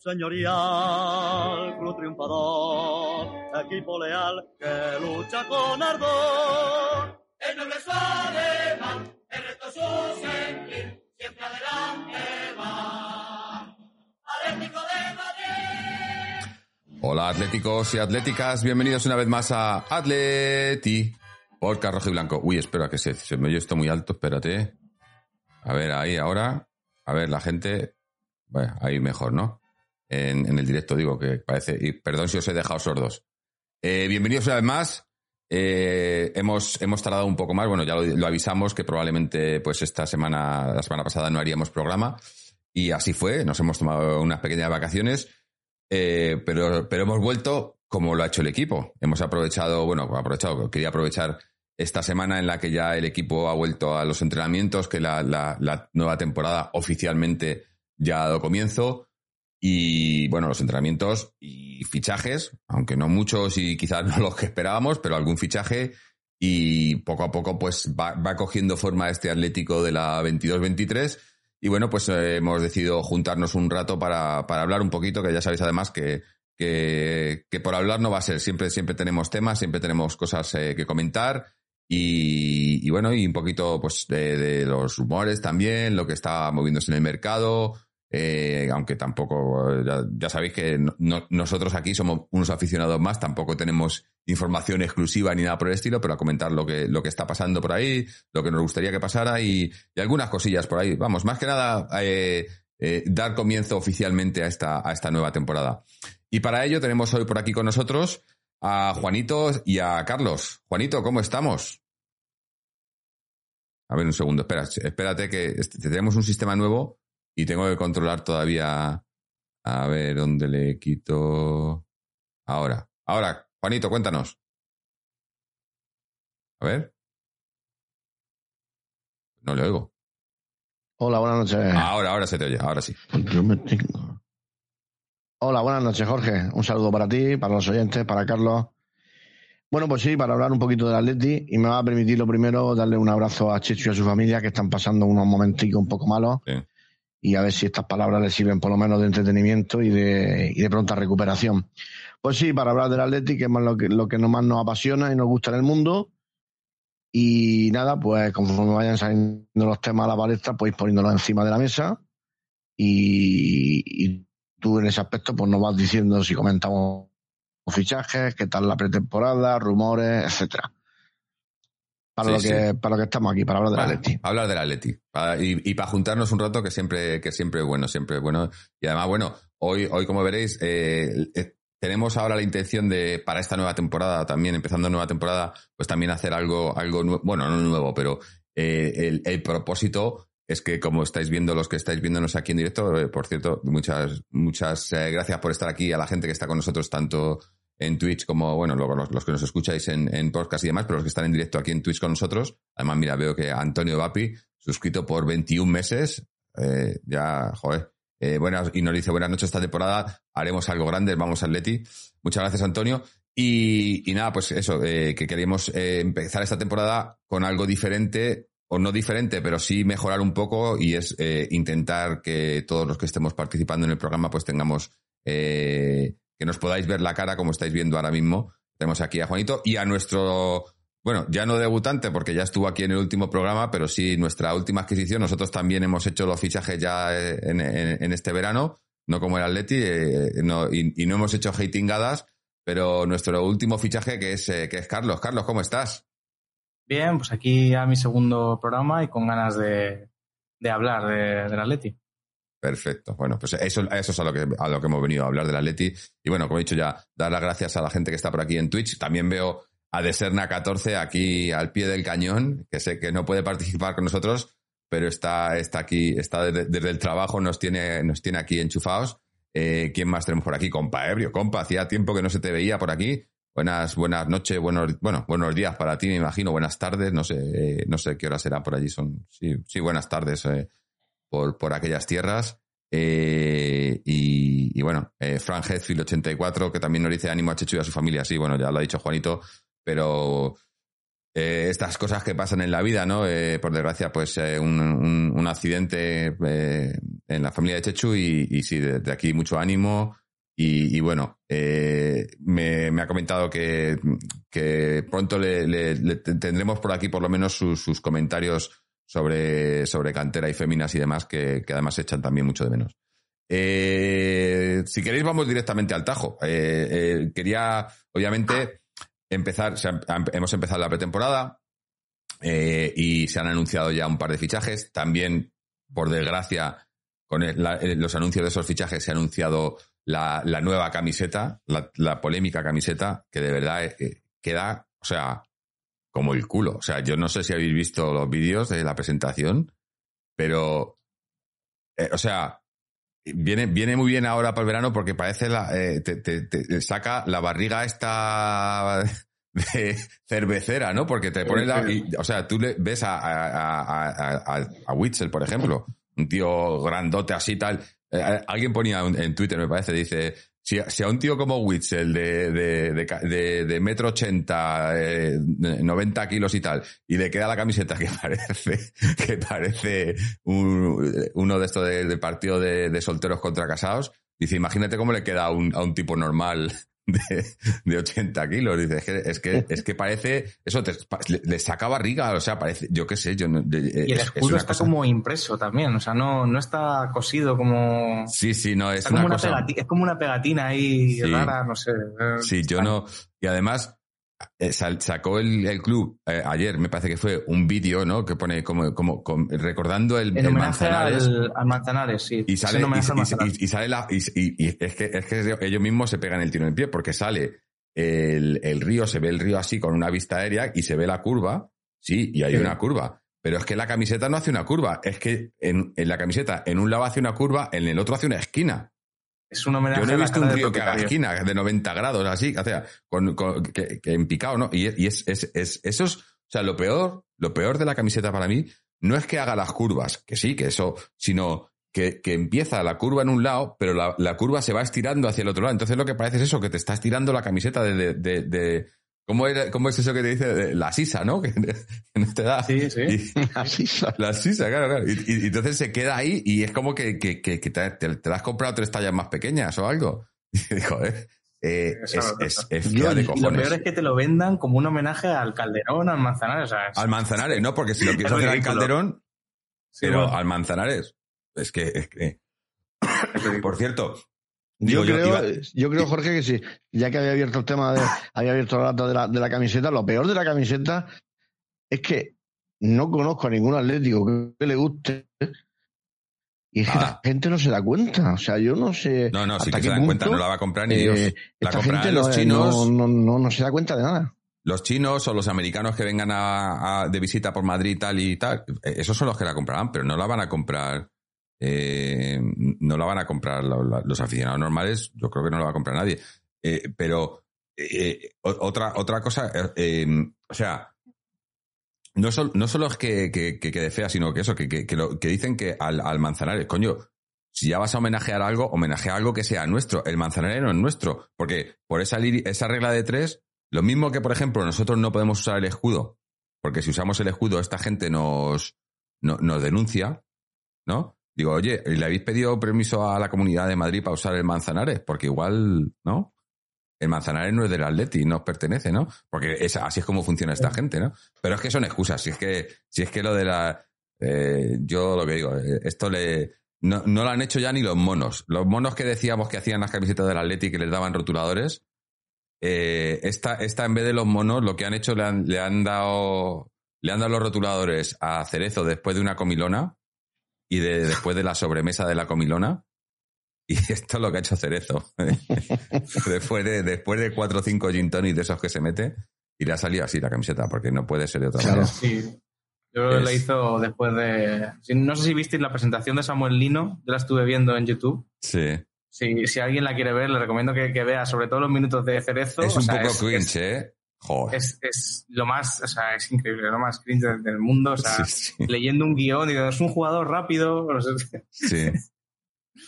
señorial, club triunfador, equipo leal que lucha con ardor. El noble es alemán, el resto es su sentir, siempre adelante va. Atlético de Madrid. Hola atléticos y atléticas, bienvenidos una vez más a Atleti por Rojo y Blanco. Uy, espera que se, se me oye esto muy alto, espérate. A ver, ahí ahora. A ver, la gente. Bueno, ahí mejor, ¿no? En, el directo digo que parece. Y perdón si os he dejado sordos. Eh, bienvenidos una vez más. Eh, hemos, hemos tardado un poco más. Bueno, ya lo, avisamos que probablemente, pues esta semana, la semana pasada no haríamos programa. Y así fue. Nos hemos tomado unas pequeñas vacaciones. Eh, pero, pero hemos vuelto como lo ha hecho el equipo. Hemos aprovechado, bueno, aprovechado, quería aprovechar esta semana en la que ya el equipo ha vuelto a los entrenamientos, que la, la, nueva temporada oficialmente ya ha dado comienzo. Y bueno, los entrenamientos y fichajes, aunque no muchos y quizás no los que esperábamos, pero algún fichaje. Y poco a poco pues va, cogiendo forma este Atlético de la 22-23. Y bueno, pues eh, hemos decidido juntarnos un rato para, para hablar un poquito, que ya sabéis además que, que, que, por hablar no va a ser. Siempre, siempre tenemos temas, siempre tenemos cosas eh, que comentar. Y, bueno, y un poquito pues de, los rumores también, lo que está moviéndose en el mercado, eh, aunque tampoco, ya, ya sabéis que no, nosotros aquí somos unos aficionados más, tampoco tenemos información exclusiva ni nada por el estilo, pero a comentar lo que, lo que está pasando por ahí, lo que nos gustaría que pasara y, algunas cosillas por ahí. Vamos, más que nada, eh, eh, dar comienzo oficialmente a esta, a esta nueva temporada. Y para ello tenemos hoy por aquí con nosotros a Juanito y a Carlos. Juanito, ¿cómo estamos? A ver, un segundo, espera, espérate que tenemos un sistema nuevo y tengo que controlar todavía. A ver, ¿dónde le quito? Ahora, ahora, Juanito, cuéntanos. A ver. No le oigo. Hola, buenas noches. Ahora, ahora se te oye, ahora sí. Yo me tengo... Hola, buenas noches, Jorge. Un saludo para ti, para los oyentes, para Carlos. Bueno, pues sí, para hablar un poquito del Atleti y me va a permitir lo primero darle un abrazo a Chechu y a su familia que están pasando unos momenticos un poco malos Sí. Y a ver si estas palabras les sirven por lo menos de entretenimiento y de, y de pronta recuperación. Pues sí, para hablar del Atleti, que es lo que, lo que más nos apasiona y nos gusta en el mundo. Y nada, pues conforme vayan saliendo los temas a la palestra, pues poniéndolos encima de la mesa y, y tú en ese aspecto pues nos vas diciendo si comentamos fichajes, qué tal la pretemporada, rumores, etcétera. Para, Sí, lo que, sí. para lo que estamos aquí, para hablar del Atleti. para hablar del Atleti. Y, y para juntarnos un rato que siempre, que siempre es bueno, siempre es bueno. Y además, bueno, hoy, hoy como veréis, eh, eh, tenemos ahora la intención de, para esta nueva temporada, también empezando nueva temporada, pues también hacer algo, algo nuevo, bueno, no nuevo, pero eh, el, el propósito es que como estáis viendo los que estáis viéndonos aquí en directo, por cierto, muchas, muchas gracias por estar aquí a la gente que está con nosotros tanto en Twitch como, bueno, luego los, los que nos escucháis en, en podcast y demás, pero los que están en directo aquí en Twitch con nosotros. Además, mira, veo que Antonio Vapi, suscrito por 21 meses, eh, ya, joder, eh, buenas, y nos dice buenas noches esta temporada, haremos algo grande, vamos al Leti. Muchas gracias, Antonio. Y, y nada, pues eso, eh, que queríamos eh, empezar esta temporada con algo diferente, o no diferente, pero sí mejorar un poco y es intentar que todos los que estemos participando en el programa pues tengamos eh, que nos podáis ver la cara como estáis viendo ahora mismo. Tenemos aquí a Juanito y a nuestro, bueno, ya no debutante porque ya estuvo aquí en el último programa, pero sí nuestra última adquisición. Nosotros también hemos hecho los fichajes ya eh, en, este verano, no como el Atleti, eh, y, no hemos hecho hatingadas, pero nuestro último fichaje que es, eh, que es Carlos. Carlos, ¿cómo estás? Bien, pues aquí a mi segundo programa y con ganas de, de hablar de, del Atleti. Perfecto. Bueno, pues eso, eso es a lo, que, a lo que hemos venido a hablar del Atleti. Y bueno, como he dicho ya, dar las gracias a la gente que está por aquí en Twitch. También veo a Deserna14 aquí al pie del cañón, que sé que no puede participar con nosotros, pero está, está aquí, está desde, desde el trabajo, nos tiene, nos tiene aquí enchufados. Eh, ¿Quién más tenemos por aquí? Compa Ebrio. Compa, hacía tiempo que no se te veía por aquí. Buenas, buenas noches, buenos, bueno, buenos días para ti, me imagino, buenas tardes, no sé, eh, no sé qué hora será por allí, son, sí, sí, buenas tardes, eh, por, por aquellas tierras. Eh, y, y bueno, eh, Frank Headfield 84, que también nos dice ánimo a Chechu y a su familia. Sí, bueno, ya lo ha dicho Juanito, pero eh, estas cosas que pasan en la vida, ¿no? Por desgracia, pues un, un, accidente en la familia de Chechu y, sí, desde aquí mucho ánimo. Y, bueno, me, ha comentado que, que pronto le, le- tendremos por aquí por lo menos sus comentarios sobre, sobre cantera y féminas y demás, que, que además echan también mucho de menos. Eh, si queréis, vamos directamente al tajo. Eh, eh, quería, obviamente, empezar, hemos empezado la pretemporada y se han anunciado ya un par de fichajes. También, por desgracia, con los anuncios de esos fichajes se ha anunciado la, la nueva camiseta, la, polémica camiseta, que de verdad queda, o sea, como el culo. O sea, yo no sé si habéis visto los vídeos de la presentación, pero, eh, o sea, viene, viene muy bien ahora para el verano porque parece eh, te, saca la barriga esta de cervecera, ¿no? Porque te pones la, o sea, tú le ves a, a, a, a, Witzel, por ejemplo, un tío grandote así tal. Eh, alguien ponía en Twitter, me parece, dice, si, si a un tío como Witzel de, de, de, de, metro ochenta, eh, 90 kilos y tal, y le queda la camiseta que parece, que parece un- uno de estos de, partido de solteros contra casados, dice, imagínate cómo le queda a un, a un tipo normal de, de 80 kilos. Dice, es que, es que, es que parece, eso te, le, le saca barriga, o sea, parece, yo qué sé, yo no, de- Y el es- es escudo está cosa- como impreso también, o sea, no, no está cosido como... Sí, sí, no, es Está como una una cosa. pegati- es como una pegatina ahí Sí. rara, no sé. eh, Sí, yo no. Y además, eh, sacó el, el club eh, ayer, me parece que fue un vídeo, ¿no? Que pone como, como, como- recordando el, el Manzanares. al, al Manzanares, sí. Y sale, y, Manzanares. sale la, y, es que, es que ellos mismos se pegan el tiro en el pie, porque sale el, el río, se ve el río así con una vista aérea y se ve la curva, sí, y hay Sí. una curva. Pero es que la camiseta no hace una curva, es que en, en la camiseta, en un lado hace una curva, en el otro hace una esquina. Es un homenaje Yo no he visto un río que haga esquina de 90 grados, así, o sea, con, con- que, que en picado, ¿no? Y, y es, es, es, eso es, o sea, lo peor, lo peor de la camiseta para mí no es que haga las curvas, que sí, que eso, sino que, que empieza la curva en un lado, pero la, la curva se va estirando hacia el otro lado. Entonces lo que parece es eso, que te está estirando la camiseta de, de, de, de- ¿cómo, era, ¿cómo es eso que te dice? La sisa, ¿no? Que, no te da. Sí, sí. Y- Así sa- la sisa, claro, claro. Y, y- y entonces se queda ahí y es como que, que, que, que te, te- te la has comprado tres tallas más pequeñas o algo. Y digo, eh, eh, es, es de Y lo cojones. peor es que te lo vendan como un homenaje al Calderón, al Manzanares. O sea, es- Al Manzanares, ¿no? Porque si lo hacer al. Calderón, sí, pero bueno, al Manzanares, es que, es que- por cierto, digo, yo creo, iba- yo creo, Jorge, que sí. Ya que había abierto el tema de, había abierto la lata de la, de la camiseta, lo peor de la camiseta es que no conozco a ningún atlético que le guste. Y es que Ah. la gente no se da cuenta. O sea, yo no sé. no, no, sí que se dan cuenta, no la va a comprar ni eh, Dios. La gente los no, chinos. no, no, no, se da cuenta de nada. Los chinos o los americanos que vengan a, a- de visita por Madrid tal y tal, eh, esos son los que la comprarán, pero no la van a comprar. Eh, no la van a comprar los aficionados normales. Yo creo que no la va a comprar nadie. Eh, pero eh, otra otra cosa, eh, eh, o sea, no, no solo es que, que, que quede fea, sino que eso, que, que, dicen que al, al Manzanares, coño, si ya vas a homenajear algo, homenajea algo que sea nuestro. El Manzanares no es nuestro, porque por esa, esa regla de tres, lo mismo que, por ejemplo, nosotros no podemos usar el escudo, porque si usamos el escudo, esta gente nos, no- nos denuncia, ¿no? Digo, oye, ¿le habéis pedido permiso a la comunidad de Madrid para usar el Manzanares? Porque igual, ¿no? El Manzanares no es del Atleti, nos pertenece, ¿no? Porque es, así es como funciona esta gente, ¿no? Pero es que son excusas. Si es que, si es que lo de la. eh, yo lo que digo, eh, esto le. No, no lo han hecho ya ni los monos. Los monos que decíamos que hacían las camisetas del Atleti que les daban rotuladores. eh, esta, esta, en vez de los monos, lo que han hecho le han, le han dado. Le han dado los rotuladores a Cerezo después de una comilona y de, después de la sobremesa de la comilona. Y esto es lo que ha hecho Cerezo. después, de, después de cuatro o cinco gin tonic de esos que se mete, y le ha salido así la camiseta, porque no puede ser de otra Claro. manera. Sí. Yo creo que Es- lo hizo después de. No sé si visteis la presentación de Samuel Lino, yo la estuve viendo en YouTube. Sí. Si, si alguien la quiere ver, le recomiendo que, que vea, sobre todo los minutos de Cerezo. Es o un sea, poco es- cringe, es- ¿eh? Joder. Es, es lo más, o sea, es increíble, lo más cringe del, mundo. O sea, Sí, sí. leyendo un guion, digo, es un jugador rápido. no sé. Sí.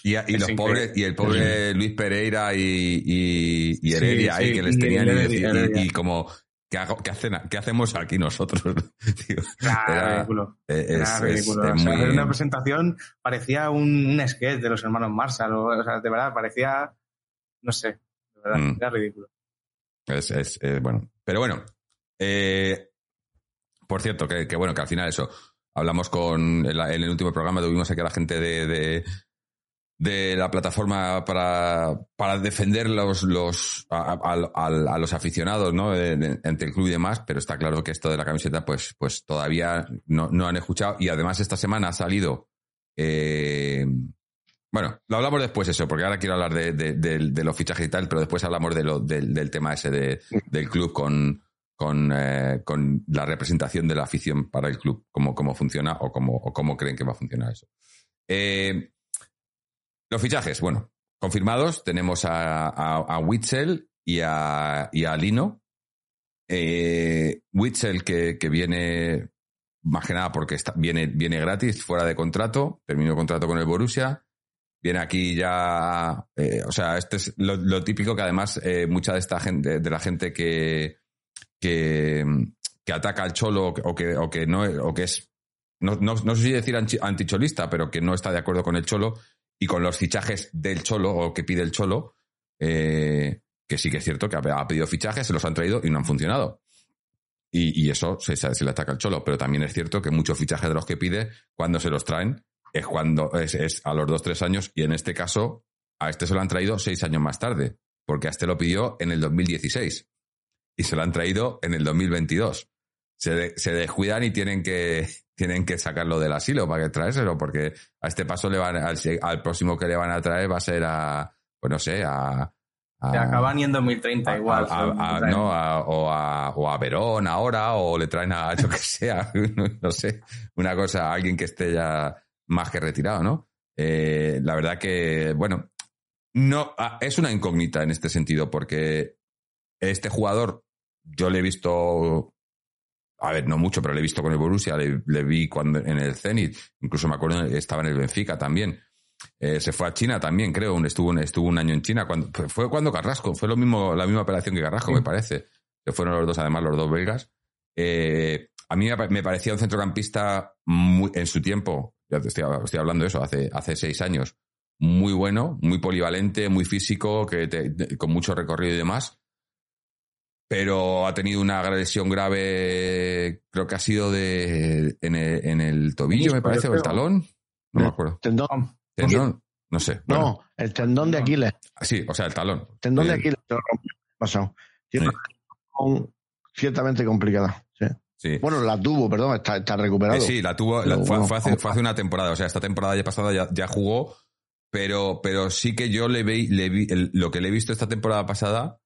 Y, a- y los increíble. pobres, y el pobre Luis Pereira y, y, y Heredia ahí que les y tenían y, y- y como ¿qué, hago- qué hacen, ¿qué hacemos aquí nosotros? Tío, era- ridículo. eh, Era es- ridículo. es O sea, muy- hacer una presentación parecía un, un sketch de los hermanos Marshall. O, o sea, de verdad, parecía. No sé. De verdad, Mm. era ridículo. Es, es- es bueno. Pero bueno, eh, por cierto, que, que bueno, que al final eso, hablamos con, en, la- en el último programa tuvimos aquí a la gente de, de, la plataforma para, para defender los, los, a, los aficionados, ¿no? Entre el club y demás, pero está claro que esto de la camiseta, pues, pues todavía no, no han escuchado. Y además esta semana ha salido, eh, bueno, lo hablamos después eso, porque ahora quiero hablar de, de- los fichajes y tal, pero después hablamos lo, del, tema ese de, del club con, con, eh, con la representación de la afición para el club, cómo, cómo funciona o cómo, o cómo creen que va a funcionar eso. Eh, los fichajes, bueno, confirmados, tenemos a, a, Witzel y a, y Lino. Eh, Witzel que, que viene más que nada porque está, viene, viene gratis, fuera de contrato, terminó contrato con el Borussia. Viene aquí ya, eh, o sea, este es lo, típico que además eh, mucha de esta gente, de la gente que, que, ataca al cholo o que, o que no, o que es, no, no, no sé si decir anti- anticholista, pero que no está de acuerdo con el cholo y con los fichajes del cholo o que pide el cholo, eh, que sí que es cierto que ha pedido fichajes, se los han traído y no han funcionado. Y, y eso se, se le ataca al cholo, pero también es cierto que muchos fichajes de los que pide, cuando se los traen, es cuando es, es a los dos, tres años, y en este caso, a este se lo han traído seis años más tarde, porque a este lo pidió en el 2016 y se lo han traído en el 2022. Se, de- se descuidan y tienen que, tienen que sacarlo del asilo para que traérselo, porque a este paso le van, al, al próximo que le van a traer va a ser a, pues no sé, a, Se acaban y en 2030 a- igual. a- no, a- o, a, o a Verón ahora, o le traen a yo que sea, no sé, una cosa, alguien que esté ya más que retirado, ¿no? Eh, la verdad que, bueno, no, ah, es una incógnita en este sentido, porque este jugador, yo le he visto, a ver, no mucho, pero le he visto con el Borussia, le, le vi cuando en el Zenit, incluso me acuerdo, estaba en el Benfica también. Eh, se fue a China también, creo, estuvo, un- estuvo un año en China. Cuando, fue- cuando Carrasco, fue lo mismo, la misma operación que Carrasco, Sí. me parece. Que fueron los dos, además, los dos belgas. Eh, a mí me parecía un centrocampista muy, en su tiempo, ya te estoy, estoy hablando de eso, hace, hace seis años, muy bueno, muy polivalente, muy físico, que te- te- con mucho recorrido y demás. Pero ha tenido una lesión grave, creo que ha sido de en el, en el tobillo, me parece, o el talón. No me acuerdo. Tendón, Tendón, no sé. no, el tendón de Aquiles. sí, o sea, el talón. Tendón de Eh, Aquiles pasado. Tiene Sí. ciertamente complicada. Sí. Sí. Bueno, la tuvo, perdón, está, está recuperado. Eh, sí, la tuvo, la- fue, hace, vamos. fue hace una temporada, o sea, esta temporada ya pasada ya, ya jugó, pero, pero sí que yo le vi, le vi el- lo que le he visto esta temporada pasada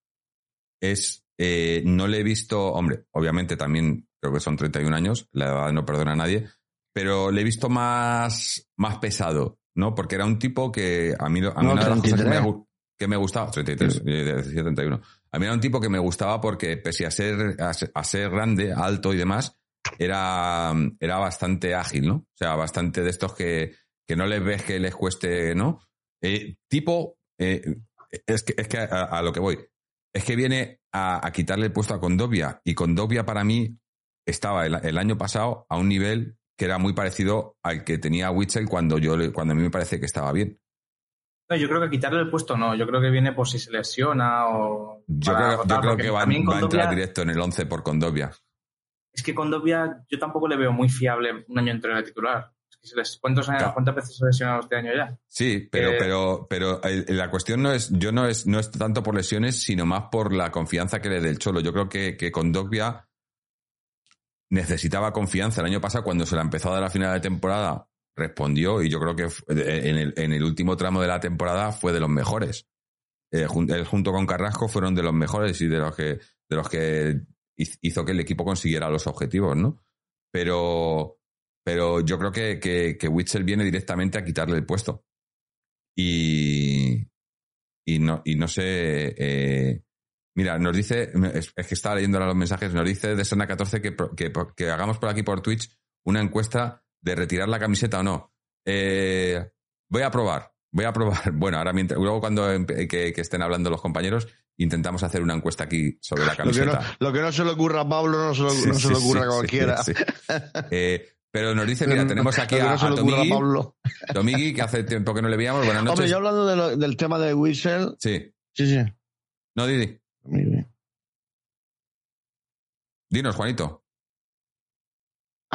es, eh, no le he visto, hombre, obviamente también creo que son 31 años, la edad no perdona a nadie, pero le he visto más, más pesado, ¿no? Porque era un tipo que a mí, a mí No, una de las cosas que me, 33. gu- que me gustaba, 33, eh, decía 31. A mí era un tipo que me gustaba porque pese a ser, a ser, grande, alto y demás, era, era bastante ágil, ¿no? O sea, bastante de estos que, que no les ves que les cueste, ¿no? Eh, tipo, eh, es que, es que a, lo que voy, es que viene a, quitarle el puesto a Condovia y Condovia para mí estaba el, año pasado a un nivel que era muy parecido al que tenía Witzel cuando yo cuando a mí me parece que estaba bien. No, yo creo que quitarle el puesto no. Yo creo que viene por si se lesiona o. Yo creo, yo que va, a entrar directo en el 11 por Condovia. Es que Condovia yo tampoco le veo muy fiable un año entero de titular. Es que les, ¿cuántos años, Claro. ¿Cuántas veces se ha lesionado este año ya? Sí, pero, Eh, pero, pero eh, la cuestión no es, yo no es, no es tanto por lesiones, sino más por la confianza que le dé el Cholo. Yo creo que, que necesitaba confianza. El año pasado, cuando se la empezó a dar a final de temporada, respondió y yo creo que en el, en el último tramo de la temporada fue de los mejores. Eh, junto con Carrasco fueron de los mejores y de los que, de los que hiz- hizo que el equipo consiguiera los objetivos, ¿no? Pero, pero yo creo que, que, que Witzel viene directamente a quitarle el puesto. Y, y, no, y no sé. eh, mira, nos dice, es, que estaba leyendo ahora los mensajes, nos dice de Sana 14 que, que, que hagamos por aquí por Twitch una encuesta de retirar la camiseta o no. Eh, voy a probar. Voy a probar. Bueno, ahora mientras, luego cuando que, que estén hablando los compañeros, intentamos hacer una encuesta aquí sobre la Lo que, no, camiseta. lo que no se le ocurra a Pablo no se, lo- Sí, no se sí, le sí, ocurra a cualquiera. Eh, pero nos dice, mira, tenemos aquí a, no a Pablo. Tomigui, que hace tiempo que no le veíamos. Buenas Hombre, noches. yo hablando de lo- del tema de Whistle, Sí. sí, sí. No, Didi. Dinos, Juanito.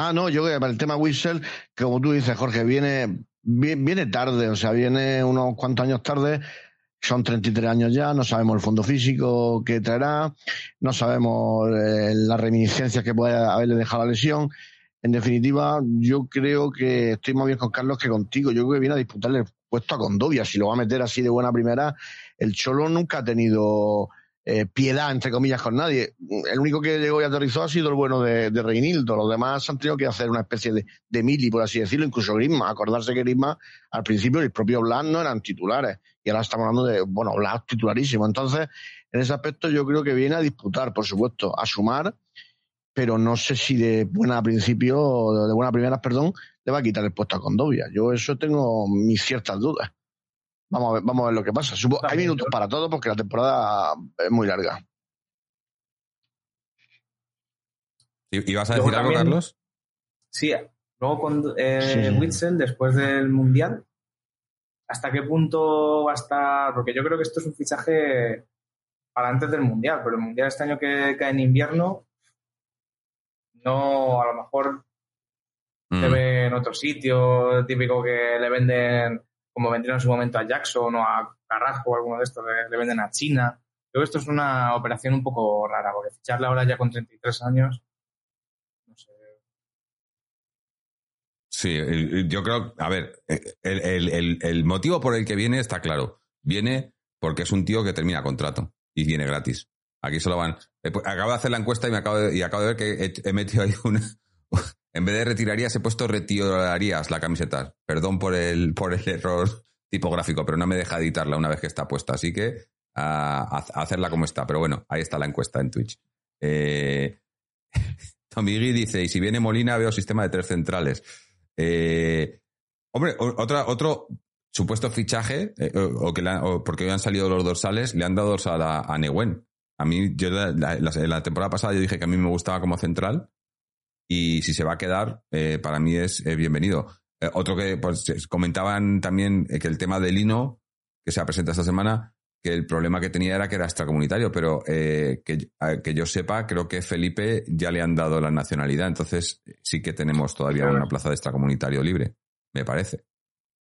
Ah, no, yo que para el tema Whistle, como tú dices, Jorge, viene, vi- viene tarde, o sea, viene unos cuantos años tarde, son 33 años ya, no sabemos el fondo físico que traerá, no sabemos eh, las reminiscencias que puede haberle dejado la lesión. En definitiva, yo creo que estoy más bien con Carlos que contigo. Yo creo que viene a disputarle el puesto a Condovia. Si lo va a meter así de buena primera, el Cholo nunca ha tenido eh, piedad, entre comillas, con nadie. El único que llegó y aterrizó ha sido el bueno de, de Reinildo. Los demás han tenido que hacer una especie de, de mili, por así decirlo, incluso Grisma. Acordarse que Grisma, al principio, el propio Blas no eran titulares. Y ahora estamos hablando de, bueno, Blas titularísimo. Entonces, en ese aspecto, yo creo que viene a disputar, por supuesto, a sumar, pero no sé si de buena principio, de buena primera, perdón, le va a quitar el puesto a Condovia. Yo eso tengo mis ciertas dudas. Vamos a ver, vamos a ver lo que pasa. Supo- hay minutos para todo porque la temporada es muy larga. ¿I- ¿Ibas a Luego decir algo, también- Carlos? Sí, luego con eh, sí. Witzel, después del Mundial, ¿hasta qué punto va a estar? Porque yo creo que esto es un fichaje para antes del Mundial, pero el Mundial este año que cae en invierno, no, a lo mejor Mm. se ve en otro sitio, típico que le venden, como vendieron en su momento a Jackson o a Carrasco o alguno de estos, le, venden a China. Que esto es una operación un poco rara, porque ficharle ahora ya con 33 años, no sé, Sí, yo creo, a ver, el, el- el- el motivo por el que viene está claro. Viene porque es un tío que termina contrato y viene gratis. Aquí solo van. eh, pues, Acabo de hacer la encuesta y me acabo de, y acabo de ver que he, he metido ahí una. En vez de retirarías, he puesto retirarías la camiseta. Perdón por el, por el error tipográfico, pero no me deja editarla una vez que está puesta. Así que a, hacerla como está. Pero bueno, ahí está la encuesta en Twitch. Eh, Tomigui dice, y si viene Molina veo sistema de tres centrales. Eh, hombre, otra, otro supuesto fichaje, eh, porque hoy han salido los dorsales, le han dado dorsal a, a. A mí, yo la- la temporada pasada yo dije que a mí me gustaba como central y si se va a quedar, eh, para mí es eh, bienvenido. Eh, otro que pues, se- comentaban también eh, que el tema de Lino, que se ha presentado esta semana, que el problema que tenía era que era extracomunitario, pero eh, que, a- que yo sepa, creo que Felipe ya le han dado la nacionalidad, entonces sí que tenemos todavía Claro. una plaza de extracomunitario libre, me parece.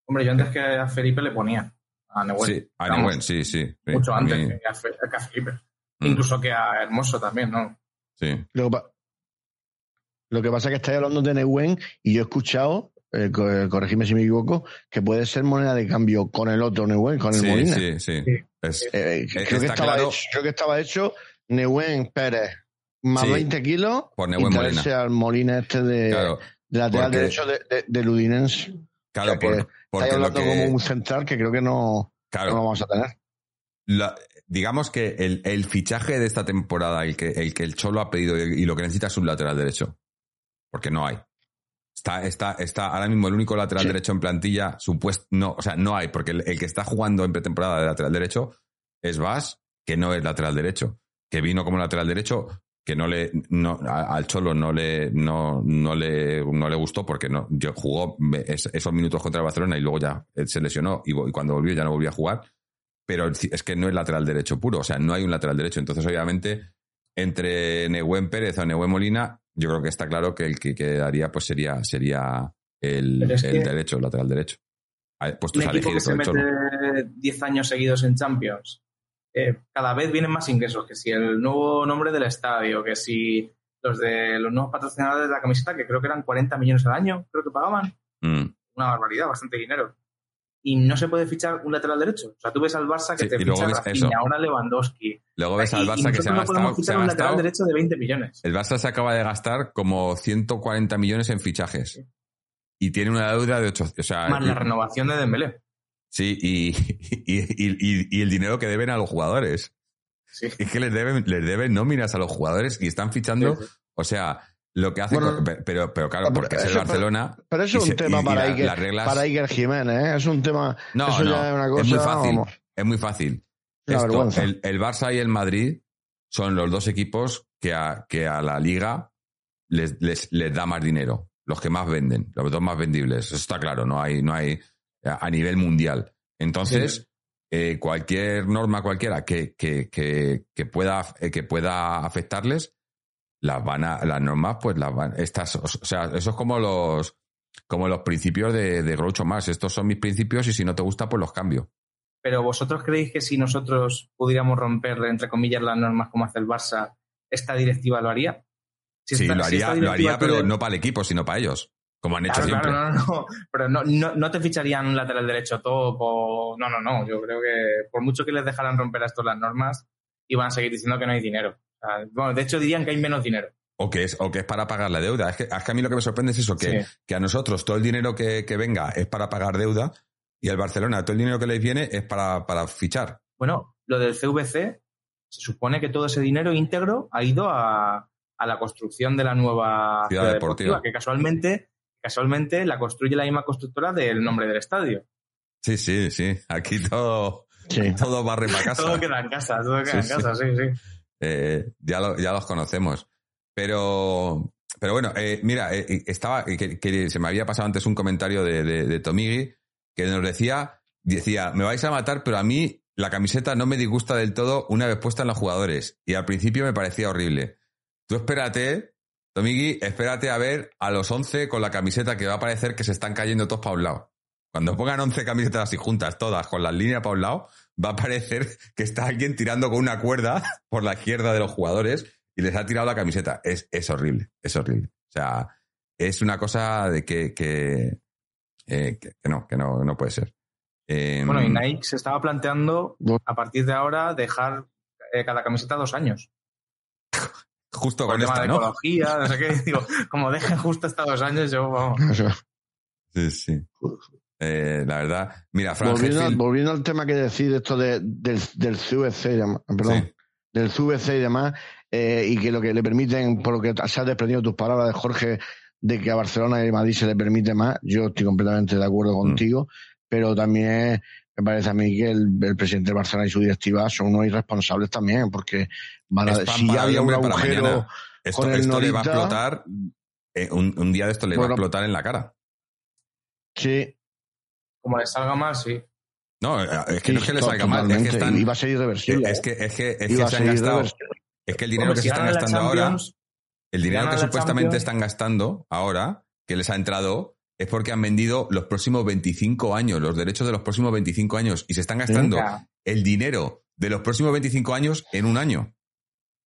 Hombre, yo antes que a Felipe le ponía a Neuer. sí, a Neuwen, sí, sí. sí, Mucho antes mí- que, a Fe- que a Felipe. Mm. Incluso que a Hermoso también, ¿no? sí. Lo que pasa es que estáis hablando de Neuwen y yo he escuchado, eh, eh, corregidme si me equivoco, que puede ser moneda de cambio con el otro Neuwen, con el Sí, Molina. sí, sí. Sí. Es- Eh, Está creo, que estaba claro. hecho, creo que estaba hecho Neuwen Pérez más Sí. 20 kilos Por y Neuwen traerse Molina. al Molina este de, Claro, de lateral porque- derecho de, de, del Udinense. claro, o sea que por- Estáis porque lo hablando que... como un central que creo que no, claro, no lo vamos a tener. la- digamos que el, el fichaje de esta temporada, el que, el que el Cholo ha pedido y, y lo que necesita es un lateral derecho. Porque no hay. Está, está, está ahora mismo el único lateral Sí. derecho en plantilla, supuesto, no, o sea, no hay, porque el, el que está jugando en pretemporada de lateral derecho es Vas, que no es lateral derecho, que vino como lateral derecho, que no le, no, a- al Cholo no le, no, no le, no le gustó porque no, yo jugó es- esos minutos contra el Barcelona y luego ya eh, se lesionó y cuando volvió ya no volvió a jugar pero es que no es lateral derecho puro, o sea, no hay un lateral derecho. Entonces, obviamente, entre Nehuen Pérez o Nehuen Molina, yo creo que está claro que el que quedaría pues sería, sería el, el que- derecho, el lateral derecho. Puestos a equipo elegir que se mete 10 años seguidos en Champions, eh, cada vez vienen más ingresos, que si el nuevo nombre del estadio, que si los de los nuevos patrocinadores de la camiseta, que creo que eran 40 millones al año, creo que pagaban. Mm. Una barbaridad, bastante dinero. Y no se puede fichar un lateral derecho. O sea, tú ves al Barça que Sí, te ficha Rafinha, ahora Lewandowski. Luego ves al Barça que se ha nosotros no podemos gastado, se fichar ha un lateral derecho de 20 millones. El Barça se acaba de gastar como 140 millones en fichajes. Y tiene una deuda de 8. O sea, Más la renovación de Dembélé. sí, y, y, y- el dinero que deben a los jugadores. Sí. Es que les deben, les deben nóminas a los jugadores y están fichando. O sea, lo que hace, Bueno, pero, pero claro, porque es el Barcelona. Pero eso y es un se- tema y- y para, la- Iker, las reglas- para Iker Jiménez, ¿eh? Es un tema. No, eso no, ya es una cosa. es muy fácil. vamos, Es muy fácil. Esto, el, el Barça y el Madrid son los dos equipos que a, que a la liga les, les, les da más dinero, los que más venden, los dos más vendibles. Eso está claro, no hay, no hay a nivel mundial. Entonces, eh, cualquier norma cualquiera que, que, que, que pueda, eh, que pueda afectarles, las van a, las normas, pues las van, estas, o sea, eso es como los, como los principios de, de Groucho Marx. Estos son mis principios y si no te gusta, pues los cambio. Pero vosotros creéis que si nosotros pudiéramos romper, entre comillas, las normas como hace el Barça, esta directiva lo haría? Si Sí, esta- lo si haría, lo directiva haría pero no para el equipo, sino para ellos. Como han hecho Claro, siempre. claro, no, no, pero no, no, no te ficharían un lateral derecho top o... No, no, no, yo creo que por mucho que les dejaran romper a estos las normas, iban a seguir diciendo que no hay dinero. Sea, bueno, de hecho dirían que hay menos dinero. O que es, o que es para pagar la deuda. Es que, es que a mí lo que me sorprende es eso, que, Sí. que a nosotros todo el dinero que, que venga es para pagar deuda y al Barcelona todo el dinero que les viene es para, para fichar. Bueno, lo del CVC, se supone que todo ese dinero íntegro ha ido a, a la construcción de la nueva Ciudad ciudad, deportiva. deportiva, que casualmente, casualmente la construye la misma constructora del nombre del estadio. Sí, sí, sí. Aquí todo, Sí. todo barre para casa. Todo queda en casa, todo queda Sí, en casa, sí, sí. Eh, ya, ya los conocemos. Pero, pero bueno, eh, mira, eh, estaba, eh, que, se me había pasado antes un comentario de, de, de que nos decía, decía, me vais a matar, pero a mí la camiseta no me disgusta del todo una vez puesta en los jugadores. Y al principio me parecía horrible. Tú espérate, Tomigi, espérate a ver a los 11 con la camiseta que va a parecer que se están cayendo todos para un lado. Cuando pongan 11 camisetas así juntas, todas con las líneas para un lado, va a parecer que está alguien tirando con una cuerda por la izquierda de los jugadores y les ha tirado la camiseta. Es, es horrible, es horrible. O sea, es una cosa de que, que, eh, que, que no, que no, no puede ser. Eh, Bueno, y Nike se estaba planteando a partir de ahora dejar eh, cada camiseta dos años. justo con el tema esta, de ¿no? ecología, no sé qué. Digo, como dejen justo hasta dos años, yo vamos. Sí, sí. Eh, la verdad. Mira, Frank Volviendo, Hetfield- volviendo al tema que decís, esto de, del, del CVC, y demás, perdón, Sí. del CVC y demás, eh, y que lo que le permiten, por lo que se ha desprendido tus palabras de Jorge, de que a Barcelona y Madrid se le permite más, yo estoy completamente de Mm. acuerdo contigo, pero también me parece a mí que el, el presidente de Barcelona y su directiva son unos irresponsables también, porque van a, si ya había un agujero. Esto, con el esto le va a explotar. eh, un, un día de esto le va a explotar en la cara. sí, Como les salga mal, sí. No, es que no es que le salga mal, es que están. iba a ser irreversible. Es que, es que, es que se han gastado. Es que el dinero que si se están gastando ahora, el dinero que supuestamente Champions. están gastando ahora, que les ha entrado, es porque han vendido los próximos 25 años, los derechos de los próximos 25 años, y se están gastando venga, el dinero de los próximos 25 años en un año.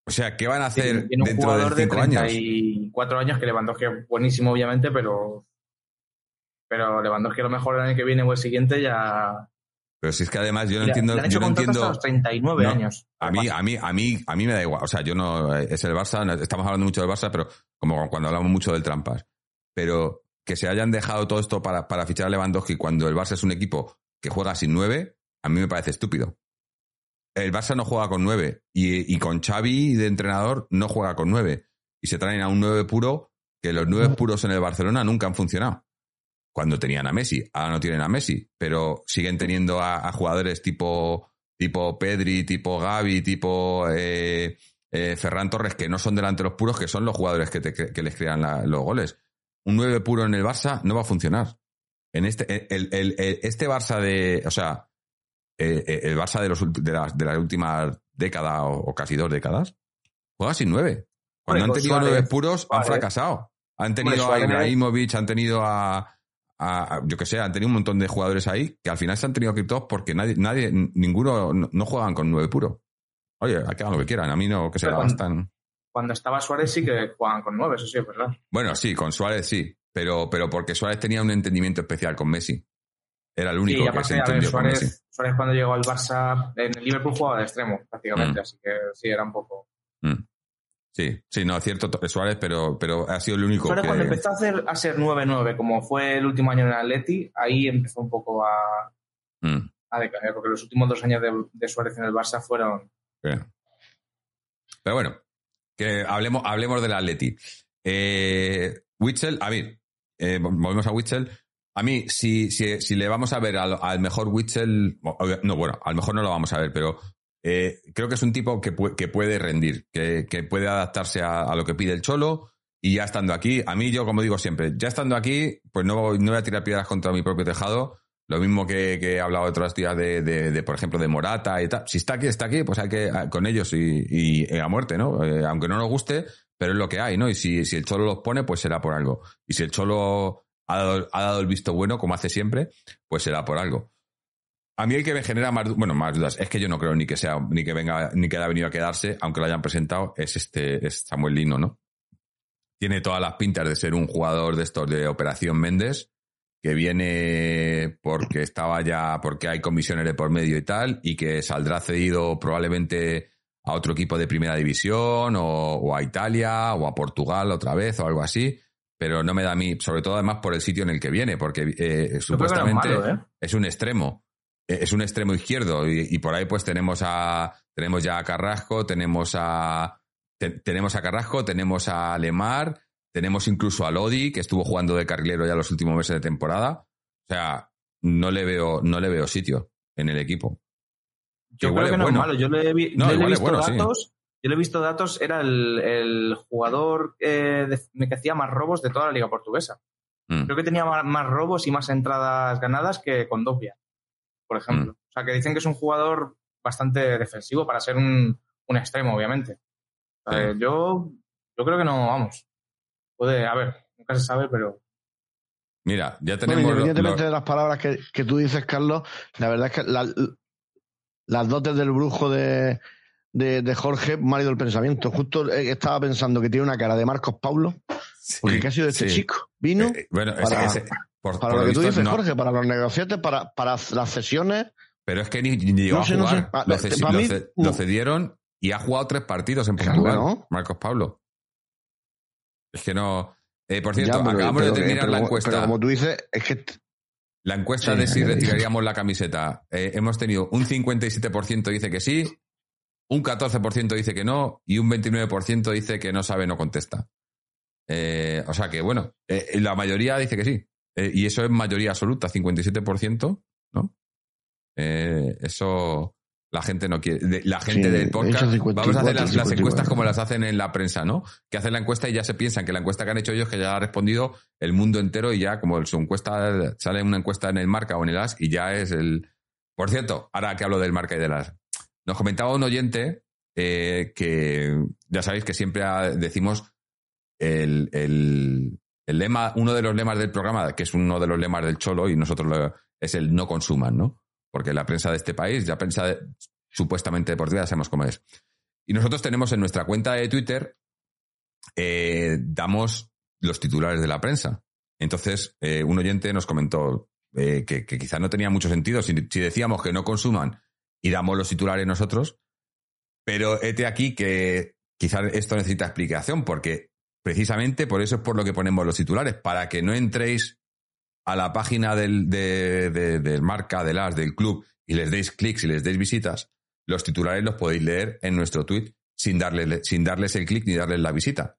O sea, ¿qué van a hacer tiene un dentro de jugador de 5 años? 34 años que Lewandowski es buenísimo, obviamente, pero pero Lewandowski a lo mejor el año que viene o el siguiente ya Pero si es que además yo no entiendo, le han yo hecho no contrato entiendo. hasta los 39 No, años. A mí, a mí, a mí, a mí me da igual. O sea, yo no, es el Barça, no- estamos hablando mucho del Barça, pero como cuando hablamos mucho del Trampas. Pero que se hayan dejado todo esto para, para fichar a Lewandowski cuando el Barça es un equipo que juega sin nueve, a mí me parece estúpido. El Barça no juega con nueve y, y con Xavi de entrenador no juega con nueve. Y se traen a un nueve puro que los nueve puros en el Barcelona nunca han funcionado. Cuando tenían a Messi, ahora no tienen a Messi, pero siguen teniendo a, a jugadores tipo, tipo Pedri, tipo Gavi, tipo eh, eh, Ferran Torres, que no son delanteros puros, que son los jugadores que, te- que les crean la- los goles. Un 9 puro en el Barça no va a funcionar. En este, el, el- el- este Barça de, o sea, eh, eh, el Barça de, los, de, las, de las últimas décadas o, o casi dos décadas, juega sin nueve. Cuando Hombre, han tenido Suárez, nueve puros, han fracasado. Han tenido a. Ibrahimovic, han tenido a, a- yo que sé, han tenido un montón de jugadores ahí que al final se han tenido todos porque nadie, nadie, ninguno, no, no juegan con nueve puro. Oye, que hagan lo que quieran, a mí no, que se gastan. Cuando estaba Suárez sí que jugaban con 9, eso sí es verdad. Bueno, sí, con Suárez sí, pero, pero porque Suárez tenía un entendimiento especial con Messi. Era el único que se ver, entendió con Messi. Suárez, Suárez cuando llegó al Barça, en el Liverpool jugaba de extremo, prácticamente, Mm. así que sí, era un poco... Mm. Sí, sí, no, es cierto, to- Suárez, pero, pero ha sido el único Suárez que... cuando empezó a, hacer, a ser 9-9, como fue el último año en el Atleti, ahí empezó un poco a, Mm, a decaer, porque los últimos dos años de, de Suárez en el Barça fueron... Pero bueno, que hablemos, hablemos del Atleti. Eh, Witzel, a mí, eh, volvemos a Witzel. A mí, si, si, si le vamos a ver al, al mejor Witzel, no, bueno, a lo mejor no lo vamos a ver, pero eh, creo que es un tipo que, pu- que puede rendir, que, que puede adaptarse a, a lo que pide el Cholo. Y ya estando aquí, a mí yo, como digo siempre, ya estando aquí, pues no, no voy a tirar piedras contra mi propio tejado. Lo mismo que, he hablado otros días de, de, de, por ejemplo, de Morata y tal. Si está aquí, está aquí, pues hay que con ellos y, y a muerte, ¿no? Eh, aunque no nos guste, pero es lo que hay, ¿no? Y si, si el Cholo los pone, pues será por algo. Y si el Cholo ha dado, ha dado el visto bueno, como hace siempre, pues será por algo. A mí el que me genera más, bueno, más dudas, es que yo no creo ni que sea, ni que venga, ni que haya venido a quedarse, aunque lo hayan presentado, es este, es Samuel Lino, ¿no? Tiene todas las pintas de ser un jugador de estos de Operación Méndez, que viene porque estaba ya, porque hay comisiones de por medio y tal, y que saldrá cedido probablemente a otro equipo de primera división, o, o a Italia, o a Portugal otra vez, o algo así. Pero no me da a mí, sobre todo además por el sitio en el que viene, porque eh, supuestamente malo, ¿eh? es un extremo. Eh, Es un extremo izquierdo. Y, y por ahí pues tenemos a. Tenemos ya a Carrasco, tenemos a. te- tenemos a Carrasco, tenemos a Lemar, tenemos incluso a Lodi, que estuvo jugando de carrilero ya los últimos meses de temporada. O sea, no le veo, no le veo sitio en el equipo. Yo Igual creo que es no bueno. es malo. Yo le he, vi- No, yo le he visto bueno, sí. datos. Yo le he visto datos. Era el, el jugador eh, de- que hacía más robos de toda la liga portuguesa. Mm. Creo que tenía más, más robos y más entradas ganadas que con Doppia, por ejemplo. Mm. O sea, que dicen que es un jugador bastante defensivo para ser un, un extremo, obviamente. O sea, Sí. yo, yo creo que no, vamos. Puede, a ver, nunca se sabe, pero Mira, ya Bueno, tenemos. lo- independientemente lo- de las palabras que, que tú dices, Carlos, la verdad es que la- las dotes del brujo de, de, de Jorge me han ido el pensamiento. Justo eh, estaba pensando que tiene una cara de Marcos Paulo, porque sí, ¿qué ha sido de este sí. chico? Vino Eh, bueno, ese- para- ese- por, para por lo que tú dices, no- Jorge, para los negociates, para, para las sesiones. Pero es que ni, ni llegó No sé, a no jugar. sé. Pa- Lo, pa- cedi- pa' lo mí, ce- no. lo cedieron y ha jugado tres partidos en Portugal. ¿no? Marcos Pablo. Es que no. Eh, por cierto, Ya, pero- acabamos pero- de terminar pero la encuesta. Pero como tú dices, es que La encuesta Sí, de si retiraríamos la camiseta. Eh, hemos tenido un 57% dice que sí, un 14% dice que no y un 29% dice que no sabe, no contesta. Eh, o sea que, bueno, eh, la mayoría dice que sí. Eh, y eso es mayoría absoluta, 57%, ¿no? Eh, eso la gente no quiere. de- La gente Sí, del podcast. eso 54, Vamos a hacer las, las 54. encuestas como las hacen en la prensa, ¿no? Que hacen la encuesta y ya se piensan que la encuesta que han hecho ellos, que ya ha respondido el mundo entero y ya, como su encuesta, sale una encuesta en el marca o en el as y ya es el. Por cierto, ahora que hablo del marca y del as, nos comentaba un oyente eh, que ya sabéis que siempre decimos el, el, el lema, uno de los lemas del programa, que es uno de los lemas del Cholo, y nosotros lo- es el no consuman, ¿no? Porque la prensa de este país, ya prensa de- supuestamente deportiva, ya sabemos cómo es. Y nosotros tenemos en nuestra cuenta de Twitter, eh, damos los titulares de la prensa. Entonces, eh, un oyente nos comentó eh, que, que quizás no tenía mucho sentido si, si decíamos que no consuman y damos los titulares nosotros, pero hete aquí que quizás esto necesita explicación, porque precisamente por eso es por lo que ponemos los titulares, para que no entréis a la página del, de, de- del marca, del del club, y les deis clics y les deis visitas, los titulares los podéis leer en nuestro tweet sin, sin darles el clic ni darles la visita.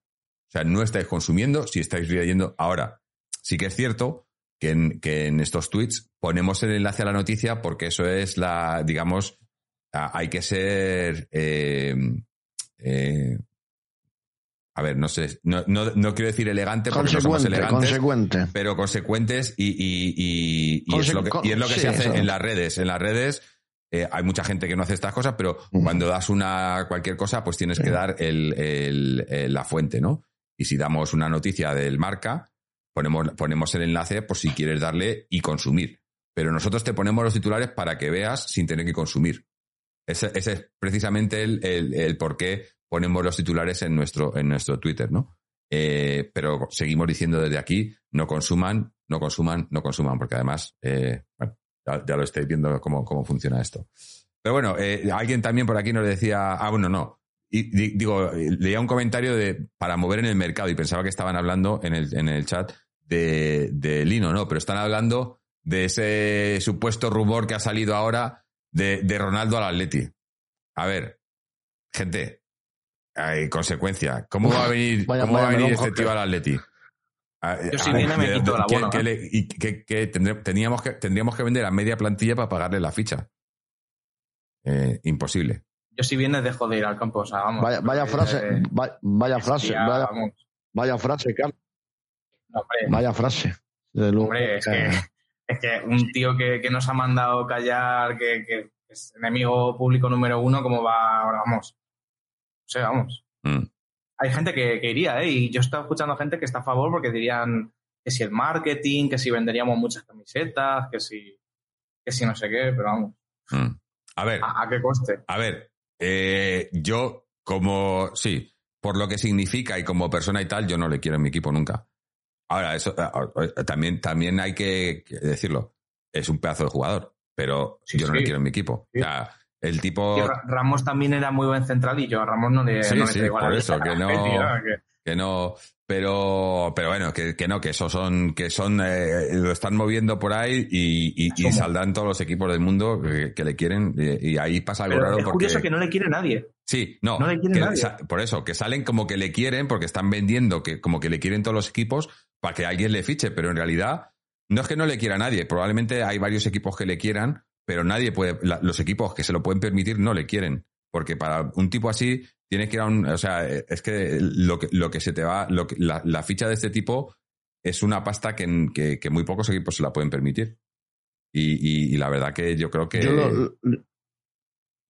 O sea, no estáis consumiendo si estáis leyendo. Ahora, sí que es cierto que en, que en estos tweets ponemos el enlace a la noticia porque eso es la, digamos, hay que ser... eh, eh, a ver, no sé, no, no, no quiero decir elegante porque no somos elegantes, consecuente. pero consecuentes y, y, y- y es, lo que, y es lo que sí, se hace eso. en las redes. En las redes eh, hay mucha gente que no hace estas cosas, pero cuando das una cualquier cosa, pues tienes Sí. que dar el, el- el- la fuente, ¿no? Y si damos una noticia del marca, ponemos, ponemos el enlace por si quieres darle y consumir. Pero nosotros te ponemos los titulares para que veas sin tener que consumir. Ese, es precisamente el, el, por qué ponemos los titulares en nuestro, en nuestro Twitter, ¿no? Eh, pero seguimos diciendo desde aquí, no consuman, no consuman, no consuman, porque además, eh, ya, lo estáis viendo cómo, cómo funciona esto. Pero bueno, eh, alguien también por aquí nos decía, ah, bueno, no. Y, di- digo, leía un comentario de para mover en el mercado y pensaba que estaban hablando en el, en el chat de, de Lino, no, pero están hablando de ese supuesto rumor que ha salido ahora de, de Ronaldo al Atleti. A ver, gente, hay consecuencia. ¿Cómo va a venir, Vaya- cómo va a venir este tío al Atleti? A- Yo si viene me quito la bola, y que, que teníamos que tendríamos que vender a media plantilla para pagarle la ficha. Eh, imposible. Yo si vienes dejo de ir al campo, o sea, vamos. Vaya, vaya frase, eh, va- vaya frase, ya, vaya, frase, Carlos. No, hombre, Vaya frase. Hombre, es Eh, que, es que un tío que, que nos ha mandado callar, que, que es enemigo público número uno, como va ahora, vamos. O sea, vamos. Mm. Hay gente que, que iría, ¿eh? Y yo he estado escuchando gente que está a favor porque dirían que si el marketing, que si venderíamos muchas camisetas, que si, que si no sé qué, pero vamos. Mm. A ver, ¿A, a qué coste? a ver, eh, yo como, sí, por lo que significa y como persona y tal, yo no le quiero en mi equipo nunca. Ahora, eso eh, eh, también, también hay que decirlo, es un pedazo de jugador, pero Sí, yo no sí. le quiero en mi equipo. Sí. O sea, el tipo... Ramos también era muy buen central y yo a Ramos no le, Sí, no le sí, por eso, que no- Tío, que- que no pero pero bueno que, que no que eso son que son eh, lo están moviendo por ahí y, y- y saldrán todos los equipos del mundo que, que le quieren y, y ahí pasa algo Pero raro es porque curioso que no le quiere nadie. sí no, no le quiere que nadie. por eso que salen como que le quieren porque están vendiendo que como que le quieren todos los equipos para que alguien le fiche pero en realidad no es que no le quiera a nadie probablemente hay varios equipos que le quieran pero nadie puede la- los equipos que se lo pueden permitir no le quieren porque para un tipo así tienes que ir a un, o sea, es que lo que, lo que se te va, lo que, la, la ficha de este tipo es una pasta que, que, que muy pocos equipos se la pueden permitir. Y, y- y la verdad que yo creo que, yo lo,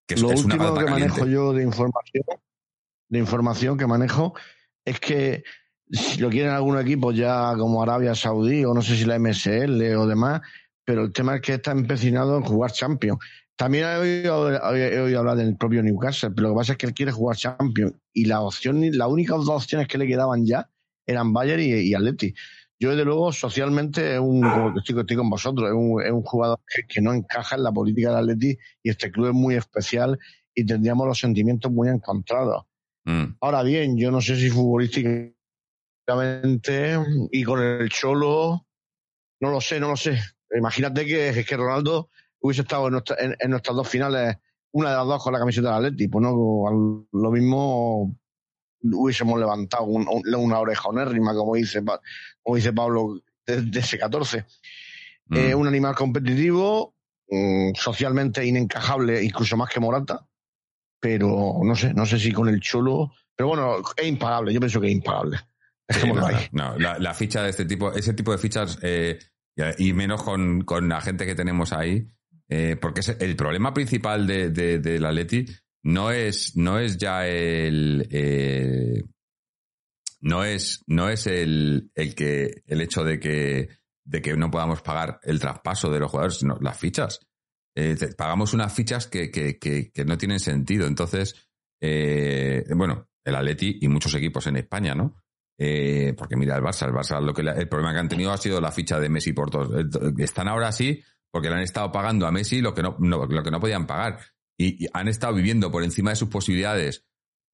que es, lo es una último que caliente. manejo yo de información, de información que manejo, es que si lo quieren algunos equipos ya como Arabia Saudí o no sé si la MSL o demás, pero el tema es que está empecinado en jugar Champions. También he oído, he oído hablar del propio Newcastle, pero lo que pasa es que él quiere jugar Champions y la opción, las únicas dos opciones que le quedaban ya eran Bayern y, y Atleti. Yo, desde luego, socialmente, es un, como que estoy, estoy con vosotros, es un, es un jugador que, que no encaja en la política del Atleti y este club es muy especial y tendríamos los sentimientos muy encontrados. Mm, Ahora bien, yo no sé si futbolísticamente y con el Cholo, no lo sé, no lo sé. Imagínate que, que Ronaldo hubiese estado en, nuestra- en- en nuestras dos finales, una de las dos con la camiseta del Atleti, pues no, lo mismo hubiésemos levantado un- un- una oreja onérrima, como dice, como dice Pablo, de, de ese 14. mm. Eh, un animal competitivo, mm, socialmente inencajable, incluso más que Morata, pero no sé, no sé si con el Cholo, pero bueno, es impagable, yo pienso que es impagable. Sí, no, no, la, la ficha de este tipo, ese tipo de fichas, eh, y y menos con, con la gente que tenemos ahí, eh, porque el problema principal de, de, del Atleti no es, no es ya el, eh, no es, no es el, el que, el hecho de que, de que no podamos pagar el traspaso de los jugadores, sino las fichas. Eh, pagamos unas fichas que, que, que, no tienen sentido. Entonces, eh, bueno, el Atleti y muchos equipos en España, ¿no? Porque mira el Barça, el Barça lo que le- el problema que han tenido ha sido la ficha de Messi por todos. Están ahora así porque le han estado pagando a Messi lo que no, lo que no podían pagar. Y, han estado viviendo por encima de sus posibilidades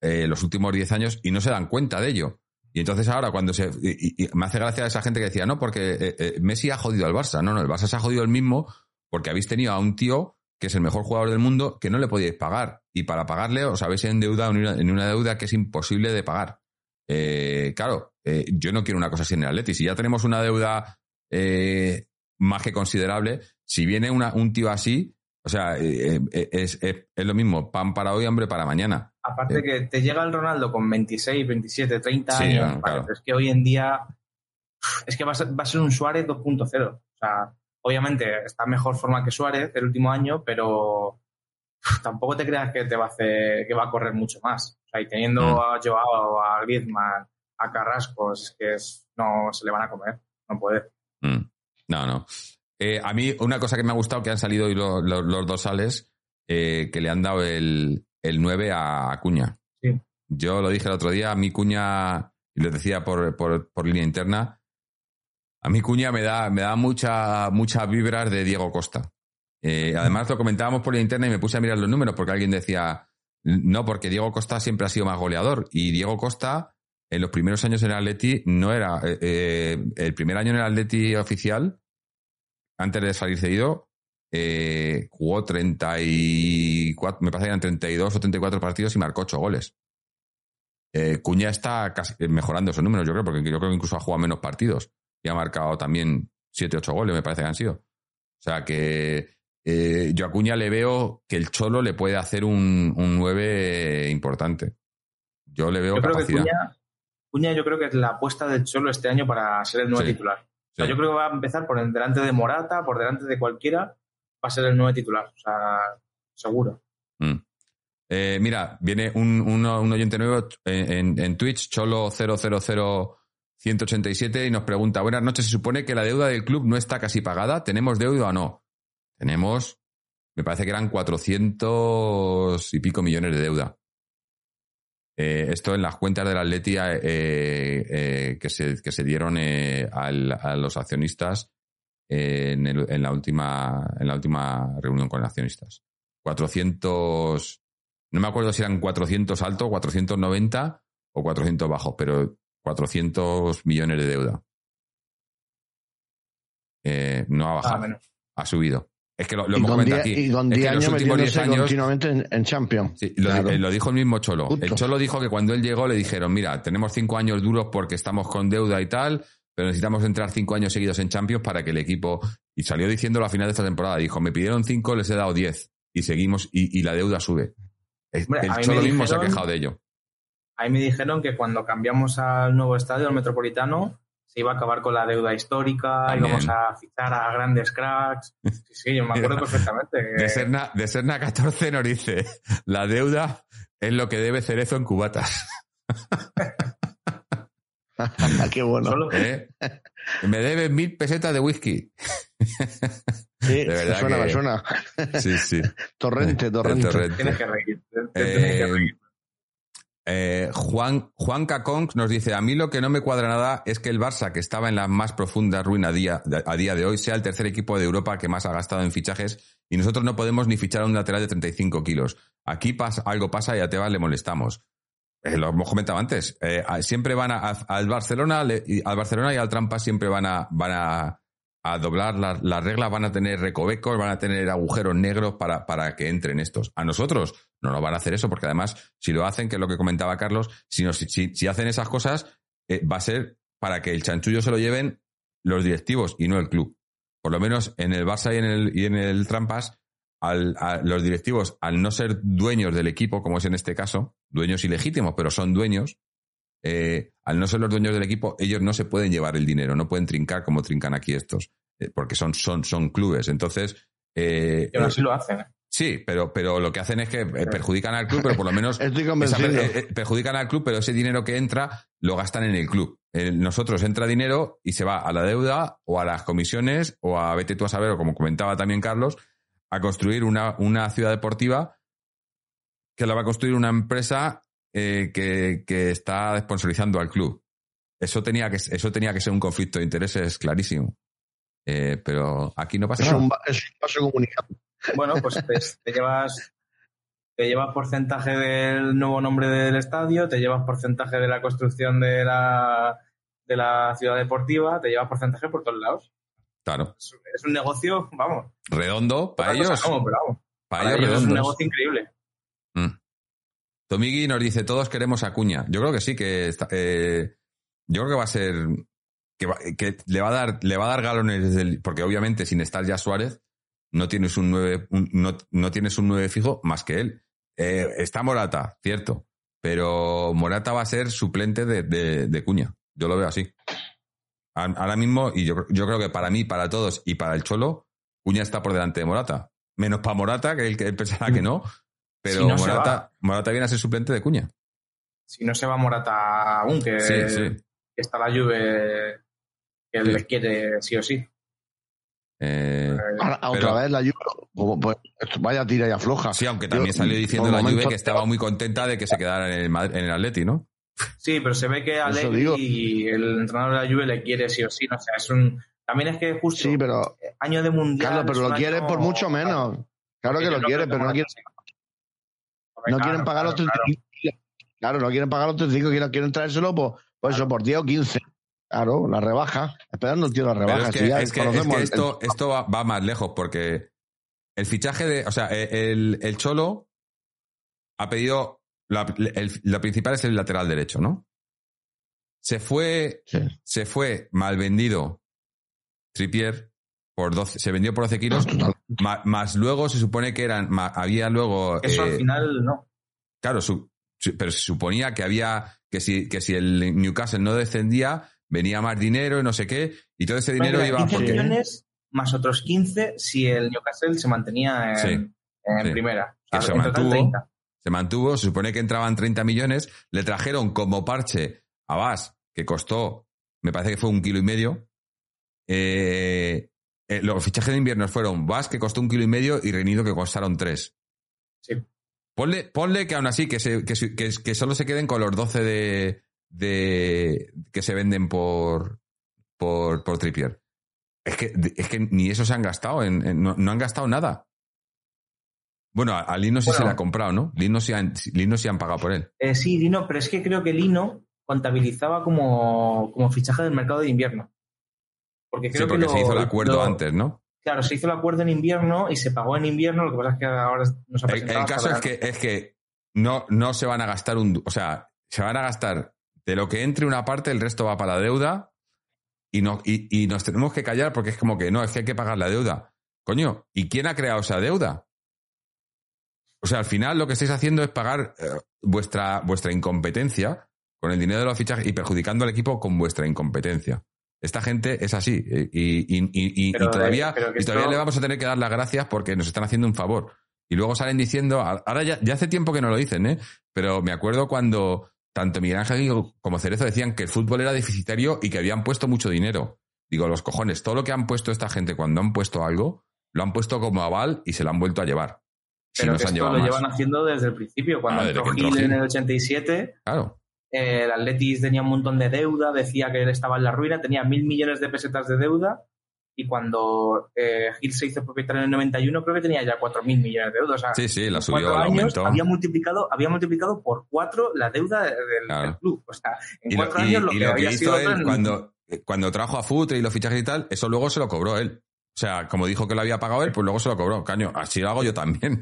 eh, los últimos 10 años y no se dan cuenta de ello. Y entonces ahora cuando se... Y, me hace gracia esa gente que decía, no, porque eh, eh, Messi ha jodido al Barça. No, no, el Barça se ha jodido el mismo porque habéis tenido a un tío que es el mejor jugador del mundo que no le podíais pagar. Y para pagarle os habéis endeudado en una, en una deuda que es imposible de pagar. Claro, yo no quiero una cosa así en el Atleti. Si ya tenemos una deuda más que considerable, si viene una- un tío así, o sea, eh, eh, es, es- es lo mismo, pan para hoy, hambre para mañana. Aparte Eh. que te llega el Ronaldo con 26, 27, 30 Sí, años. vale, pero es que hoy en día es que va a ser, va a ser un Suárez 2.0. O sea, obviamente está en mejor forma que Suárez el último año, pero tampoco te creas que te va a hacer, que va a correr mucho más. O sea, y teniendo Mm. a Joao, a Griezmann, a Carrasco, es que es, no se le van a comer. No puede. Mm. No, no. Eh, a mí, una cosa que me ha gustado que han salido hoy lo- lo- los dorsales, eh, que le han dado el, el 9 a Cuña. Sí. Yo lo dije el otro día, a mi Cuña, y lo decía por, por, por línea interna, a mi Cuña me da, me da mucha, muchas vibras de Diego Costa. Eh, además, lo comentábamos por línea interna y me puse a mirar los números porque alguien decía, no, porque Diego Costa siempre ha sido más goleador. Y Diego Costa, en los primeros años en el Atleti, no era. el primer año en el Atleti oficial, antes de salir cedido, eh, jugó 34, me parece que eran 32 o 34 partidos y marcó 8 goles. Eh, Cuña está casi mejorando esos números, yo creo, porque yo creo que incluso ha jugado menos partidos y ha marcado también 7, 8 goles, me parece que han sido. O sea que eh, yo a Cuña le veo que el Cholo le puede hacer un, un 9 importante. Yo le veo Yo creo que capacidad. Cuña, Cuña yo creo que es la apuesta del Cholo este año para ser el nuevo Sí, titular. O sea, yo creo que va a empezar por delante de Morata, por delante de cualquiera, va a ser el nuevo titular. O sea, seguro. Mm. Eh, mira, viene un, oyente nuevo en, en- en Twitch, Cholo000187, y nos pregunta, buenas noches, ¿se supone que la deuda del club no está casi pagada? ¿Tenemos deuda o no? Tenemos, me parece que eran 400 y pico millones de deuda. Eh, esto en las cuentas del Atleti eh, eh, que, se, que se dieron eh, al- a los accionistas eh, en, el- en la última, en la última reunión con accionistas. 400, no me acuerdo si eran 400 altos, 490 o 400 bajos, pero 400 millones de deuda. No ha Nada bajado, ha subido. Es que lo, lo hemos comentado 10 aquí. y con Es que 10 en los años últimos 10 metiéndose años continuamente en, en Champions. Sí, lo, Claro. eh, lo dijo el mismo Cholo. El. Cholo dijo que cuando él llegó le dijeron, mira, tenemos cinco años duros porque estamos con deuda y tal, pero necesitamos entrar cinco años seguidos en Champions para que el equipo... Y salió diciéndolo a final de esta temporada. Dijo, me pidieron cinco, les he dado diez. Y seguimos, y, y la deuda sube. El, Hombre, Cholo me mismo se ha dijeron- quejado de ello. Ahí me dijeron que cuando cambiamos al nuevo estadio, al Metropolitano, se iba a acabar con la deuda histórica, También. íbamos a fichar a grandes cracks. Sí, sí, yo me acuerdo perfectamente. que- De Serna, de Serna 14 nos dice, la deuda es lo que debe Cerezo en cubatas. Qué bueno. solo- ¿eh? Me deben mil pesetas de whisky. Sí, de verdad me suena, que- me suena. Sí, sí. Torrente, torrente. torrente. Tienes que reír. Eh, tienes que reír. Eh, Juan, Juan Cacón nos dice, a mí lo que no me cuadra nada es que el Barça, que estaba en la más profunda ruina a día, a día de hoy, sea el tercer equipo de Europa que más ha gastado en fichajes y nosotros no podemos ni fichar a un lateral de 35 kilos. Aquí pasa, algo pasa y a Tebas le molestamos. Eh, lo hemos comentado antes. Eh, siempre van a, al Barcelona, al Barcelona y al Trampa siempre van a, van a, a doblar las, las reglas, van a tener recovecos, van a tener agujeros negros para, para que entren estos. A nosotros no nos van a hacer eso, porque además, si lo hacen, que es lo que comentaba Carlos, si, nos- si, si hacen esas cosas, eh, va a ser para que el chanchullo se lo lleven los directivos y no el club. Por lo menos en el Barça y en el, y en el Trampas, al, a los directivos, al no ser dueños del equipo, como es en este caso, dueños ilegítimos, pero son dueños, eh, al no ser los dueños del equipo, ellos no se pueden llevar el dinero, no pueden trincar como trincan aquí estos, eh, porque son, son, son clubes. Entonces, eh, Y aún así lo hacen. ¿eh? sí, pero, pero lo que hacen es que eh, perjudican al club, pero por lo menos Estoy esa- convencido. eh, eh, perjudican al club, pero ese dinero que entra lo gastan en el club. El- nosotros entra dinero y se va a la deuda o a las comisiones o a vete tú a saber, o como comentaba también Carlos, a construir una, una ciudad deportiva que la va a construir una empresa eh, que, que está sponsorizando al club. Eso tenía que, eso tenía que ser un conflicto de intereses clarísimo. Eh, pero aquí no pasa Es nada. un, es un vaso comunicado. Bueno, pues te, te llevas te llevas porcentaje del nuevo nombre del estadio, te llevas porcentaje de la construcción de la, de la ciudad deportiva, te llevas porcentaje por todos lados. Claro. Es, es un negocio, vamos. Redondo, para cosa ellos. no, pero vamos, para, para ellos ellos es un negocio increíble. Tomigi nos dice, todos queremos a Cuña. Yo creo que sí, que está- eh, yo creo que va a ser que, va- le va a dar le va a dar galones porque obviamente sin estar ya Suárez no tienes un 9 no, no tienes un 9 fijo más que él. Eh, está Morata, cierto, pero Morata va a ser suplente de, de- de Cuña. Yo lo veo así. Ahora mismo, y yo, yo creo que para mí, para todos y para el Cholo, Cuña está por delante de Morata. Menos para Morata, que que él pensará que no, pero Si no se Morata, Morata viene a ser suplente de Cuña. Si no se va Morata aún, que, Sí, sí. que está la Juve que Sí. le quiere sí o sí. Eh, Ahora, otra Pero- vez la Juve, pues, vaya tira y afloja. sí, aunque Yo, también salió diciendo la Juve que estaba muy contenta de que se quedara en el, Madrid- en el Atleti, ¿no? Sí, pero se ve que digo. y el entrenador de la Juve le quiere sí o sí. No, o sea, es un... También es que justo Sí, pero, año de mundial. Carlos, pero lo quiere año- por mucho menos. Claro que yo lo no quiere, que pero no, quiere, sea. No Claro, quieren pagar los claro, 35 kilos. Claro, no quieren pagar los 35 kilos, quieren traérselo por, por eso, por 10 o 15. Claro, la rebaja. Esperando el tío la rebaja. es si que, ya es que- es que el- esto, esto va, va más lejos porque el fichaje de, o sea, eh, el, el Cholo ha pedido lo principal es el lateral derecho, ¿no? Se fue, Sí. se fue mal vendido Trippier por 12, se vendió por 12 kilos, Total. Ma- más, luego se supone que eran, ma- había luego, Eso eh, al final no. claro, su- su- pero se suponía que había, que si, que si el Newcastle no descendía, venía más dinero y no sé qué, y todo ese dinero iba 15 porque, millones más otros 15 si el Newcastle se mantenía en, Sí, en sí. primera. Que O sea, se en mantuvo. 30. se mantuvo, se supone que entraban 30 millones, le trajeron como parche a Bas, que costó, me parece que fue un kilo y medio. Eh, eh, los fichajes de invierno fueron Bas, que costó un kilo y medio, y Reinido, que costaron tres. Sí. Ponle, ponle que aún así, que, se- que, se- que, que solo se queden con los 12 de, de que se venden por, por, por Trippier. Es que, es que ni eso se han gastado, en, en- no, no han gastado nada. Bueno, a, a Lino sí se le ha comprado, ¿no? Lino sí han, Lino sí han pagado por él. Eh, sí, Lino, pero es que creo que Lino contabilizaba como, como fichaje del mercado de invierno. Porque Sí, creo porque que se hizo el acuerdo lo- antes, ¿no? Claro, se hizo el acuerdo en invierno y se pagó en invierno. Lo que pasa es que ahora nos ha El, presentado el hasta caso es que, es que no, no se van a gastar un... O sea, se van a gastar de lo que entre una parte, el resto va para la deuda y, no, y, y nos tenemos que callar porque es como que no, es que hay que pagar la deuda. Coño, ¿y quién ha creado esa deuda? O sea, al final lo que estáis haciendo es pagar eh, vuestra, vuestra incompetencia con el dinero de los fichajes y perjudicando al equipo con vuestra incompetencia. Esta gente es así eh, y, y- y- y- todavía, eh, pero que y todavía esto- le vamos a tener que dar las gracias porque nos están haciendo un favor. Y luego salen diciendo, ahora ya, ya hace tiempo que no lo dicen, ¿eh? pero me acuerdo cuando tanto Miguel Ángel como Cerezo decían que el fútbol era deficitario y que habían puesto mucho dinero. Digo, los cojones, todo lo que han puesto esta gente cuando han puesto algo, lo han puesto como aval y se lo han vuelto a llevar. Pero que han esto llevado lo más. llevan haciendo desde el principio. Cuando Ah, entró Gil en el 87, Claro. Eh, el Atletis tenía un montón de deuda, decía que él estaba en la ruina, tenía mil millones de pesetas de deuda. Y cuando eh, Gil se hizo propietario en el 91, creo que tenía ya cuatro mil millones de. O sea, Sí, sí, la subió, la aumentó. había multiplicado, había multiplicado por cuatro la deuda del, Claro. del club. O sea, en Y lo, cuatro y- años lo que lo había que hizo él en- cuando, cuando trajo a Futre y los fichajes y tal, eso luego se lo cobró él. O sea, como dijo que lo había pagado él, pues luego se lo cobró. Caño, así lo hago yo también.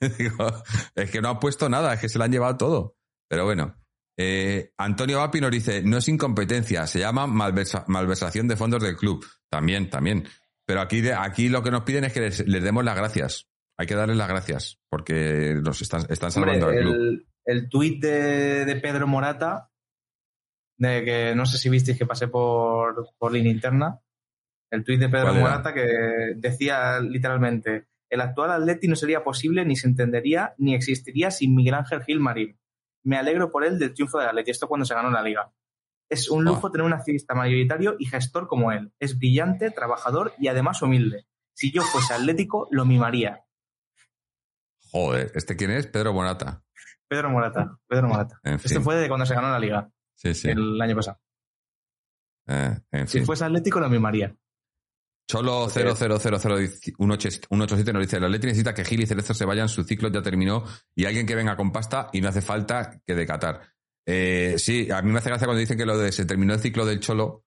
Digo, es que no ha puesto nada, es que se lo han llevado todo. Pero bueno. Eh, Antonio Vapi nos dice, no es incompetencia, se llama malversa- malversación de fondos del club. También, también. Pero aquí, de, aquí lo que nos piden es que les, les demos las gracias. Hay que darles las gracias, porque nos están, están Hombre, salvando al club. el, el tuit de, de Pedro Morata, de que no sé si visteis que pasé por, por línea interna, el tuit de Pedro. Morata que decía literalmente, el actual Atleti no sería posible, ni se entendería, ni existiría sin Miguel Ángel Gil Marín. Me alegro por él del triunfo del Atleti, esto cuando se ganó la liga. Es un lujo tener un accionista mayoritario y gestor como él. Es brillante, trabajador y además humilde. Si yo fuese atlético, lo mimaría. Joder, ¿este quién es? Pedro Bonata. Pedro Morata, Pedro Morata. En fin. fue de cuando se ganó la liga, Sí, sí. el año pasado. Eh, en Si fin. fuese Atlético, lo mimaría. Cholo Porque- 0000187 nos dice, el Atleti necesita que Gil y Cerezo se vayan, su ciclo ya terminó y alguien que venga con pasta y no hace falta que de Qatar. Eh, sí, a mí me hace gracia cuando dicen que lo de se terminó el ciclo del Cholo.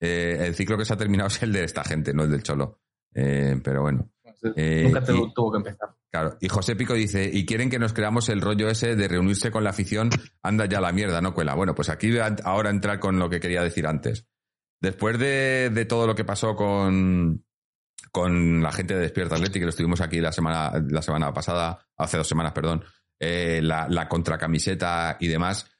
Eh, el ciclo que se ha terminado es el de esta gente, no el del Cholo. Eh, pero bueno, Nunca te- y- tuvo que empezar. claro. Y José Pico dice, y quieren que nos creamos el rollo ese de reunirse con la afición, anda ya la mierda, no cuela. Bueno, pues aquí voy a ahora entrar con lo que quería decir antes. Después de, de todo lo que pasó con, con la gente de Despierta Athletic, que lo estuvimos aquí la semana, la semana pasada, hace dos semanas, perdón, eh, la, la contracamiseta y demás,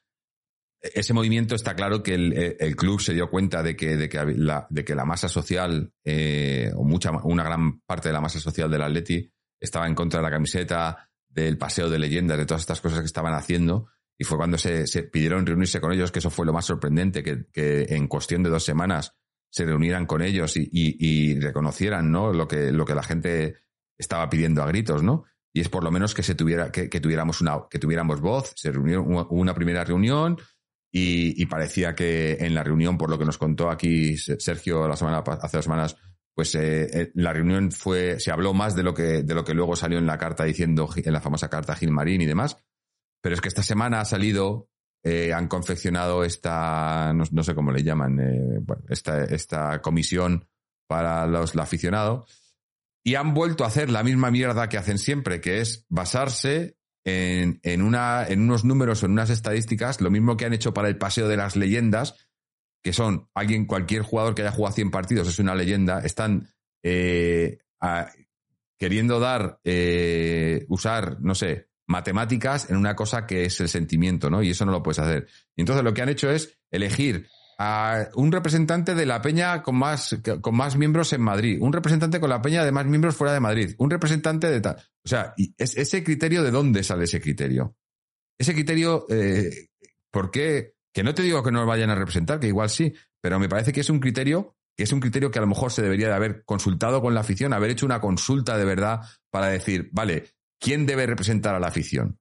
ese movimiento está claro que el, el club se dio cuenta de que, de que, la, de que la masa social, eh, o mucha, una gran parte de la masa social del Atleti, estaba en contra de la camiseta, del paseo de leyendas, de todas estas cosas que estaban haciendo. Y fue cuando se, se pidieron reunirse con ellos, que eso fue lo más sorprendente, que, que en cuestión de dos semanas se reunieran con ellos y, y, y reconocieran ¿no? lo, que, lo que la gente estaba pidiendo a gritos, ¿no? Y es por lo menos que se tuviera, que, que tuviéramos una, que tuviéramos voz, se hubo una primera reunión, y, y, parecía que en la reunión, por lo que nos contó aquí Sergio la semana, hace dos semanas, pues eh, la reunión fue, se habló más de lo que, de lo que luego salió en la carta diciendo, en la famosa carta Gilmarín y demás. Pero es que esta semana ha salido, eh, han confeccionado esta, no, sé cómo le llaman, eh, bueno, esta, esta comisión para los el aficionado y han vuelto a hacer la misma mierda que hacen siempre, que es basarse en, en, una, en unos números o en unas estadísticas, lo mismo que han hecho para el paseo de las leyendas, que son alguien, cualquier jugador que haya jugado 100 partidos es una leyenda, están eh, queriendo dar, eh, usar, no sé, matemáticas en una cosa que es el sentimiento, ¿no? Y eso no lo puedes hacer. Y entonces lo que han hecho es elegir a un representante de la peña con más, con más miembros en Madrid, un representante con la peña de más miembros fuera de Madrid, un representante de tal. O sea, ese criterio, ¿de dónde sale ese criterio? Ese criterio, eh, ¿por qué? Que no te digo que no lo vayan a representar, que igual sí, pero me parece que es un criterio que es un criterio que a lo mejor se debería de haber consultado con la afición, haber hecho una consulta de verdad para decir, vale, ¿quién debe representar a la afición?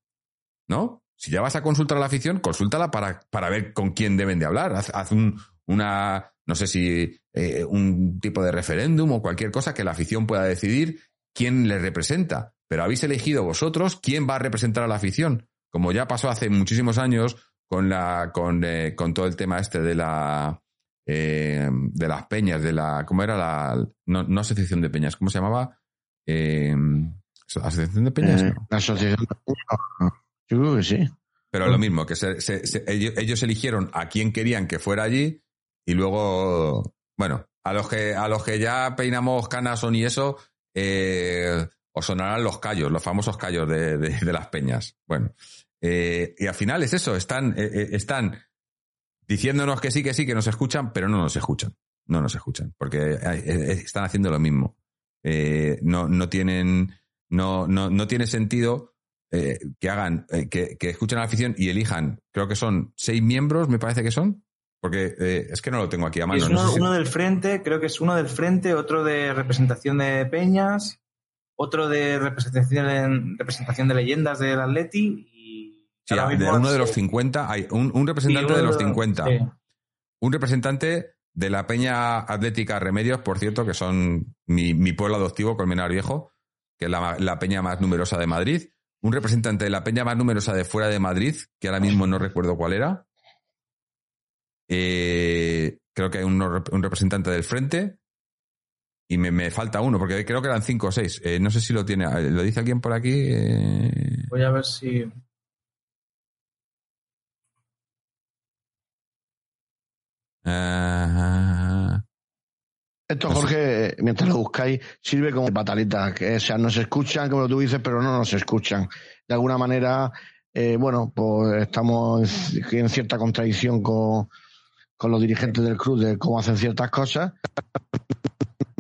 ¿No? Si ya vas a consultar a la afición, consúltala para, para ver con quién deben de hablar. Haz, un, una, no sé si eh, un tipo de referéndum o cualquier cosa que la afición pueda decidir quién le representa. Pero habéis elegido vosotros quién va a representar a la afición. Como ya pasó hace muchísimos años con la, con, eh, con todo el tema este de la, eh, de las peñas, de la, ¿cómo era la, no, no asociación de peñas, ¿cómo se llamaba? Asociación de peñas, Eh, ¿no? la asociación. Yo creo que sí. Pero lo mismo, que se- se- se- ellos, ellos eligieron a quién querían que fuera allí y luego, bueno, a los que, a los que ya peinamos canas y eso, eh, os sonarán los callos, los famosos callos de, de- de las peñas. Bueno, eh, y al final es eso, están, eh, están diciéndonos que sí, que sí, que nos escuchan, pero no nos escuchan. No nos escuchan, porque están haciendo lo mismo. No, no tienen, no, no, no tiene sentido eh, que hagan, eh, que, que escuchen a la afición y elijan, creo que son seis miembros, me parece que son, porque eh, es que no lo tengo aquí a mano. es no uno, sé si- uno del frente, creo que es uno del frente, otro de representación de peñas, otro de representación, representación de leyendas del Atleti y sí, ahora de uno de los 50, hay un, un representante de los 50, sí. un representante de la Peña Atlética Remedios, por cierto, que son mi, mi pueblo adoptivo, Colmenar Viejo, que es la, la peña más numerosa de Madrid, un representante de la peña más numerosa de fuera de Madrid, que ahora mismo no recuerdo cuál era. Eh, creo que hay un representante del frente. Y me, me falta uno, porque creo que eran cinco o seis. Eh, no sé si lo tiene. ¿Lo dice alguien por aquí? Eh, Voy a ver si. Esto. Jorge, mientras lo buscáis, sirve como patalita. Que, o sea, nos escuchan, como tú dices, pero no nos escuchan. De alguna manera, eh, bueno, pues estamos en cierta contradicción con, con los dirigentes del club de cómo hacen ciertas cosas,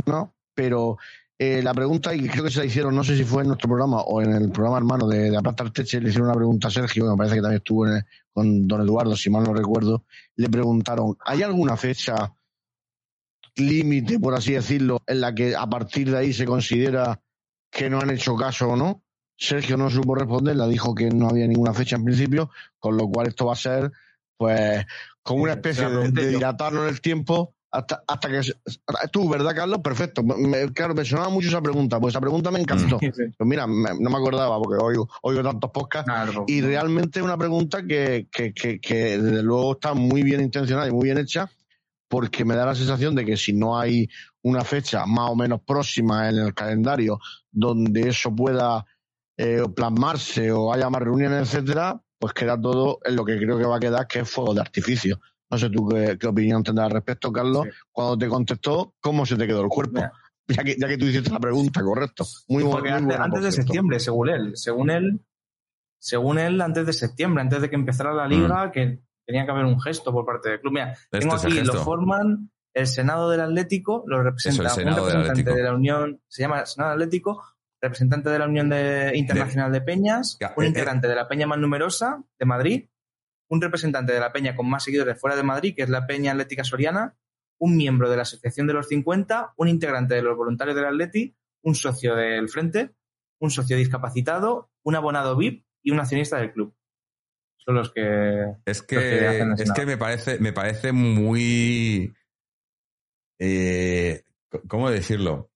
¿no? Pero eh, la pregunta, y creo que se la hicieron, no sé si fue en nuestro programa o en el programa hermano de, de Aplasta Arteche, le hicieron una pregunta a Sergio, que me parece que también estuvo en el- con don Eduardo, si mal no recuerdo, le preguntaron, ¿hay alguna fecha límite, por así decirlo, en la que a partir de ahí se considera que no han hecho caso o no? Sergio no supo responder, le dijo que no había ninguna fecha en principio, con lo cual esto va a ser, pues, como una especie la de, dilatarlo en el tiempo hasta, hasta que... Tú, ¿verdad, Carlos? Perfecto. Me- claro, me sonaba mucho esa pregunta, pues esa pregunta me encantó. Sí, sí. Pues mira, me- no me acordaba porque oigo, oigo tantos podcasts y realmente es una pregunta que, que, que, que desde luego está muy bien intencionada y muy bien hecha, porque me da la sensación de que si no hay una fecha más o menos próxima en el calendario donde eso pueda eh, plasmarse o haya más reuniones, etcétera, pues queda todo en lo que creo que va a quedar, que es fuego de artificio. No sé tú qué, qué opinión tendrás al respecto, Carlos, Sí. cuando te contestó, ¿cómo se te quedó el cuerpo? Mira. Ya que, ya que tú hiciste la pregunta, correcto. Muy, bu- Porque muy antes, buena, antes por de septiembre, según él, según él, según él, antes de septiembre, antes de que empezara la liga, que tenía que haber un gesto por parte del club. Mira. Este tengo aquí, lo forman el Senado del Atlético, lo representa Eso, un representante de la Unión, se llama Senado Atlético, representante de la Unión de- Internacional de, Peñas, Ya, un eh, integrante de la peña más numerosa de Madrid, un representante de la peña con más seguidores fuera de Madrid, que es la Peña Atlética Soriana, un miembro de la Asociación de los 50, un integrante de los voluntarios del Atleti, un socio del Frente, un socio discapacitado, un abonado VIP y un accionista del club. Son los que... Es que hacen es que me parece, me parece muy. eh, ¿Cómo decirlo?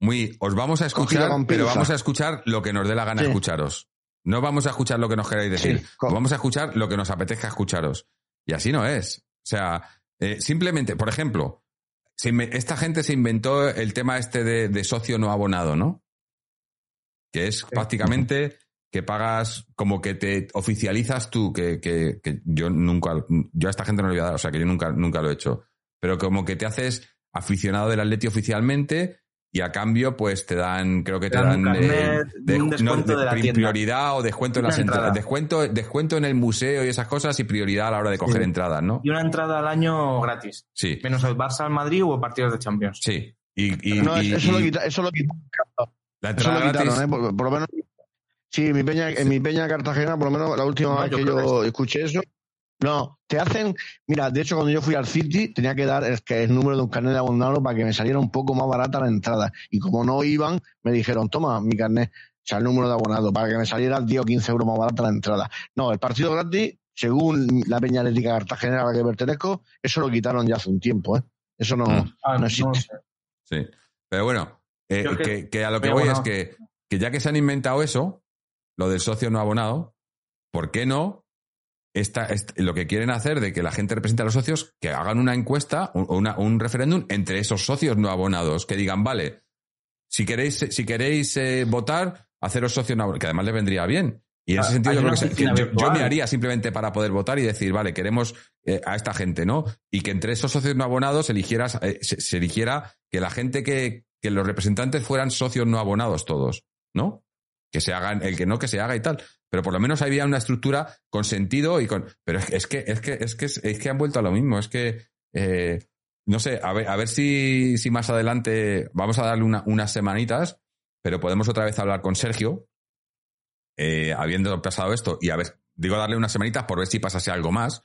Muy. Os vamos a escuchar, pero vamos a escuchar lo que nos dé la gana Sí. escucharos. No vamos a escuchar lo que nos queráis decir. Sí, Vamos a escuchar lo que nos apetezca escucharos. Y así no es. O sea, eh, simplemente, por ejemplo, esta gente se inventó el tema este de, de socio no abonado, ¿no? Que es prácticamente que pagas, como que te oficializas tú, que, que, que yo nunca, yo a esta gente no le voy a dar, o sea, que yo nunca, nunca lo he hecho, pero como que te haces aficionado del Atleti oficialmente y a cambio pues te dan creo que te, Te dan dan un carnet, de- un descuento no, de la pri- tienda. prioridad o descuento en las entradas entrada. descuento descuento en el museo y esas cosas y prioridad a la hora de coger Sí. entradas no Y una entrada al año gratis. sí Menos el Barça al Madrid o partidos de Champions. sí y, y- No, y- eso, lo quita- eso lo quitaron. la Eso lo entrada quitaron, gratis ¿eh? Por, por lo menos. Sí, mi peña, en mi peña Cartagena, por lo menos la última No, vez yo que yo escuché eso. No, te hacen. Mira, de hecho, cuando yo fui al City, tenía que dar el, número de un carnet de abonado para que me saliera un poco más barata la entrada. Y como no iban, me dijeron, toma mi carnet, o sea, el número de abonado, para que me saliera 10 o 15 euros más barata la entrada. No, el partido gratis, según la peña atlética cartagenera a la que pertenezco, eso lo quitaron ya hace un tiempo, ¿eh? Eso no. Ah, no existe. sé. Sí. Pero bueno, eh, que, que- que a lo que voy es que, que ya que se han inventado eso, lo del socio no abonado, ¿por qué no? Esta, est- lo que quieren hacer de que la gente represente a los socios, que hagan una encuesta o un referéndum entre esos socios no abonados, que digan, vale, si queréis, si queréis eh, votar, haceros socios no abonados, que además le vendría bien. Y en ese Ah, sentido yo creo una que, se- que oficina yo, yo virtual. me haría simplemente para poder votar y decir, vale, queremos eh, a esta gente, ¿no? Y que entre esos socios no abonados eligieras, eh, se, se eligiera que la gente que, que los representantes fueran socios no abonados todos, ¿no? Que se hagan, el que no que se haga y tal. Pero por lo menos había una estructura con sentido y con. Pero es, es que, es que, es que, es que han vuelto a lo mismo. Es que eh, no sé, a ver, a ver si, si más adelante vamos a darle una- unas semanitas, pero podemos otra vez hablar con Sergio, eh, habiendo pasado esto, y a ver, digo darle unas semanitas por ver si pasase algo más,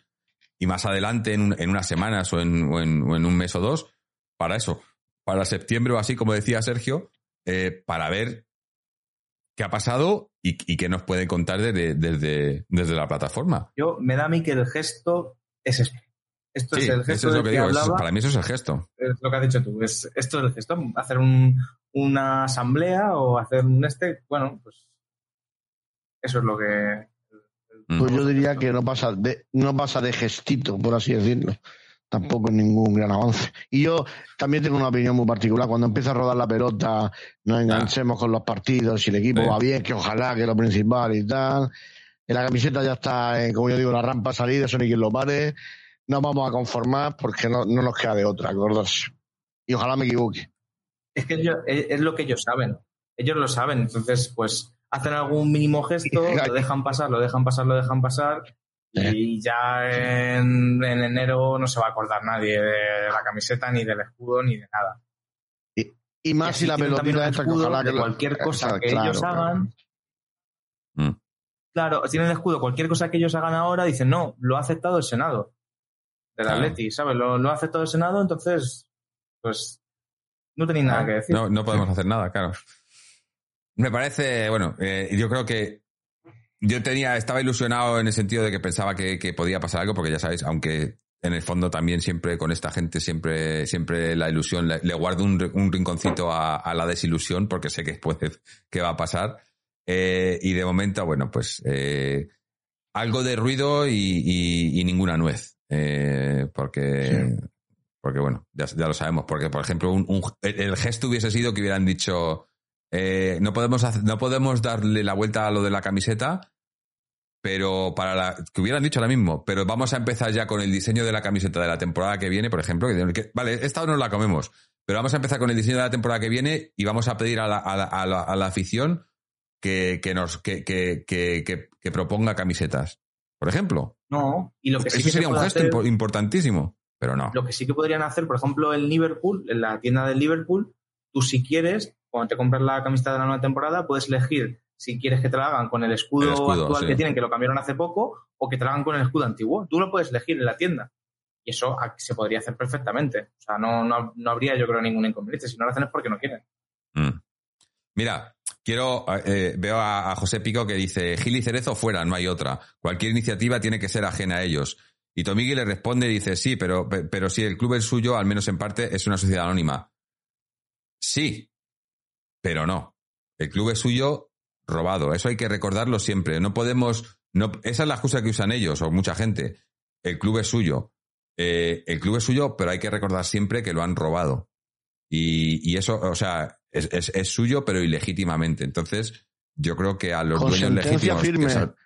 y más adelante, en, en unas semanas o en un mes o dos, para eso, para septiembre o así, como decía Sergio, eh, para ver qué ha pasado y, y qué nos pueden contar desde, desde, desde la plataforma. Yo, me da a mí que el gesto es esto. Esto Sí, es el eso gesto es lo del que que digo, eso- hablaba. para mí eso es el gesto. es lo que has dicho tú. Es, esto es el gesto. Hacer un, una asamblea o hacer un este. Bueno, pues. Eso es lo que. Mm. Pues yo diría que no pasa de, no pasa de gestito, por así decirlo. Tampoco es ningún gran avance. Y yo también tengo una opinión muy particular. Cuando empieza a rodar la pelota, nos enganchemos con los partidos, si el equipo Sí. va bien, que ojalá que es lo principal y tal. En la camiseta ya está, eh, como yo digo, la rampa salida, eso ni quien lo pare. No vamos a conformar porque no, no nos queda de otra, acordarse. Y ojalá me equivoque. Es que ellos- es, es lo que ellos saben. Ellos lo saben. Entonces, pues hacen algún mínimo gesto, lo dejan pasar, lo dejan pasar, lo dejan pasar. Y ya en, en enero no se va a acordar nadie de la camiseta, ni del escudo, ni de nada. Y más si la pelotita que escudo ojalá de que lo- cualquier cosa Claro, que ellos claro. hagan. Mm. Claro, tienen el escudo, cualquier cosa que ellos hagan ahora, dicen, no, lo ha aceptado el Senado del Claro. Atleti, ¿sabes? Lo, lo ha aceptado el Senado, entonces, pues, no tenéis nada que decir. No, no podemos hacer nada, claro. Me parece, bueno, eh, yo creo que yo tenía, estaba ilusionado en el sentido de que pensaba que, que podía pasar algo, porque ya sabéis, aunque en el fondo también siempre con esta gente siempre, siempre la ilusión, le, le guardo un, un rinconcito a, a la desilusión, porque sé que puede, que va a pasar. Eh, y de momento, bueno, pues eh, algo de ruido y, y- y ninguna nuez. Eh, porque, porque bueno, ya, ya lo sabemos. Porque, por ejemplo, un, un- el, el gesto hubiese sido que hubieran dicho, eh, no, podemos hacer- no podemos darle la vuelta a lo de la camiseta, pero para la, que hubieran dicho ahora mismo, pero vamos a empezar ya con el diseño de la camiseta de la temporada que viene, por ejemplo, que, vale, esta no la comemos, pero vamos a empezar con el diseño de la temporada que viene y vamos a pedir a la, a la- a la- a la afición que, que nos, que, que, proponga camisetas, por ejemplo. No, y lo que sí Eso sería un gesto hacer- importantísimo, pero no. Lo que sí que podrían hacer, por ejemplo, en Liverpool, en la tienda del Liverpool, tú si quieres, cuando te compras la camiseta de la nueva temporada, puedes elegir si quieres que te la hagan con el escudo, El escudo, actual sí. que tienen, que lo cambiaron hace poco, o que te la hagan con el escudo antiguo. Tú lo puedes elegir en la tienda. Y eso se podría hacer perfectamente. O sea, no, no, no habría, yo creo, ningún inconveniente. Si no lo hacen es porque no quieren. Mm. Mira, quiero, eh, veo a, a José Pico que dice, Gil y Cerezo fuera, no hay otra. Cualquier iniciativa tiene que ser ajena a ellos. Y Tomigui le responde y dice, sí, pero, pe- pero si el club es suyo, al menos en parte, es una sociedad anónima. Sí, pero no. El club es suyo robado. Eso hay que recordarlo siempre. No podemos, no, esa es la excusa que usan ellos o mucha gente. El club es suyo. Eh, el club es suyo, pero hay que recordar siempre que lo han robado. Y, y eso, o sea, es, es- es suyo, pero ilegítimamente. Entonces, yo creo que a los dueños legítimos,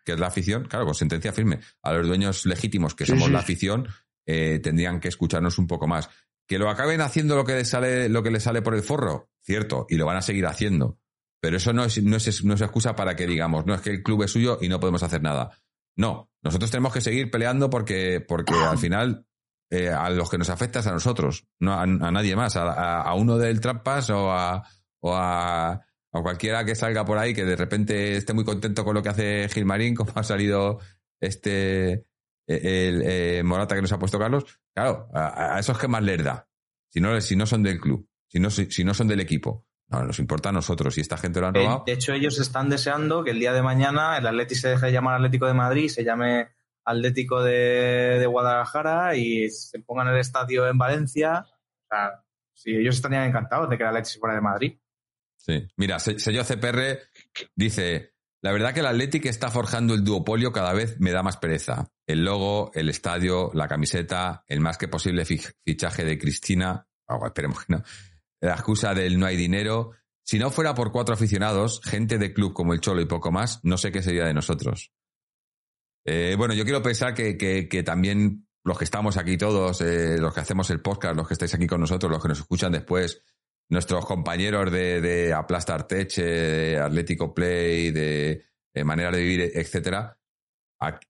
que es, la afición, claro, con sentencia firme, a los dueños legítimos, que somos la afición, eh, tendrían que escucharnos un poco más. Que lo acaben haciendo lo que les sale, lo que les sale por el forro, cierto, y lo van a seguir haciendo. Pero eso no es, no es, no es excusa para que digamos, no es que el club es suyo y no podemos hacer nada. No, nosotros tenemos que seguir peleando porque, porque al final eh, a los que nos afecta es a nosotros, no a, nadie más, a, uno del Trampas o a, o a, cualquiera que salga por ahí que de repente esté muy contento con lo que hace Gilmarín, como ha salido este el, eh, Morata que nos ha puesto Carlos. Claro, a, esos que más les da, si no, si no son del club, si no, si no son del equipo. No, nos importa a nosotros. y esta gente lo han robado. De hecho, ellos están deseando que el día de mañana el Atlético se deje de llamar Atlético de Madrid, se llame Atlético de, Guadalajara y se pongan el estadio en Valencia. O sea, sí, ellos estarían encantados de que el Atlético se fuera de Madrid. Sí. Mira, sello CPR dice: La verdad que el Atlético está forjando el duopolio cada vez me da más pereza. El logo, el estadio, la camiseta, el más que posible fichaje de Cristina. Oh, esperemos que no la excusa del no hay dinero. Si no fuera por cuatro aficionados, gente de club como el Cholo y poco más, no sé qué sería de nosotros. Eh, bueno, yo quiero pensar que, que, también los que estamos aquí todos, eh, los que hacemos el podcast, los que estáis aquí con nosotros, los que nos escuchan después, nuestros compañeros de, de Aplastar Teche, de Atlético Play, de, Manera de Vivir, etcétera,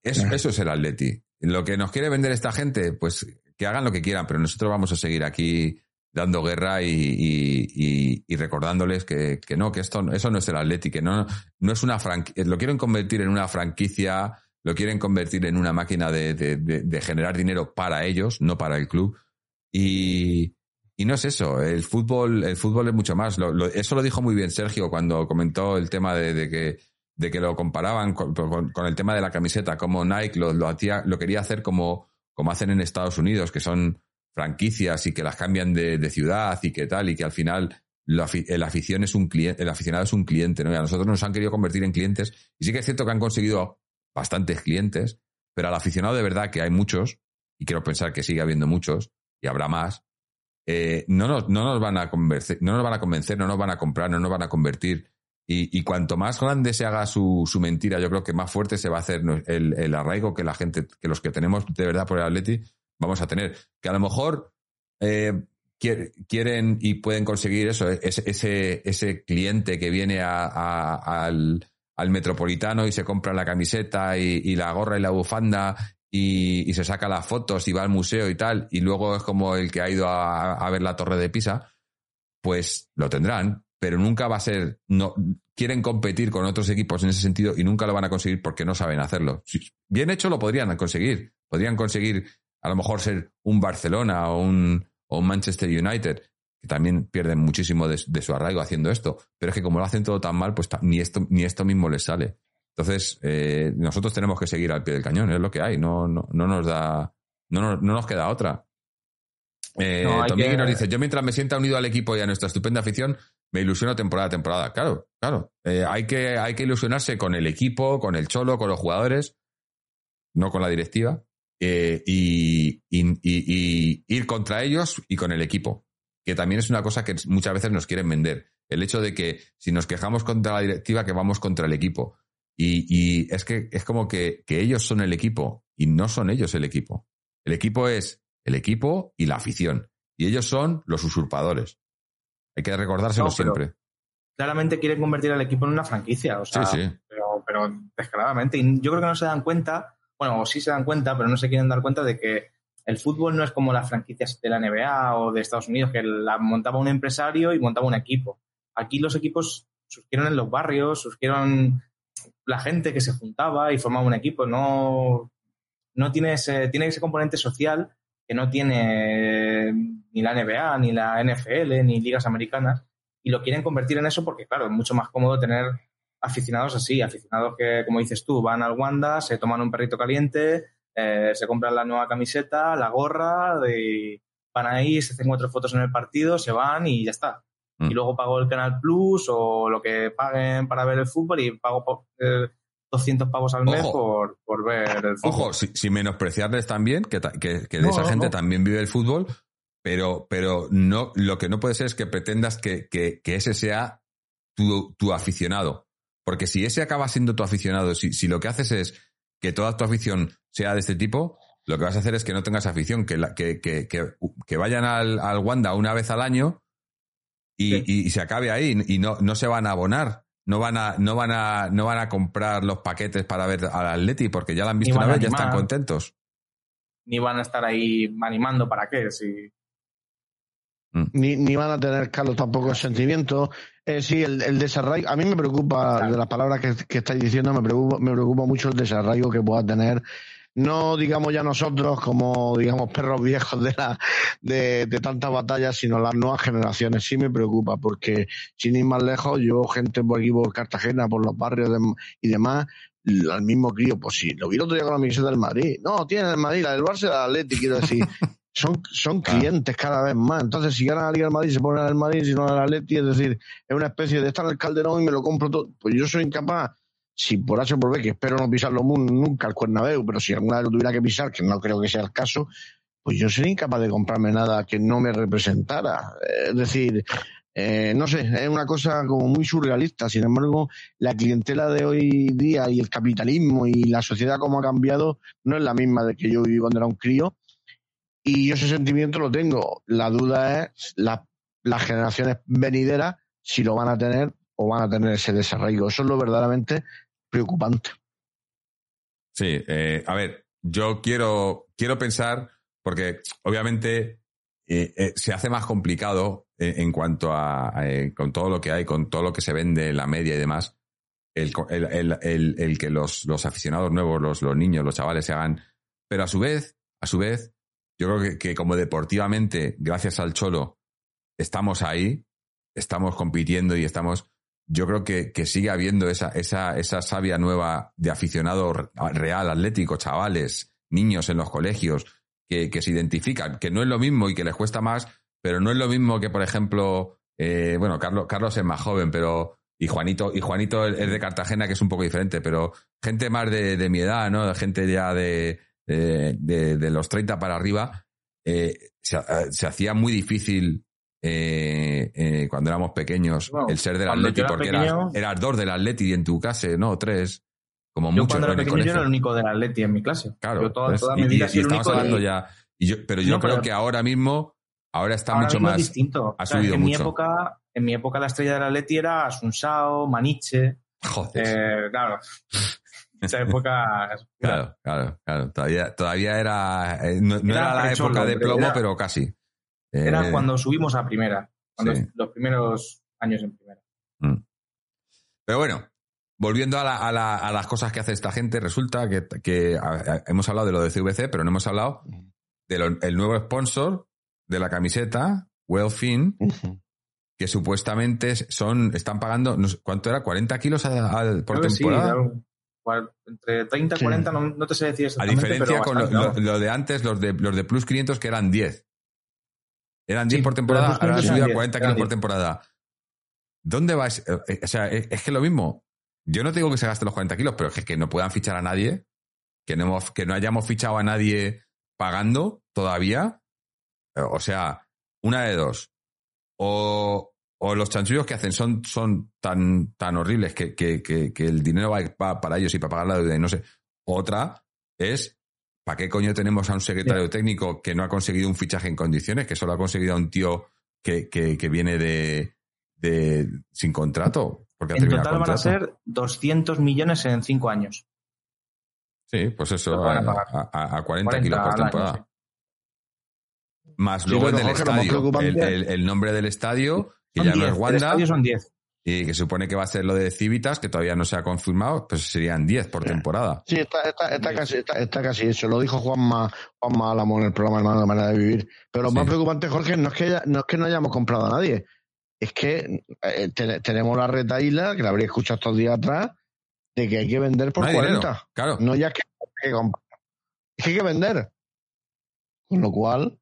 eso, eso es el Atleti. Lo que nos quiere vender esta gente, pues que hagan lo que quieran, pero nosotros vamos a seguir aquí dando guerra y, recordándoles que, no, que esto, eso no es el Atleti, que no, no es una franquicia, lo quieren convertir en una franquicia, lo quieren convertir en una máquina de, generar dinero para ellos, no para el club. Y, no es eso, el fútbol, el fútbol es mucho más. eso lo dijo muy bien Sergio cuando comentó el tema de, que de que lo comparaban con, el tema de la camiseta, como Nike lo, lo, lo quería hacer como, como hacen en Estados Unidos, que son franquicias y que las cambian de, ciudad y que tal, y que al final el, es un cliente, el aficionado es un cliente, ¿no? Y a nosotros nos han querido convertir en clientes, y sí que es cierto que han conseguido bastantes clientes, pero al aficionado de verdad, que hay muchos, y quiero pensar que sigue habiendo muchos, y habrá más, eh, no, nos, no, nos van a convencer, no nos van a convencer, no nos van a comprar, no nos van a convertir. Y, cuanto más grande se haga su, su, mentira, yo creo que más fuerte se va a hacer el, el, arraigo que la gente, que los que tenemos de verdad por el Atleti, vamos a tener. Que a lo mejor eh, quieren y pueden conseguir eso, ese, ese, cliente que viene al, metropolitano y se compra la camiseta y, la gorra y la bufanda y, se saca las fotos y va al museo y tal, y luego es como el que ha ido a, ver la torre de Pisa, pues lo tendrán, pero nunca va a ser, no, quieren competir con otros equipos en ese sentido y nunca lo van a conseguir porque no saben hacerlo. Bien hecho lo podrían conseguir, podrían conseguir a lo mejor ser un Barcelona o un, o Manchester United, que también pierden muchísimo de, su arraigo haciendo esto, pero es que como lo hacen todo tan mal, pues ni esto, ni esto mismo les sale. Entonces, eh, nosotros tenemos que seguir al pie del cañón, es lo que hay, no, no, no nos da, no, no, nos queda otra. Eh, nos dice, yo mientras me sienta unido al equipo y a nuestra estupenda afición, me ilusiono temporada a temporada. Claro, claro. Eh, hay, que, hay que ilusionarse con el equipo, con el cholo, con los jugadores, no con la directiva. Eh, y, ir contra ellos y con el equipo, que también es una cosa que muchas veces nos quieren vender. El hecho de que si nos quejamos contra la directiva, que vamos contra el equipo. Y, es que es como que, ellos son el equipo y no son ellos el equipo. El equipo es el equipo y la afición. Y ellos son los usurpadores. Hay que recordárselo siempre. Claramente quieren convertir al equipo en una franquicia, o sea, Pero, pero descaradamente. Y yo creo que no se dan cuenta bueno, o sí se dan cuenta, pero no se quieren dar cuenta de que el fútbol no es como las franquicias de la NBA o de Estados Unidos, que la montaba un empresario y montaba un equipo. Aquí los equipos surgieron en los barrios, surgieron la gente que se juntaba y formaba un equipo. No, no tiene, ese, tiene ese componente social que no tiene ni la NBA, ni la NFL, ni ligas americanas, y lo quieren convertir en eso porque, claro, es mucho más cómodo tener aficionados así, aficionados que, como dices tú, van al Wanda, se toman un perrito caliente, eh, se compran la nueva camiseta, la gorra, de, van ahí, se hacen cuatro fotos en el partido, se van y ya está. Mm. Y luego pago el Canal Plus o lo que paguen para ver el fútbol y pago 200 eh, pavos al mes por, por, ver el fútbol. Ojo, sin, menospreciarles también, que, que, de esa gente también vive el fútbol, pero, pero no, lo que no puede ser es que pretendas que, que ese sea tu, tu aficionado Porque si ese acaba siendo tu aficionado, si, si lo que haces es que toda tu afición sea de este tipo, lo que vas a hacer es que no tengas afición, que, la- que, que, que, que vayan al, al Wanda una vez al año y, Sí. y- y se acabe ahí y no, no se van a abonar. No van a, no van a, no van a comprar los paquetes para ver al Atleti porque ya la han visto una vez, ya están contentos. Ni van a estar ahí animando para qué. Si... Ni, ni van a tener, Carlos, tampoco sentimientos. Eh, sí, el, el desarraigo. A mí me preocupa, Claro. de las palabras que, que estáis diciendo, me preocupa, me preocupa mucho el desarraigo que pueda tener. No digamos ya nosotros como, digamos, perros viejos de, la, de, de tantas batallas, sino las nuevas generaciones. Sí me preocupa, porque sin ir más lejos, yo, gente por aquí, por Cartagena, por los barrios de- y demás, al mismo crío, pues sí, lo vi el otro día con la camiseta del Madrid. No, tiene el Madrid, la del Barça y la del Atleti, quiero decir. Son, son Claro. clientes cada vez más. Entonces, si gana la Liga del Madrid, se pone el Madrid, si no el Atleti, es decir, es una especie de estar en el Calderón y me lo compro todo. Pues yo soy incapaz, si por H por B, que espero no pisarlo nunca el Cuernabéu, pero si alguna vez lo tuviera que pisar, que no creo que sea el caso, pues yo sería incapaz de comprarme nada que no me representara. Es decir, eh, no sé, es una cosa como muy surrealista. Sin embargo, la clientela de hoy día y el capitalismo y la sociedad como ha cambiado no es la misma de que yo viví cuando era un crío. Y yo ese sentimiento lo tengo. La duda es la- las generaciones venideras si lo van a tener o van a tener ese desarraigo. Eso es lo verdaderamente preocupante. Sí, eh, a ver, yo quiero, quiero pensar, porque obviamente eh, eh, se hace más complicado eh, en cuanto a, con todo lo que hay, con todo lo que se vende en la media y demás, el, el- el- el que los, los aficionados nuevos, los, los niños, los chavales se hagan. Pero a su vez, a su vez, yo creo que, que como deportivamente, gracias al Cholo, estamos ahí, estamos compitiendo y estamos yo creo que, que sigue habiendo esa, esa, esa savia nueva de aficionado re- real, atlético, chavales, niños en los colegios, que, que se identifican, que no es lo mismo y que les cuesta más, pero no es lo mismo que, por ejemplo, eh, bueno, Carlos, Carlos es más joven, pero, y Juanito, y Juanito es de Cartagena, que es un poco diferente, pero gente más de, de mi edad, ¿no? Gente ya de, de, de- los 30 para arriba, eh, se, ha- se hacía muy difícil eh, eh, cuando éramos pequeños Bueno, el ser del Atleti, porque pequeño- eras, eras dos del Atleti en tu casa, ¿no? Tres, como Yo mucho cuando era pequeño yo era el único del Atleti en mi clase. Claro, Yo toda, ¿ves? toda y, mi y- vida he y sido el estamos único hablando ya. y yo- pero yo No, creo pero- que ahora mismo, ahora está Ahora mucho es más. distinto. ha O sea, subido en mi mucho. época, en mi época la estrella del Atleti era Asunsao, Maniche, Joder. eh, claro. Esa época Claro, claro, claro. Todavía, todavía era. eh, no, no Era era, la época de plomo, era- pero casi. Era Eh, cuando subimos a primera, cuando sí. los primeros años en primera. Mm. Pero bueno, volviendo a, la- a la- a las cosas que hace esta gente, resulta que, que, a- a- hemos hablado de lo de CVC, pero no hemos hablado del nuevo sponsor de la camiseta, Wellfin, que supuestamente son, están pagando, no sé, ¿cuánto era? ¿40 kilos a- al- por Creo que sí, temporada? entre 30 y Sí. 40, no, no te sé decir a exactamente, diferencia pero con lo, lo de antes, los de, los de Plus 500, que eran 10. Eran 10 Sí, por temporada, ahora han 500 subido a eran 40 10, kilos por 10. temporada. ¿Dónde vas? Eh, eh, O sea, es, es que lo mismo. Yo no te digo que se gaste los 40 kilos, pero es que no puedan fichar a nadie, que no, hemos- que no hayamos fichado a nadie pagando todavía. Eh, O sea, una de dos. O, o los chanchullos que hacen son, son tan, tan horribles que, que, que, que el dinero va, va para ellos y para pagar la deuda y no sé. Otra es, ¿para qué coño tenemos a un secretario técnico que no ha conseguido un fichaje en condiciones, que solo ha conseguido a un tío que, que, que viene de, de sin contrato? Porque En total van a contrato. ser 200 millones en 5 años. Sí, pues eso, Lo van a a, pagar. a- a 40, 40 kilos por al año, temporada. sí. Más Sí, luego el del estadio, el, el- el nombre del estadio, que Son ya 10, no es el Wanda, estadio son 10. Y que supone que va a ser lo de Civitas, que todavía no se ha confirmado, pues serían 10 por temporada. Sí, está, está, está, casi, está, está casi hecho. Lo dijo Juanma, Juanma Álamo en el programa Hermano de Manera de Vivir. Pero lo Sí. más preocupante, Jorge, no es, que haya- no es que no hayamos comprado a nadie. Es que eh, te- tenemos la retaíla, que la habría escuchado estos días atrás, de que hay que vender por no hay 40. dinero, claro. No ya que que comprar. Es que hay que vender. Con lo cual,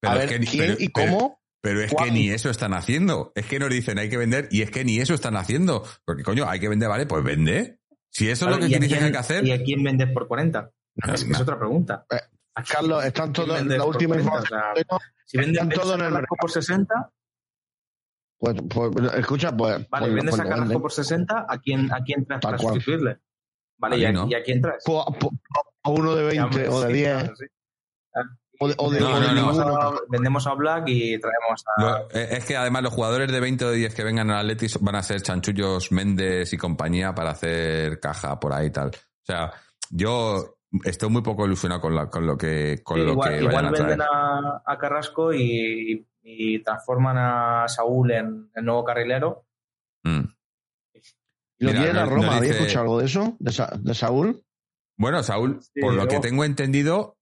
pero a ver que, quién pero- y cómo. Pero es que ni eso están haciendo. Es que nos dicen hay que vender y es que ni eso están haciendo. Porque coño, hay que vender, vale, pues vende. Si eso es lo que ¿Y a dicen que hay que hacer. ¿Y a quién vendes por 40? Es, es otra pregunta. Eh, ¿A quién- Carlos, están todos, vendes la por última 40? información. O sea, si vendes todos en el Carrasco por 60, Pues, pues, escucha, pues. Vale, pues- vendes pues a Carrasco venden. por 60, ¿a quién, a quién traes Tal para cual. sustituirle? Vale, ¿y a, no. y a quién traes? Pues a, pues a uno de 20 Ya, hombre, o de sí, 10 claro, sí. O de, o de- No, o de no, no. vendemos, a, a Black y traemos a. Lo- eh, es que además los jugadores de 20 o de 10 que vengan al Atleti van a ser chanchullos Méndez y compañía para hacer caja por ahí y tal. O sea, yo estoy muy poco ilusionado con, la- con lo que, con Sí, lo igual que igual vayan a traer. venden a, a Carrasco y, y transforman a Saúl en el nuevo carrilero. Mm. Y lo Mira, quiere la nos- Roma. ¿Habéis dice- escuchado algo de eso? ¿De, Sa- de Saúl? Bueno, Saúl, Sí, por lo que tengo entendido,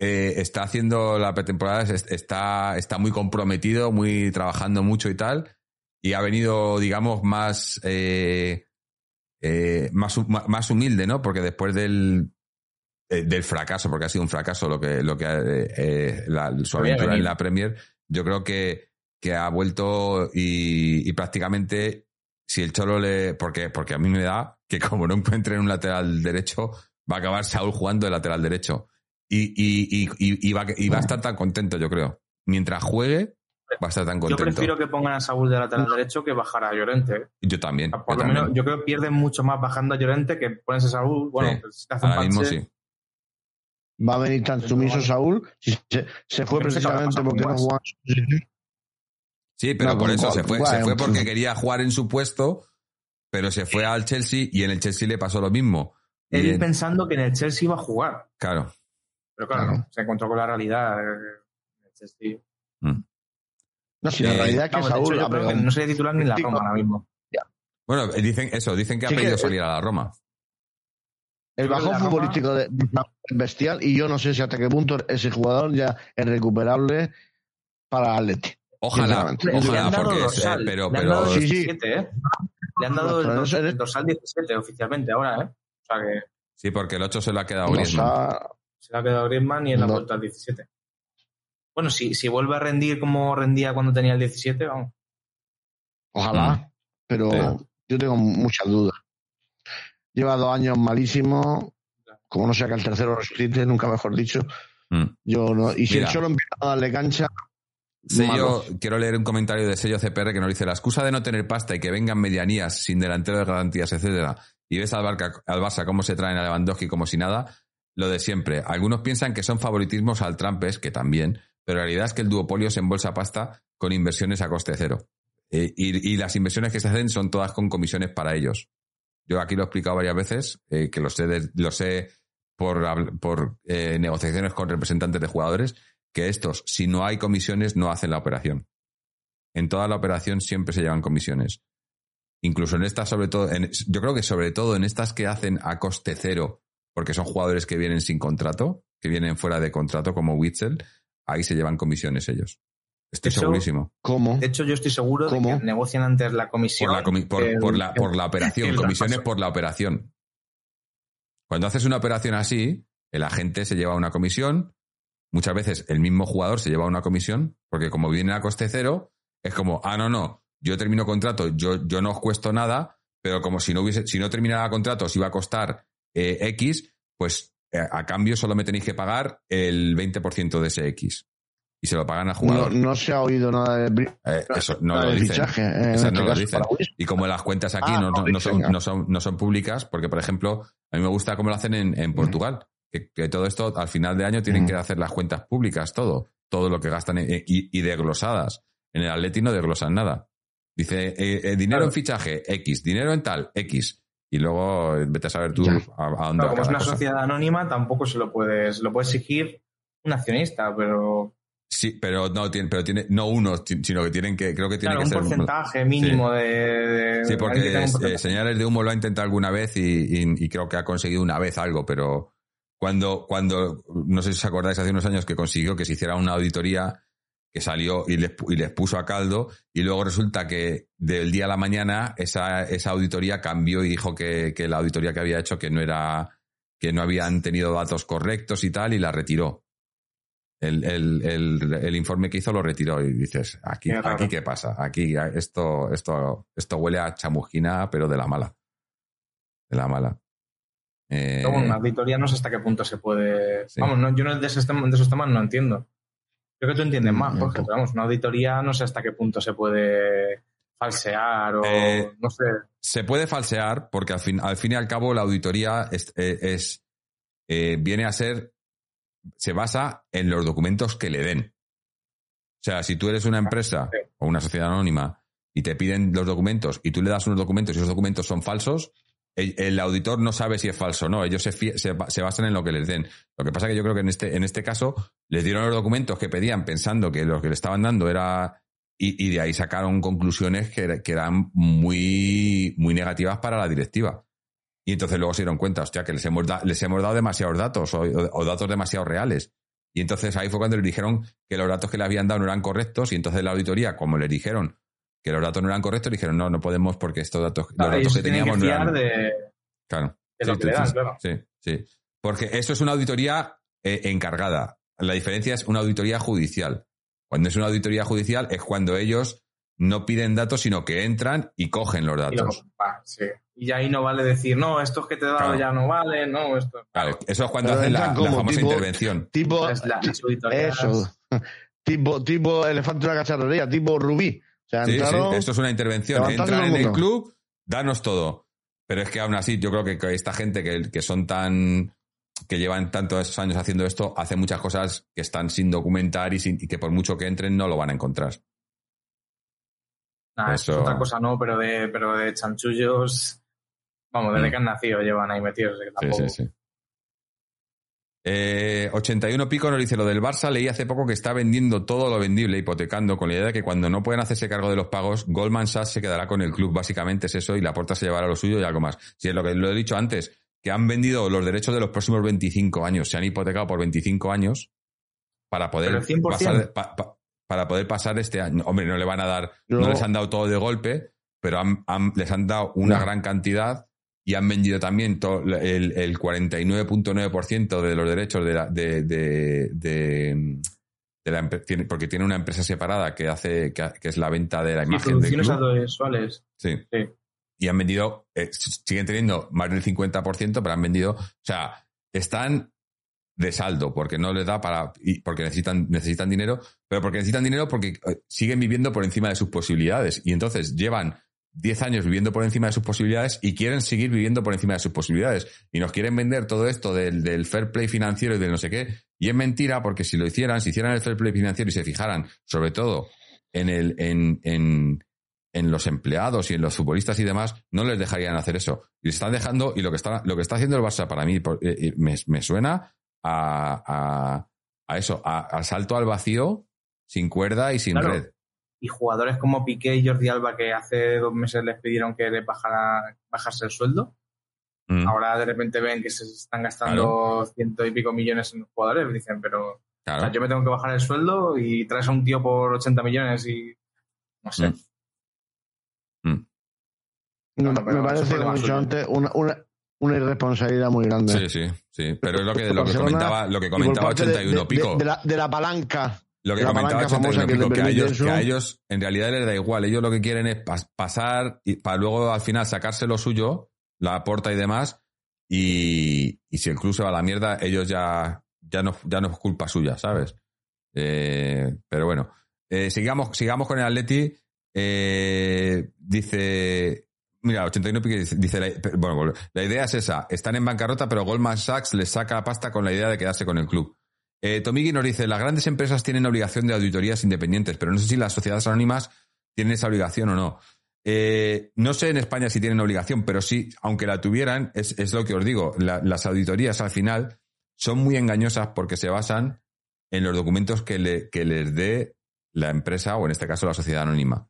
eh, está haciendo la pretemporada, es- está, está muy comprometido, muy trabajando mucho y tal, y ha venido, digamos, más, eh, eh, más, más humilde, ¿no? Porque después del, eh, del fracaso, porque ha sido un fracaso lo que, lo que eh, la- su aventura en la Premier, yo creo que, que ha vuelto y, y prácticamente si el Cholo le. Porque, porque a mí me da que como no encuentre un lateral derecho, va a acabar Saúl jugando de lateral derecho. Y, y, y, y, y va, y va a estar tan contento, yo creo. Mientras juegue, va a estar tan Yo contento. prefiero que pongan a Saúl de lateral derecho que bajar a Llorente. ¿eh? Yo también. Por yo lo también. menos, yo creo que pierden mucho más bajando a Llorente que pones a Saúl. Bueno, Sí. pues Ahora mismo sí. Va a venir tan sumiso Saúl. Si se, se fue precisamente porque no jugaba. Sí, pero No, por eso se fue, se fue porque quería jugar en su puesto, pero se fue al Chelsea y en el Chelsea le pasó lo mismo. Y él en- pensando que en el Chelsea iba a jugar. claro. Pero claro, Claro. se encontró con la realidad. eh, el Chelsea. No, si la Eh, realidad es que Vamos, de hecho, Saúl yo no sería titular ni en la Roma ahora mismo. Bueno, eh, dicen eso, dicen que ha que- pedido salir a la Roma. El bajón Roma- futbolístico de, de Saúl es bestial y yo no sé si hasta qué punto ese jugador ya es recuperable para Atleti. Ojalá, ojalá, porque es, eh, pero, le han pero dado Sí, sí. 17, ¿eh? Le han dado el, es- el dorsal 17 oficialmente ahora, ¿eh? O sea que sí, porque el 8 se lo ha quedado Griezmann. ha- se le ha quedado Griezmann y en la No. vuelta al 17. Bueno, si, si vuelve a rendir como rendía cuando tenía el 17, vamos. Ojalá, pero Sí. yo tengo muchas dudas. Lleva dos años malísimos, como no sea que el tercero resucite, nunca mejor dicho. Mm. Yo no, y si Mira. el Cholo empieza a darle cancha, Sello, quiero leer un comentario de sello CPR que nos dice la excusa de no tener pasta y que vengan medianías sin delantero de garantías, etcétera, y ves al, Barca, al Barça cómo se traen a Lewandowski como si nada, lo de siempre. Algunos piensan que son favoritismos al Trampes, que también, pero la realidad es que el duopolio se embolsa pasta con inversiones a coste cero. Eh, y, las inversiones que se hacen son todas con comisiones para ellos. Yo aquí lo he explicado varias veces, eh, que lo sé, de- por eh, negociaciones con representantes de jugadores, que estos, si no hay comisiones, no hacen la operación. En toda la operación siempre se llevan comisiones. Incluso en estas, sobre todo, en- yo creo que sobre todo en estas que hacen a coste cero, porque son jugadores que vienen sin contrato, que vienen fuera de contrato, como Witzel, ahí se llevan comisiones ellos. Estoy Eso- segurísimo. ¿cómo? De hecho, yo estoy seguro ¿Cómo? de que negocian antes la comisión. Por la, comi- por, que el- por la, por la operación, comisiones por la operación. Cuando haces una operación así, el agente se lleva una comisión, muchas veces el mismo jugador se lleva una comisión, porque como viene a coste cero, es como, ah, no, no, yo termino contrato, yo, yo no os cuesto nada, pero como si no hubiese, si no terminara contrato os iba a costar eh, X, pues eh, a cambio solo me tenéis que pagar el 20% de ese X. Y se lo pagan al No, jugador. no se ha oído nada de, Eh, eso no nada lo dicen. fichaje. eh, Esas este no lo dicen. Y como las cuentas aquí Ah, no, no- no, no son, no, son, no son públicas, porque, por ejemplo, a mí me gusta cómo lo hacen en, en Portugal, que, que todo esto al final de año tienen Mm. que hacer las cuentas públicas, todo, todo lo que gastan en- y, y desglosadas. En el Atleti no desglosan nada. Dice, eh, dinero Claro. en fichaje, X, dinero en tal, X. Y luego eh, vete a saber tú Ya. a, a dónde Claro, va como es una cosa. sociedad anónima, tampoco se lo puedes, lo puede exigir un accionista, pero Sí, pero no tiene, pero tiene, no uno, sino que tienen que, creo que tiene claro, que un ser porcentaje mínimo de, de- Sí, porque eh, señales de humo lo ha intentado alguna vez y, y- y creo que ha conseguido una vez algo, pero cuando, cuando, no sé si os acordáis, hace unos años que consiguió que se hiciera una auditoría que salió y les, y les puso a caldo y luego resulta que del día a la mañana esa, esa auditoría cambió y dijo que, que la auditoría que había hecho que no era, que no habían tenido datos correctos y tal y la retiró. El, el, el, el informe que hizo lo retiró y dices, aquí, Qué aquí qué pasa, aquí esto, esto, esto huele a chamusquina, pero de la mala. De la mala. Eh, una auditoría no sé hasta qué punto se puede. Sí. Vamos, no, yo no de esos, temas, de esos temas no entiendo. Creo que tú entiendes más, pero vamos, una auditoría no sé hasta qué punto se puede falsear o Eh, no sé. Se puede falsear porque al fin, al fin y al cabo la auditoría es, eh, es, eh, viene a ser, se basa en los documentos que le den. O sea, si tú eres una empresa Sí. o una sociedad anónima y te piden los documentos y tú le das unos documentos y esos documentos son falsos, el, auditor no sabe si es falso o no. Ellos se, basan en lo que les den. Lo que pasa que yo creo que en este, en este caso les dieron los documentos que pedían pensando que lo que le estaban dando era... Y, de ahí sacaron conclusiones que, era- que eran muy, muy negativas para la directiva. Y entonces luego se dieron cuenta, hostia, que les hemos, les hemos dado demasiados datos o, datos demasiado reales. Y entonces ahí fue cuando le dijeron que los datos que le habían dado no eran correctos y entonces la auditoría, como le dijeron que los datos no eran correctos, dijeron, no, no podemos porque estos datos, Claro, los datos que teníamos no eran... de, Claro. de lo Sí, que le sí, dan, sí, claro. Sí, sí. Porque eso es una auditoría eh, encargada. La diferencia es una auditoría judicial. Cuando es una auditoría judicial es cuando ellos no piden datos, sino que entran y cogen los Y, datos. va, sí. y ahí no vale decir, no, estos que te he dado Claro. ya no valen, no, esto. Claro, eso es cuando hacen la, la famosa tipo- intervención. Tipo, Es la- ti- las eso. Tipo, tipo elefante de una cacharrería, tipo rubí. O sea, Sí, sí, esto es una intervención. Entran en el club, danos todo. Pero es que aún así, yo creo que, que esta gente que, que son tan. que llevan tantos años haciendo esto, hacen muchas cosas que están sin documentar y, sin- y que por mucho que entren no lo van a encontrar. Nah, Eso- es otra cosa no, pero de, pero de chanchullos, vamos, desde Mm. que han nacido llevan ahí metidos. que Sí, tampoco- sí, sí. Eh, 81 Pico nos dice lo del Barça. Leí hace poco que está vendiendo todo lo vendible, hipotecando, con la idea de que cuando no pueden hacerse cargo de los pagos, Goldman Sachs se quedará con el club. Básicamente es eso y la porta se llevará lo suyo y algo más. Si es lo que lo he dicho antes, que han vendido los derechos de los próximos 25 años, se han hipotecado por 25 años para poder Pero 100%. pasar, pa- pa- para poder pasar este año. Hombre, no le van a dar, no, No. les han dado todo de golpe, pero han- han- les han dado una No. gran cantidad y han vendido también el, el 49.9% de los derechos de la, de, de, de- de la porque tiene una empresa separada que hace que, que es la venta de la Y imagen del producciones audiovisuales. Sí. Sí. Y han vendido, eh, siguen teniendo más del 50%, pero han vendido, o sea, están de saldo porque no les da para, y porque necesitan, necesitan dinero, pero porque necesitan dinero porque eh, siguen viviendo por encima de sus posibilidades. Y entonces llevan 10 años viviendo por encima de sus posibilidades y quieren seguir viviendo por encima de sus posibilidades. Y nos quieren vender todo esto del, del fair play financiero y del no sé qué. Y es mentira porque si lo hicieran, si hicieran el fair play financiero y se fijaran sobre todo en el, en, en, en los empleados y en los futbolistas y demás, no les dejarían hacer eso. Y les están dejando, y lo que está, lo que está haciendo el Barça para mí por- eh, eh, me, me suena a, a, a eso, a, a salto al vacío, sin cuerda y sin Claro. red. Y jugadores como Piqué y Jordi Alba, que hace dos meses les pidieron que les bajara, bajarse el sueldo, Mm, ahora de repente ven que se están gastando ciento y pico millones en los jugadores. Dicen, pero o claro. sea, yo me tengo que bajar el sueldo y traes a un tío por 80 millones y. No sé. Mm. Mm. Me, parece, como problema he dicho suyo. antes, una, una, una irresponsabilidad muy grande. Sí, sí, sí. Pero es lo que, lo que comentaba, lo que comentaba parte de- 81 de, pico. de- de la, de la palanca. Lo que la comentaba palanca 81 famosa que que a, ellos, que a ellos en realidad les da igual. Ellos lo que quieren es pas- pasar y para luego al final sacarse lo suyo, la aporta y demás. Y, y si el club se va a la mierda, ellos ya, ya, no, ya no es culpa suya, ¿sabes? Eh, pero bueno, Eh, sigamos, sigamos con el Atleti. Eh, dice. Mira, 81 pico dice, dice la, bueno, la idea es esa. Están en bancarrota, pero Goldman Sachs les saca pasta con la idea de quedarse con el club. Eh, Tomigi nos dice, las grandes empresas tienen obligación de auditorías independientes, pero no sé si las sociedades anónimas tienen esa obligación o no. Eh, no sé en España si tienen obligación, pero sí, aunque la tuvieran, es, lo que os digo, la- las auditorías al final son muy engañosas porque se basan en los documentos que, le- que les dé la empresa o en este caso la sociedad anónima.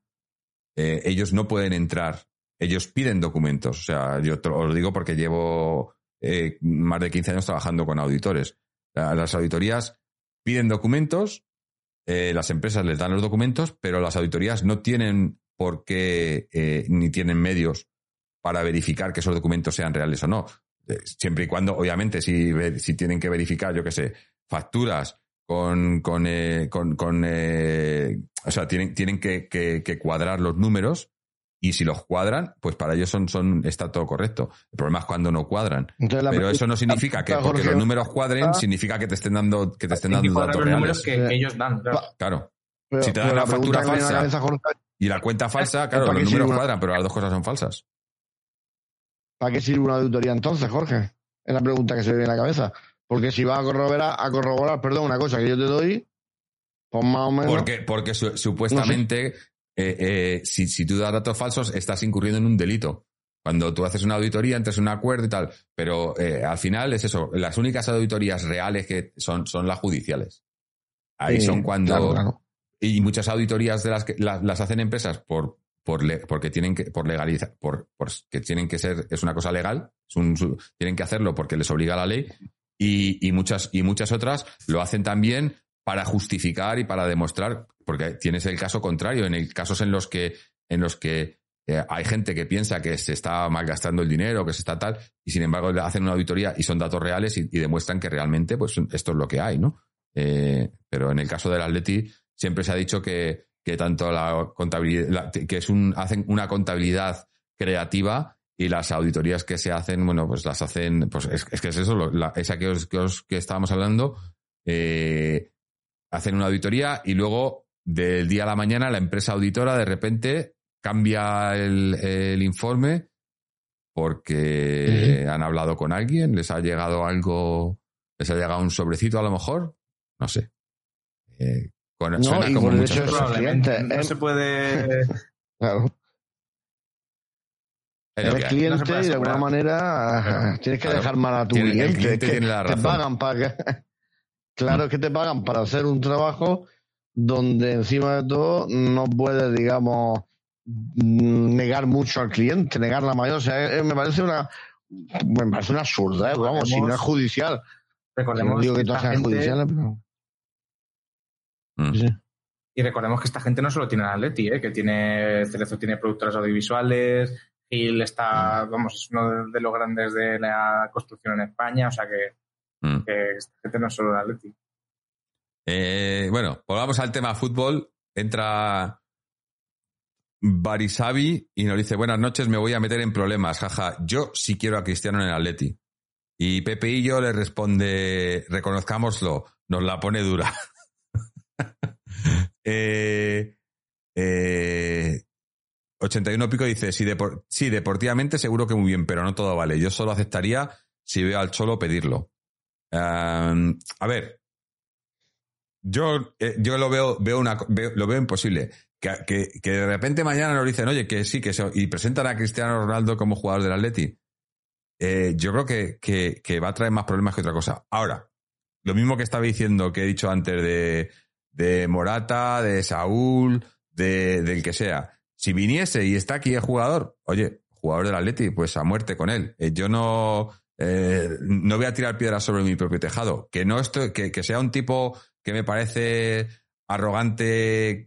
Eh, ellos no pueden entrar, ellos piden documentos. O sea, yo os lo digo porque llevo eh, más de 15 años trabajando con auditores. La- Las auditorías piden documentos, eh, las empresas les dan los documentos, pero las auditorías no tienen por qué eh, ni tienen medios para verificar que esos documentos sean reales o no. Eh, Siempre y cuando, obviamente, si, si tienen que verificar, yo qué sé, facturas con, con, eh, con, con, o sea, tienen, tienen que- que cuadrar los números y si los cuadran, pues para ellos son, son, está todo correcto. El problema es cuando no cuadran. Entonces, Pero eso no significa que porque Jorge, los números cuadren, ah, significa que te estén dando, que te estén dando datos los números reales. que, ellos dan. claro. Claro. pero- si te dan la factura la falsa. Jorge, Y la cuenta falsa, claro, ¿Para los números una- cuadran, pero las dos cosas son falsas. ¿Para qué sirve una auditoría entonces, Jorge? Es la pregunta que se me viene a la cabeza. Porque si vas a corroborar, a corroborar, perdón, una cosa que yo te doy, pues más o menos. Porque, porque su- supuestamente, eh, eh, si, si tú das datos falsos, estás incurriendo en un delito. Cuando tú haces una auditoría, entras en un acuerdo y tal. Pero eh, al final es eso. Las únicas auditorías reales que son, son las judiciales. Ahí Sí, son cuando. claro, claro. Y muchas auditorías de las que la- las hacen empresas por, por le- porque tienen que, por legalizar, por, por que tienen que ser, es una cosa legal, es un- su- tienen que hacerlo porque les obliga la ley. Y, y muchas, y muchas otras lo hacen también para justificar y para demostrar, porque tienes el caso contrario, en el casos en los que, en los que eh, hay gente que piensa que se está malgastando el dinero, que se está tal, y sin embargo hacen una auditoría y son datos reales y, demuestran que realmente pues esto es lo que hay, ¿no? Eh, pero en el caso del Atleti siempre se ha dicho que, que tanto la contabilidad, la- que es un, hacen una contabilidad creativa y las auditorías que se hacen, bueno, pues las hacen, pues es, que es eso, esa que, os, que, os- que estábamos hablando, eh, hacen una auditoría y luego del día a la mañana la empresa auditora de repente cambia el, el informe porque han hablado con alguien, les ha llegado algo, les ha llegado un sobrecito a lo mejor, no sé. Eh, con- No, suena y como por el muchas hecho cosas. cliente, No eh. se puede. Claro. Eres cliente No y de alguna manera tienes que Claro. dejar mal a tu Tiene- el cliente. cliente que tiene la te razón. pagan para que... Claro, es que te pagan para hacer un trabajo donde encima de todo no puedes, digamos, mm, negar mucho al cliente, negar la mayor. O sea, eh, me parece una me parece una absurda, ¿eh? vamos, si no es judicial. Recordemos No digo que que todas gente- judiciales, pero... Mm. Sí. Y recordemos que esta gente no solo tiene el Atleti, ¿eh? que tiene Cerezo tiene productoras audiovisuales, Gil está, vamos, es uno de, de los grandes de la construcción en España, o sea que, Mm. que esta gente no es solo el Atleti. Eh, bueno, volvamos al tema fútbol. Entra Barisabi y nos dice, buenas noches, me voy a meter en problemas, jaja. Yo sí quiero a Cristiano en el Atleti. Y Pepe y yo le responde, reconozcámoslo, nos la pone dura. eh, eh, 81 pico dice, sí, depor- sí, deportivamente seguro que muy bien, pero no todo vale. Yo solo aceptaría si veo al Cholo pedirlo. A ver, yo, eh, yo lo veo, veo una, lo veo imposible. Que, que, de repente mañana nos dicen, oye, que sí, que se, y presentan a Cristiano Ronaldo como jugador del Atleti. Eh, yo creo que, que, que va a traer más problemas que otra cosa. Ahora, lo mismo que estaba diciendo, que he dicho antes de, de Morata, de Saúl, de, del que sea. Si viniese y está aquí el jugador, oye, jugador del Atleti, pues a muerte con él. Eh, yo no, eh, no voy a tirar piedras sobre mi propio tejado. Que no estoy, que, que sea un tipo que me parece arrogante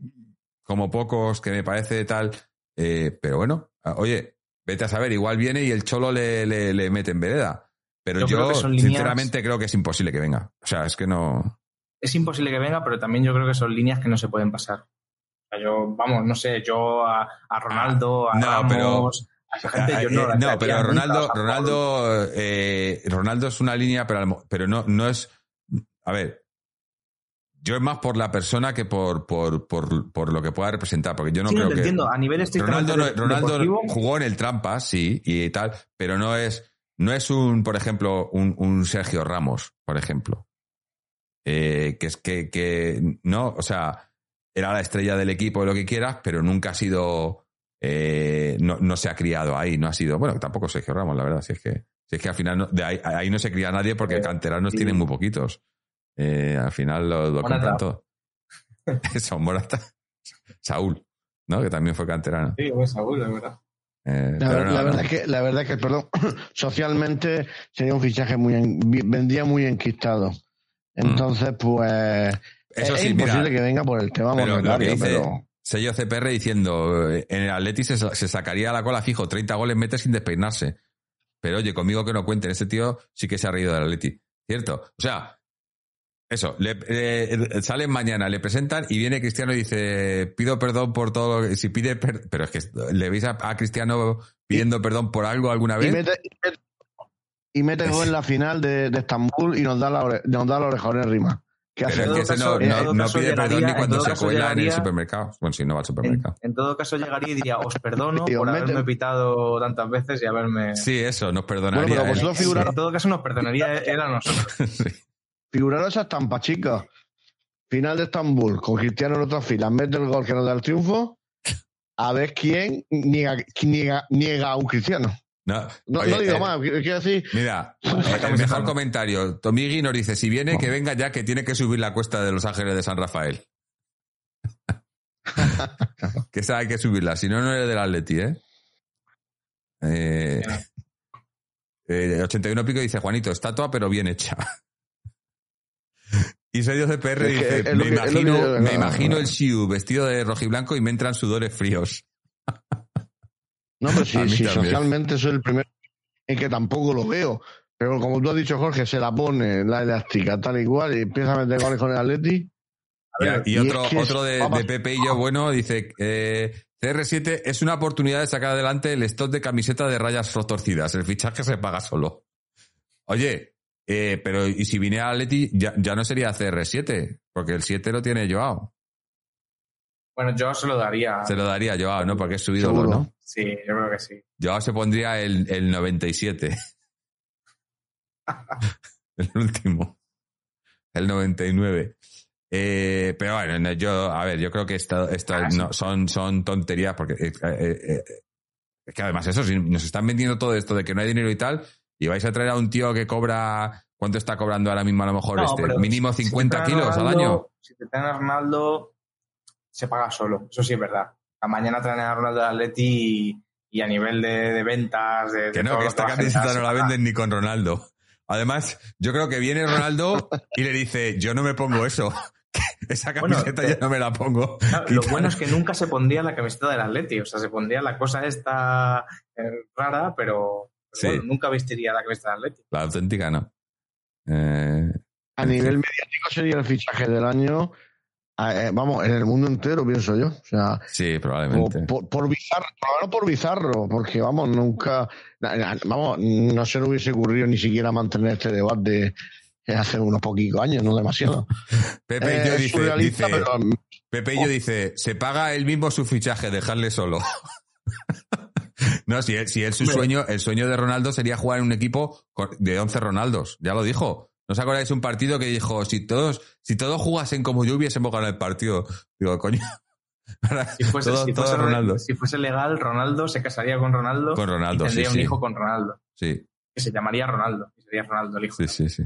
como pocos, que me parece tal. eh, pero bueno, ah, oye, vete a saber, igual viene y el cholo le, le, le mete en vereda. Pero Yo yo, creo que son líneas- sinceramente, creo que es imposible que venga. O sea, es que no. Es imposible que venga, pero también yo creo que son líneas que no se pueden pasar. O sea, yo, vamos, no sé, yo a, a Ronaldo, a No, Ramos, esa gente, yo no Eh, la no, pero Ronaldo, Ronaldo, eh, Ronaldo es una línea, pero, pero no, no es. A ver, yo es más por la persona que por, por, por, por lo que pueda representar, porque yo no sí, creo te que. entiendo, a nivel Ronaldo, no- Ronaldo jugó en el Trampas, sí, y tal, pero no es, no es un, por ejemplo, un, un Sergio Ramos, por ejemplo. Eh, que es que, que no, o sea, era la estrella del equipo, lo que quieras, pero nunca ha sido, eh, no, no se ha criado ahí, no ha sido, bueno, tampoco Sergio Ramos, la verdad, si es que, si es que al final no- de ahí, ahí no se cría nadie porque Eh, canteranos sí. tienen muy poquitos. Eh, al final lo, lo compran todo. Eso, Morata. Saúl, ¿no? Que también fue canterano. Sí, pues Saúl, de verdad. Eh, La, no, la no. verdad es que, la verdad es que, perdón, socialmente sería un fichaje muy, en- vendría muy enquistado. Entonces, pues, Mm. Eso es sí, imposible mira, que venga por el tema pero lo que monetario, dice pero sello CPR diciendo, eh, en el Atleti se, se sacaría la cola fijo, 30 goles mete sin despeinarse. Pero oye, conmigo que no cuenten, ese tío sí que se ha reído del Atleti. ¿Cierto? O sea, eso, le, eh, salen mañana, le presentan y viene Cristiano y dice, pido perdón por todo lo que... Si pide per- pero es que le veis a, a Cristiano pidiendo perdón por algo alguna y vez. mete, y mete, y mete gol en la final de, de Estambul y nos da la, ore- nos da la en rima. ¿Qué Pero hace? es que ese no, En no- todo no caso pide perdón llegaría- ni cuando se cuela en el supermercado. Bueno, si no va al En, supermercado. en todo caso llegaría y diría, os perdono por meten- haberme pitado tantas veces y haberme... Sí, eso, nos Bueno, perdonaría. pero vosotros figuraros, en todo caso nos perdonaría él a nosotros. Sí. figuraros esa estampa, chicos. Final de Estambul, con Cristiano en otra fila, mete el gol que nos da el triunfo. A ver quién niega, niega, niega a un cristiano. No, No, oye, no digo eh, más, quiero decir, Mira, el mejor comentario. Tomigi nos dice, si viene, que venga ya, que tiene que subir la cuesta de Los Ángeles de San Rafael. que esa hay que subirla, si no, no eres del Atleti, ¿eh? Eh, eh, 81 pico dice, Juanito, estatua pero bien hecha. Y Sergio CPR que dice, me, que- es lo que imagino, me imagino el Shiu vestido de rojiblanco y me entran sudores fríos. No, pero también. socialmente soy el primero en que tampoco lo veo. Pero como tú has dicho, Jorge, se la pone la elástica tal y cual y empieza a meter goles con el Atleti. Y, ver, y y otro, es que es- otro de, Pepe y yo, bueno, dice, eh, CR7 es una oportunidad de sacar adelante el stock de camiseta de rayas torcidas. El fichaje se paga solo. Oye, eh, pero ¿y si viniera Atleti ya, ya no sería CR7? Porque el 7 lo tiene Joao. Bueno, yo se lo daría. Se lo daría Joao, ¿no? Porque es su ídolo, Seguro. ¿no? Sí, yo creo que sí. Joao se pondría el, el 97. el último. El 99. Eh, pero bueno, no, yo, a ver, yo creo que esto, esto Ah, no, son, son tonterías porque eh, eh, eh, es que además eso, si nos están vendiendo todo esto de que no hay dinero y tal, y vais a traer a un tío que cobra, ¿cuánto está cobrando ahora mismo a lo mejor No, este? Mínimo si- si 50 te traen a kilos al año. Si te traen a Ronaldo, se paga solo. Eso sí es verdad. A mañana traen a Ronaldo de Atleti y, y a nivel de, de ventas, de, Que no, que esta camiseta no la venden ni con Ronaldo. Además, yo creo que viene Ronaldo y le dice, yo no me pongo eso. Esa Bueno, camiseta eh, ya no me la pongo. Claro, lo bueno es que nunca se pondría la camiseta del Atleti, o sea, se pondría la cosa esta eh, rara, pero, pero Sí. bueno, nunca vestiría la camiseta del Atleti. La auténtica no. Eh, A nivel mediático sería el fichaje del año. Eh, vamos, en el mundo entero, pienso yo. O sea, sí, probablemente. por, por bizarro, menos por bizarro, porque vamos, nunca, vamos, no se nos hubiese ocurrido ni siquiera mantener este debate hace unos poquitos años, no demasiado. Pepe Eh, y yo es dice, surrealista, dice- pero Pepe y yo dice, se paga él mismo su fichaje, dejarle solo. no, si él, si él su sueño, el sueño de Ronaldo sería jugar en un equipo de 11 Ronaldos. Ya lo dijo. ¿No os acordáis un partido que dijo, si todos, si todos jugasen como yo hubiésemos ganado el partido? Digo, coño. Si fuese, todo- si todo fuese- Ronaldo. si fuese legal, Ronaldo se casaría con Ronaldo, Con Ronaldo, y tendría sí, un sí. hijo con Ronaldo, Sí, que se llamaría Ronaldo, y sería Ronaldo el hijo. sí, sí, sí.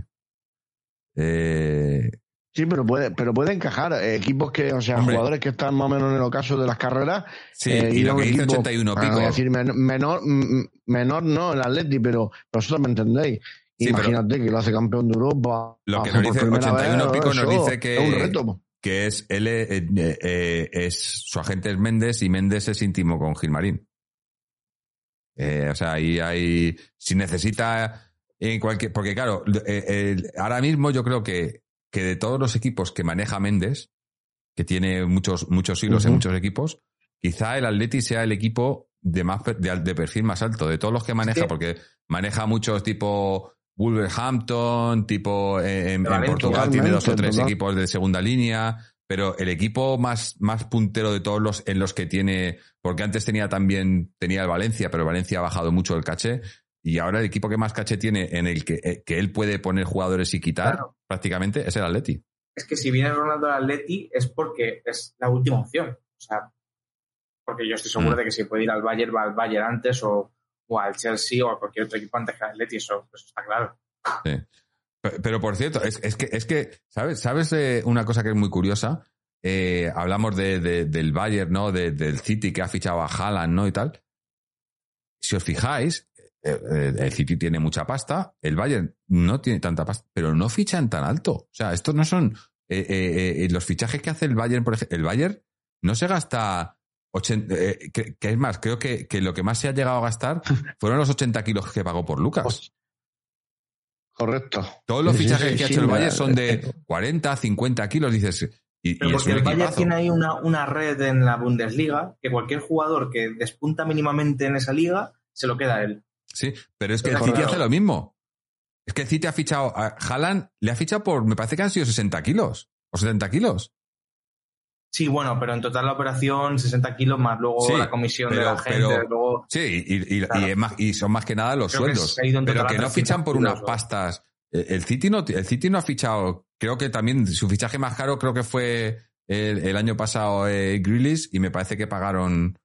Eh, sí, pero puede, pero puede encajar. eh, equipos que, o sea, Hombre. jugadores que están más o menos en el ocaso de las carreras. sí, eh, y a lo que dice equipo, 81 ah, pico. decir, men- menor, menor no, el Atleti, pero vosotros me entendéis. Sí, Imagínate que lo hace campeón de Europa. Lo que nos dice primera 81 vez, pico nos dice que- Es un reto. que es él eh, eh, es su agente es Méndez y Méndez es íntimo con Gilmarín. Eh, o sea, ahí hay si necesita en cualquier porque claro, ahora mismo yo creo que que de todos los equipos que maneja Méndez, que tiene muchos muchos hilos en muchos equipos, quizá el Atleti sea el equipo de más de, de perfil más alto de todos los que maneja Sí. porque maneja muchos tipo Wolverhampton, tipo eh, en. Portugal tiene dos o tres equipos de segunda línea, pero el equipo más, más puntero de todos los en los que tiene, porque antes tenía también, tenía el Valencia, pero Valencia ha bajado mucho el caché, y ahora el equipo que más caché tiene en el que, eh, que él puede poner jugadores y quitar, Claro. prácticamente, es el Atleti. Es que si viene Ronaldo al Atleti es porque es la última opción. O sea, porque yo estoy seguro Mm. de que si puede ir al Bayern, va al Bayern antes o, o al Chelsea o a cualquier otro equipo antes que al Atleti, eso, eso está claro. Pe- Pero por cierto, es, es que, es que, ¿sabes? ¿Sabes eh, una cosa que es muy curiosa? Eh, hablamos de, de- del Bayern, ¿no? De- del City que ha fichado a Haaland, ¿no? Y tal. Si os fijáis, eh, el City tiene mucha pasta, el Bayern no tiene tanta pasta, pero no fichan tan alto. O sea, estos no son los fichajes que hace el Bayern, por ejemplo, el Bayern no se gasta 80, eh, que, que es más, creo que, que lo que más se ha llegado a gastar fueron los 80 kilos que pagó por Lucas. Correcto. Todos los fichajes sí, que ha hecho el Bayern son de eh, 40, 50 kilos, dices. Y, Pero y porque el equipazo. tiene ahí una, una red en la Bundesliga que cualquier jugador que despunta mínimamente en esa liga se lo queda a él. Sí, pero es que el. City hace lo mismo. Es que el City ha fichado a Haaland, le ha fichado por, me parece que han sido 60 kilos o 70 kilos. Sí, bueno, pero en total la operación 60 kilos más luego Sí, la comisión pero- de la gente, pero- luego Sí, y, y- Claro. y es más- y son más que nada los Creo sueldos. Pero que no fichan por 300 unas pastas. Eh, El City no, el City no ha fichado, creo que también su fichaje más caro creo que fue el, el año pasado eh, Grealish y me parece que pagaron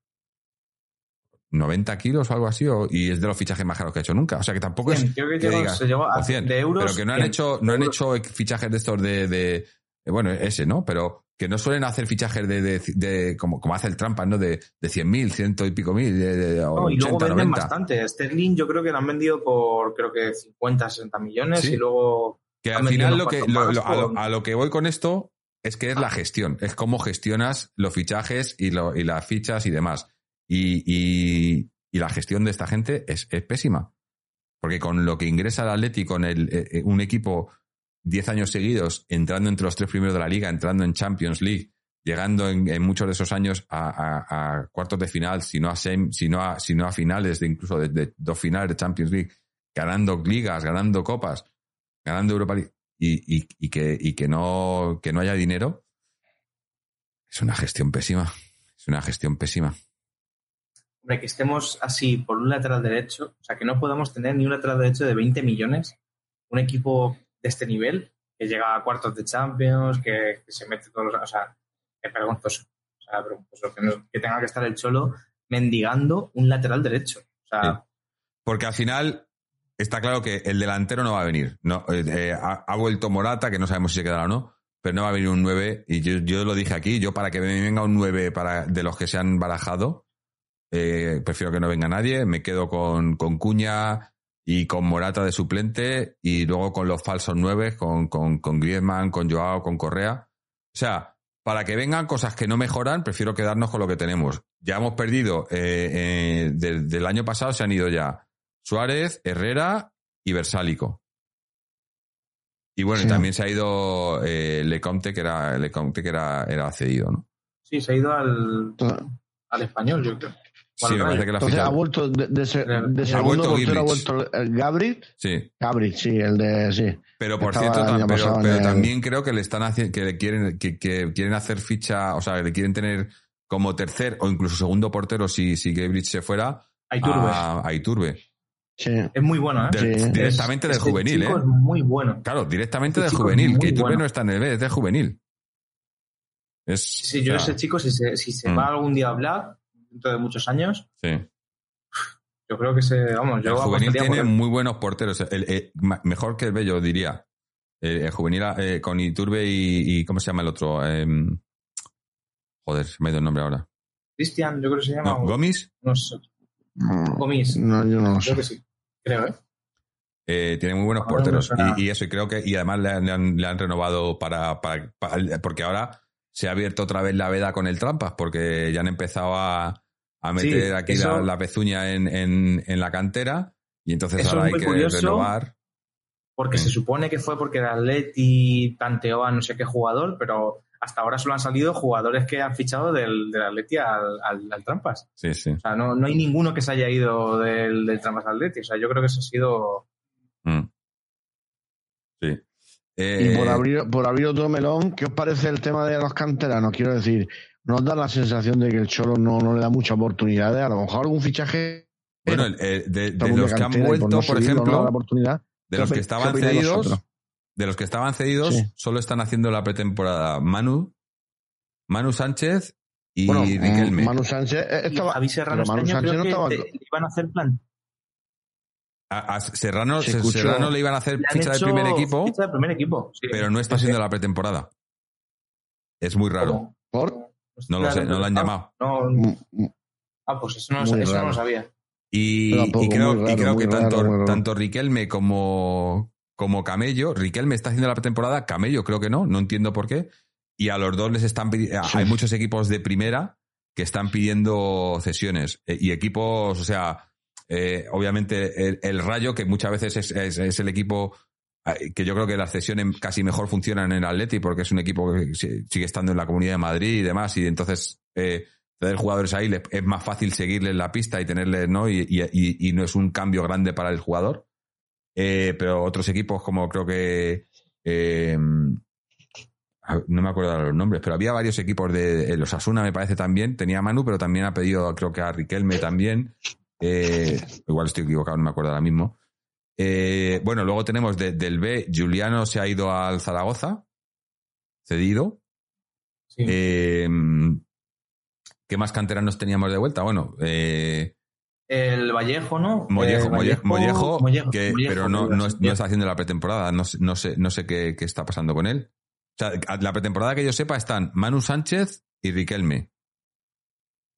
90 kilos o algo así o- y es de los fichajes más caros que ha hecho nunca. O sea que tampoco es creo que que llegó- digas, se llegó a o 100, de euros. pero que no han 100 hecho no han hecho fichajes de estos de, de- eh, bueno ese no pero que no suelen hacer fichajes de, de, de- como, como hace el Trampas no de, de 100.000 ciento y pico mil de, de- o No, y luego 80 venden 90 bastante. Sterling yo creo que lo han vendido por creo que 50, 60 millones Sí. y luego que al final lo que lo- a, lo, con- a lo que voy con esto es que es la gestión es cómo gestionas los fichajes y, lo, y las fichas y demás. Y, y, y la gestión de esta gente es, es pésima. Porque con lo que ingresa el Atleti con el, eh, eh, un equipo 10 años seguidos entrando entre los tres primeros de la liga, entrando en Champions League, llegando en, muchos de esos años a, cuartos de final, si no a, sem- si no a, si a finales, de incluso de dos finales de Champions League, ganando ligas, ganando copas, ganando Europa League, y, y- y que, y que, no, que no haya dinero, es una gestión pésima. Es una gestión pésima. hombre, que estemos así por un lateral derecho, o sea, que no podamos tener ni un lateral derecho de 20 millones, un equipo de este nivel que llega a cuartos de Champions, que, se mete todos los, o sea, es vergonzoso. O sea, vergonzoso que, no- que tenga que estar el Cholo mendigando un lateral derecho. O sea, Porque al final está claro que el delantero no va a venir. No, eh, eh, ha, ha vuelto Morata, que no sabemos si se quedará o no, pero no va a venir un 9. Y yo, yo lo dije aquí, yo para que me venga un 9 para, de los que se han barajado, eh, prefiero que no venga nadie. Me quedo con, con Cuña y con Morata de suplente y luego con los falsos 9, con, con, con Griezmann, con Joao, con Correa. O sea, para que vengan cosas que no mejoran, prefiero quedarnos con lo que tenemos. Ya hemos perdido, eh, eh, del, del año pasado se han ido ya Suárez, Herrera y Versálico. Y bueno, Sí. también se ha ido eh, Lecomte, que era Lecomte que era, era cedido, ¿no? sí, se ha ido al, al español, yo creo. O al Sí, me parece Rayo. que la Entonces ha vuelto de, de de Ha segundo vuelto portero, ha vuelto el Gabriel. Sí, Gabriel, sí, el de. Sí. pero por cierto, pero, el- también creo que le están haciendo, que le quieren, que, que quieren hacer ficha, o sea, que le quieren tener como tercer o incluso segundo portero si, si Gabriel se fuera A Iturbe. a, a Iturbe. Sí. Es muy bueno, ¿eh? Del- Sí. directamente del Este juvenil, chico ¿eh? Es muy bueno. Claro, directamente Este del es juvenil, que Iturbe bueno. no está en el B, es del juvenil. Es, Sí, yo o sea, ese chico, si se, si se Mm. va algún día a hablar, dentro de muchos años, sí. yo creo que se, vamos, El yo juvenil apostaría por tiene muy buenos porteros. El- el- mejor que el Bello, diría. El, el juvenil eh, con Iturbe y, y ¿Cómo se llama el otro? Em, joder, se me ha ido el nombre ahora. Cristian, yo creo que se llama. No, Gomis no sé, No, Gomis. no, yo no lo Creo que sí. Creo, ¿eh? eh, tiene muy buenos porteros. Y, y eso, y creo que. Y además le, han- le han, le han renovado para, para- para- Porque ahora se ha abierto otra vez la veda con el Trampas, porque ya han empezado a, a Sí, meter aquí eso- la, la pezuña en, en, en la cantera. Y entonces ahora hay que renovar. Porque Sí. se supone que fue porque el Atleti tanteó a no sé qué jugador, pero hasta ahora solo han salido jugadores que han fichado del, del Atleti al, al, al Trampas. Sí, sí. O sea, no, no hay ninguno que se haya ido del, del Trampas al Atleti. O sea, yo creo que eso ha sido... Mm. Sí. Y Eh, por abrir, por abrir otro melón, ¿qué os parece el tema de los canteranos? Quiero decir, ¿nos da la sensación de que el Cholo no, no le da muchas oportunidades? A lo mejor algún fichaje. Bueno, el- eh, de, el los que han y vuelto, no por no da la ejemplo, oportunidad. de ¿Qué los que estaban cedidos, de los que estaban cedidos, Sí. solo están haciendo la pretemporada Manu, Manu Sánchez y Bueno, Riquelme. Manu Sánchez eh, Y estaba. Javi Serrano pero Manu este Sánchez creo no que estaba. te- le iban a hacer plan. A, a Serrano, Se Serrano le iban a hacer ficha del primer equipo, ficha del primer equipo, sí. pero no está haciendo la pretemporada. Es muy raro. ¿Cómo? ¿Por? No lo sé, no lo han Ah, llamado. No, Mm, mm, ah, pues eso no, eso lo sabía. Y, Tampoco, y creo, y que raro, tanto, tanto Riquelme como, como Camello, Riquelme está haciendo la pretemporada, Camello creo que no, no entiendo por qué. Y a los dos les están pidiendo, Sí. hay muchos equipos de primera que están pidiendo cesiones. Eh, Y equipos, o sea, eh, obviamente el, Rayo, que muchas veces es, el equipo eh, que yo creo que las cesiones casi mejor funcionan en el Atleti porque es un equipo que si- sigue estando en la Comunidad de Madrid y demás y entonces eh, tener jugadores ahí es más fácil seguirle en la pista y tenerle, ¿no? Y, y- no es un cambio grande para el jugador. Eh, pero otros equipos como creo que... eh, no me acuerdo los nombres, pero había varios equipos de, los Asuna, me parece también. Tenía Manu, pero también ha pedido, creo que a Riquelme también. Eh, igual estoy equivocado, no me acuerdo ahora mismo. Eh, bueno, luego tenemos de- del B, Juliano se ha ido al Zaragoza, cedido. Sí. Eh, ¿Qué más canteranos teníamos de vuelta? Bueno, eh, el Vallejo, ¿no? Mollejo, Molle- Mollejo, Mollejo, que- Mollejo, pero no, no, está haciendo la pretemporada. No, sé- no sé, no sé qué, qué está pasando con él. O sea, la pretemporada que yo sepa están Manu Sánchez y Riquelme.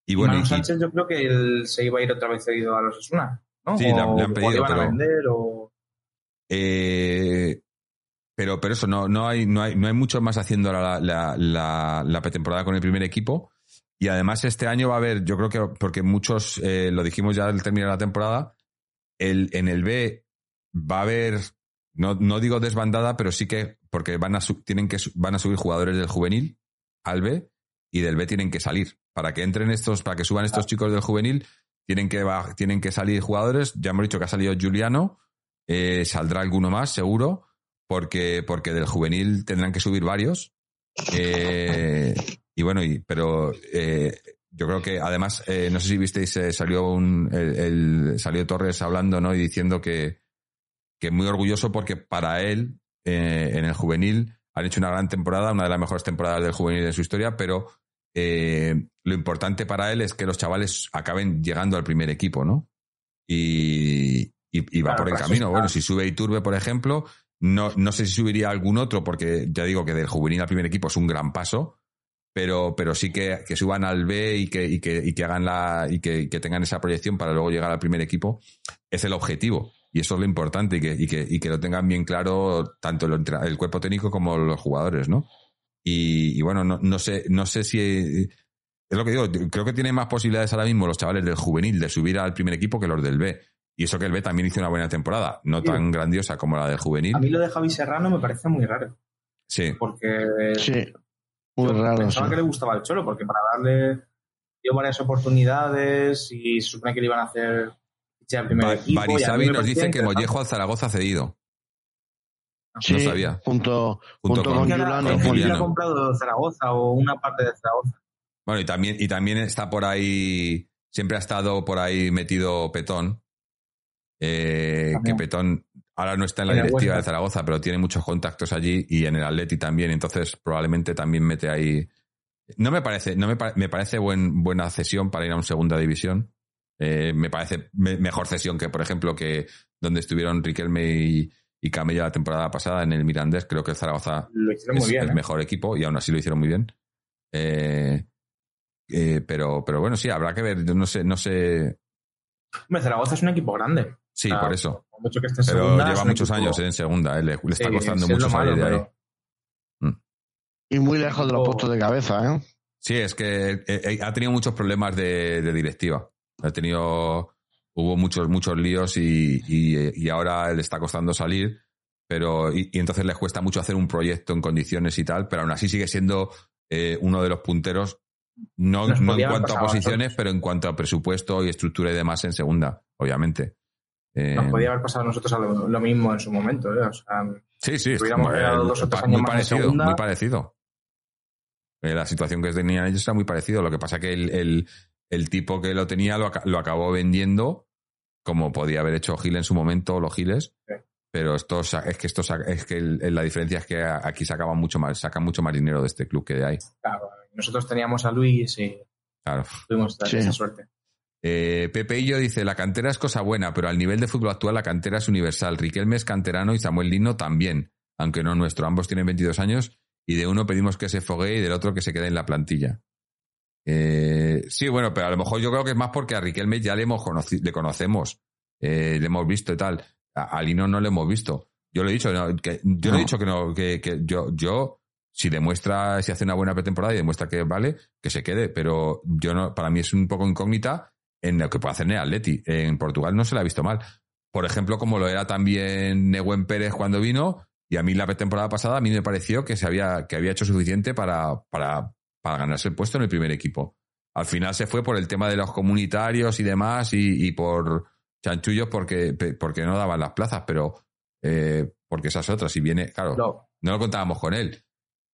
Y bueno, Manu y- Sánchez yo creo que él se iba a ir otra vez cedido a los Osuna, ¿no? Sí, le han- O- le han o pedido, iban a pero- vender o... Eh, pero, pero eso, no, no hay, no hay, no hay mucho más haciendo la, la, la, la pretemporada con el primer equipo. Y además este año va a haber, yo creo que, porque muchos, eh, lo dijimos ya al terminar la temporada, el, en el B va a haber, no, no digo desbandada, pero sí que, porque van a, tienen que, van a subir jugadores del juvenil al B y del B tienen que salir. Para que entren estos, para que suban estos chicos del juvenil, tienen que, tienen que salir jugadores. Ya hemos dicho que ha salido Juliano, eh, saldrá alguno más, seguro, porque, porque del juvenil tendrán que subir varios. Eh, y bueno, y, pero eh, yo creo que además, eh, no sé si visteis, eh, salió un, el, el- salió Torres hablando, ¿no? Y diciendo que, que muy orgulloso porque para él, eh, en el juvenil, han hecho una gran temporada, una de las mejores temporadas del juvenil de su historia, pero eh, lo importante para él es que los chavales acaben llegando al primer equipo, ¿no? Y, y, y va Claro, por el camino. está. Bueno, si sube Iturbe, por ejemplo, no, no sé si subiría algún otro, porque ya digo que del juvenil al primer equipo es un gran paso, pero, pero sí que, que suban al B y que, y que, y que hagan la, y que, que tengan esa proyección para luego llegar al primer equipo, es el objetivo. Y eso es lo importante, y que, y que, y que lo tengan bien claro tanto el, el cuerpo técnico como los jugadores, ¿no? Y, y bueno, no, no sé, no sé si es lo que digo, creo que tiene más posibilidades ahora mismo los chavales del juvenil de subir al primer equipo que los del B. Y eso que el B también hizo una buena temporada, no Sí. tan grandiosa como la del juvenil. A mí lo de Javi Serrano me parece muy raro, Sí, porque Sí, muy raro. pensaba sí. que le gustaba el Cholo, porque para darle dio varias oportunidades y se supone que le iban a hacer Ba- equipo. Barisabi me nos dice que. Mollejo al Zaragoza cedido. Sí, no sabía. Junto, Junto junto con- que Juliano. había comprado Zaragoza o una parte de Zaragoza. Bueno, y también, y también está por ahí, siempre ha estado por ahí metido Petón. eh, que. Petón ahora no está en la directiva de Zaragoza, pero tiene muchos contactos allí y en el Atleti también, entonces probablemente también mete ahí. No me parece, no me, pa- me parece buen, buena cesión para ir a un segunda división. Eh, me parece me- mejor cesión que, por ejemplo, que donde estuvieron Riquelme y, y Camella la temporada pasada en el Mirandés. Creo que el Zaragoza Lo hicieron es muy bien. el ¿eh? mejor equipo y aún así lo hicieron muy bien. Eh, eh, pero, pero bueno, sí, habrá que ver. Yo no sé, no sé. Hombre, Zaragoza es un equipo grande. Sí, Ah, por eso. Por mucho que esté en Pero segunda, lleva muchos equipo- años en segunda, eh, le, le está costando sí, mucho salir de ahí. pero- Y muy lejos de los puestos de cabeza, ¿eh? Sí, es que eh, eh, ha tenido muchos problemas de, de directiva. Ha tenido. Hubo muchos, muchos líos y, y, y ahora le está costando salir. Pero, y, y entonces les cuesta mucho hacer un proyecto en condiciones y tal, pero aún así sigue siendo eh, uno de los punteros, no, no en cuanto a pasado a posiciones, pero en cuanto a presupuesto y estructura y demás en segunda, obviamente. Eh, Nos podía haber pasado a nosotros a lo, lo mismo en su momento. ¿eh? O sea, Sí, sí, como, quedado eh, dos o tres años muy más parecido, segunda. muy parecido. Eh, la situación que tenían ellos era muy parecido. Lo que pasa que el, el, el tipo que lo tenía lo, lo acabó vendiendo, como podía haber hecho Gil en su momento, o los Giles. Sí. Pero estos, es que estos, es que la diferencia es que aquí sacaban mucho más, sacan mucho más dinero de este club que de ahí. claro, nosotros teníamos a Luis y Claro. tuvimos Sí. esa suerte. Eh, Pepe y yo dice, la cantera es cosa buena, pero al nivel de fútbol actual la cantera es universal. Riquelme es canterano y Samuel Lino también, aunque no nuestro. Ambos tienen 22 años y de uno pedimos que se foguee y del otro que se quede en la plantilla. Eh, sí, bueno, pero a lo mejor yo creo que es más porque a Riquelme ya le hemos conoci- le conocemos, eh, le hemos visto y tal. A, a Lino no le hemos visto. Yo lo he dicho, no, que, yo no. he dicho que no, que, que yo, yo, si demuestra, si hace una buena pretemporada y demuestra que vale, que se quede, pero yo no, para mí es un poco incógnita en lo que puede hacer en el Atleti. En Portugal no se la ha visto mal. Por ejemplo, como lo era también Neguen Pérez cuando vino, y a mí la temporada pasada a mí me pareció que se había, que había hecho suficiente para, para, para ganarse el puesto en el primer equipo. Al final se fue por el tema de los comunitarios y demás, y, y por chanchullos porque, porque no daban las plazas, pero eh, porque esas otras, si viene, claro, no, lo contábamos con él.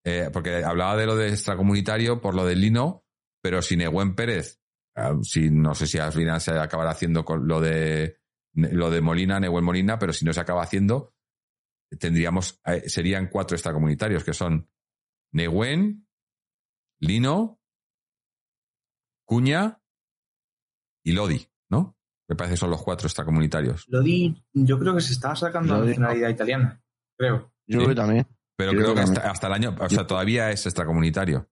Eh, porque hablaba de lo de extracomunitario por lo del Lino, pero si Neguen Pérez, ah, si no sé si al final se acabará haciendo con lo de lo de Molina, Neguen Molina, pero si no se acaba haciendo, tendríamos, eh, serían cuatro extracomunitarios, que son Neguen, Lino, Cuña y Lodi, ¿no? Me parece que son los cuatro extracomunitarios. Lodi, yo creo que se estaba sacando la nacionalidad italiana, creo. Yo creo que también. Pero creo, que hasta, el año, o sea, todavía es extracomunitario.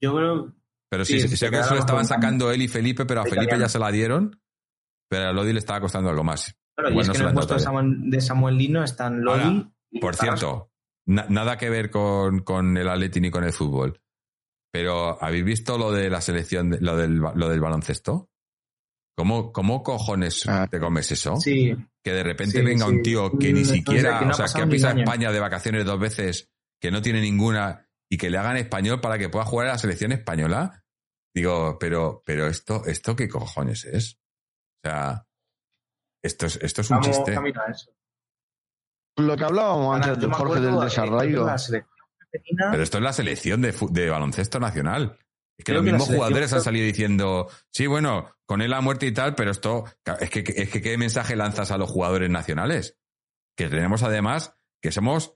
Yo creo. Pero sí, sé que eso lo estaban sacando él y Felipe, pero a Felipe ya se la dieron, pero a Lodi le estaba costando algo más. Claro, y es que en el puesto de Samuel, Lino están Lodi. por cierto, nada que ver con, con el Atleti ni con el fútbol. Pero, ¿habéis visto lo de la selección, lo del, lo del baloncesto? ¿Cómo, ¿Cómo cojones ah. te comes eso? Sí. Que de repente venga un tío que ni siquiera, o sea, que ha pisado España de vacaciones dos veces, que no tiene ninguna, y que le hagan español para que pueda jugar a la selección española. Digo, pero, pero esto, esto qué cojones es? O sea, esto es, esto es un chiste. Lo que hablábamos antes de Jorge del desarrollo. Pero esto es la selección de, de baloncesto nacional. Es que los mismos jugadores han salido diciendo, sí, bueno, con él a muerte y tal, pero esto, es que, es que qué mensaje lanzas a los jugadores nacionales. Que tenemos además que somos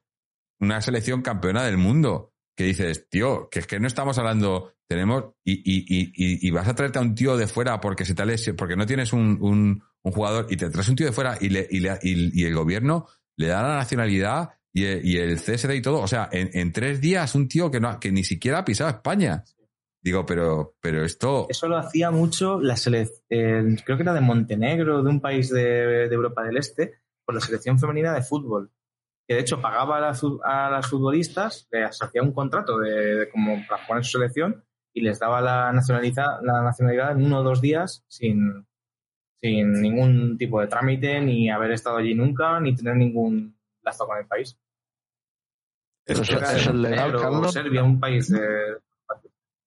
una selección campeona del mundo. Que dices, tío, que es que no estamos hablando, tenemos, y, y, y, y vas a traerte a un tío de fuera porque se tal porque no tienes un, un, un, jugador y te traes un tío de fuera y, le, y, le, y, el gobierno le da la nacionalidad y el, y el CSD y todo. O sea, en, tres días un tío que, no, que ni siquiera ha pisado España. Digo, pero, pero esto. Eso lo hacía mucho la selección, creo que era de Montenegro, de un país de, Europa del Este, por la selección femenina de fútbol. Que de hecho pagaba a las, a las futbolistas, les hacía un contrato de, como para jugar en su selección y les daba la nacionalidad, la nacionalidad en uno o dos días sin, sin ningún tipo de trámite, ni haber estado allí nunca, ni tener ningún lazo con el país. Eso, es legal, Carlos. Serbia, un país de,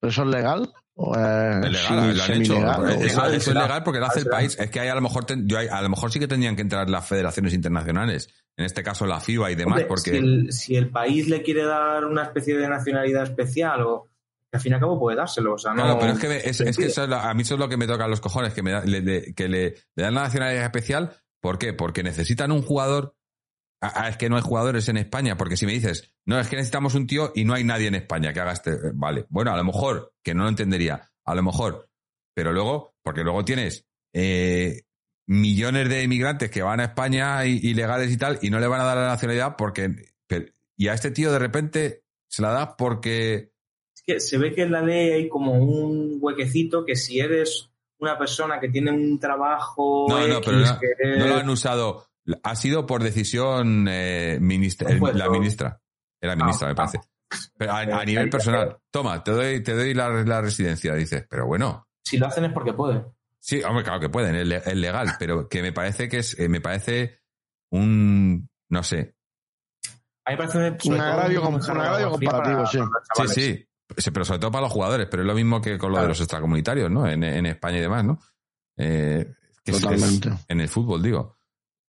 ¿Eso es legal? ¿O es, legal, lo han hecho. Eso, es legal porque lo hace el país. Es que hay a lo mejor yo a lo mejor sí que tendrían que entrar las federaciones internacionales. En este caso la FIBA y demás, porque si el, país le quiere dar una especie de nacionalidad especial o al fin y al cabo puede dárselo. O sea, no, claro, pero es que, es, que a mí eso es lo que me toca a los cojones, que, me le, que le, le dan la nacionalidad especial. ¿Por qué? Porque necesitan un jugador Ah, ah, es que no hay jugadores en España, porque si me dices, no, es que necesitamos un tío y no hay nadie en España que haga este. Eh, vale, bueno, a lo mejor, que no lo entendería, a lo mejor, pero luego, porque luego tienes eh, millones de inmigrantes que van a España ilegales y tal, y no le van a dar la nacionalidad porque. y a este tío de repente se la da porque. Es que se ve que en la ley hay como un huequecito que si eres una persona que tiene un trabajo. No, no, pero no lo han usado ha sido por decisión eh, ministra, la ministra. Era ministra, me ah, parece. Pero a, nivel personal, toma, te doy, te doy la, residencia, dices, pero bueno. Si lo hacen es porque pueden. Sí, hombre, claro que pueden, es, legal, pero que me parece que es, eh, me parece un, no sé. A mí me parece un agravio, comparativo, sí. Sí, sí, pero sobre todo para los jugadores, pero es lo mismo que con lo de los extracomunitarios, ¿no? En, España y demás, ¿no? Eh, Totalmente. en el fútbol, digo.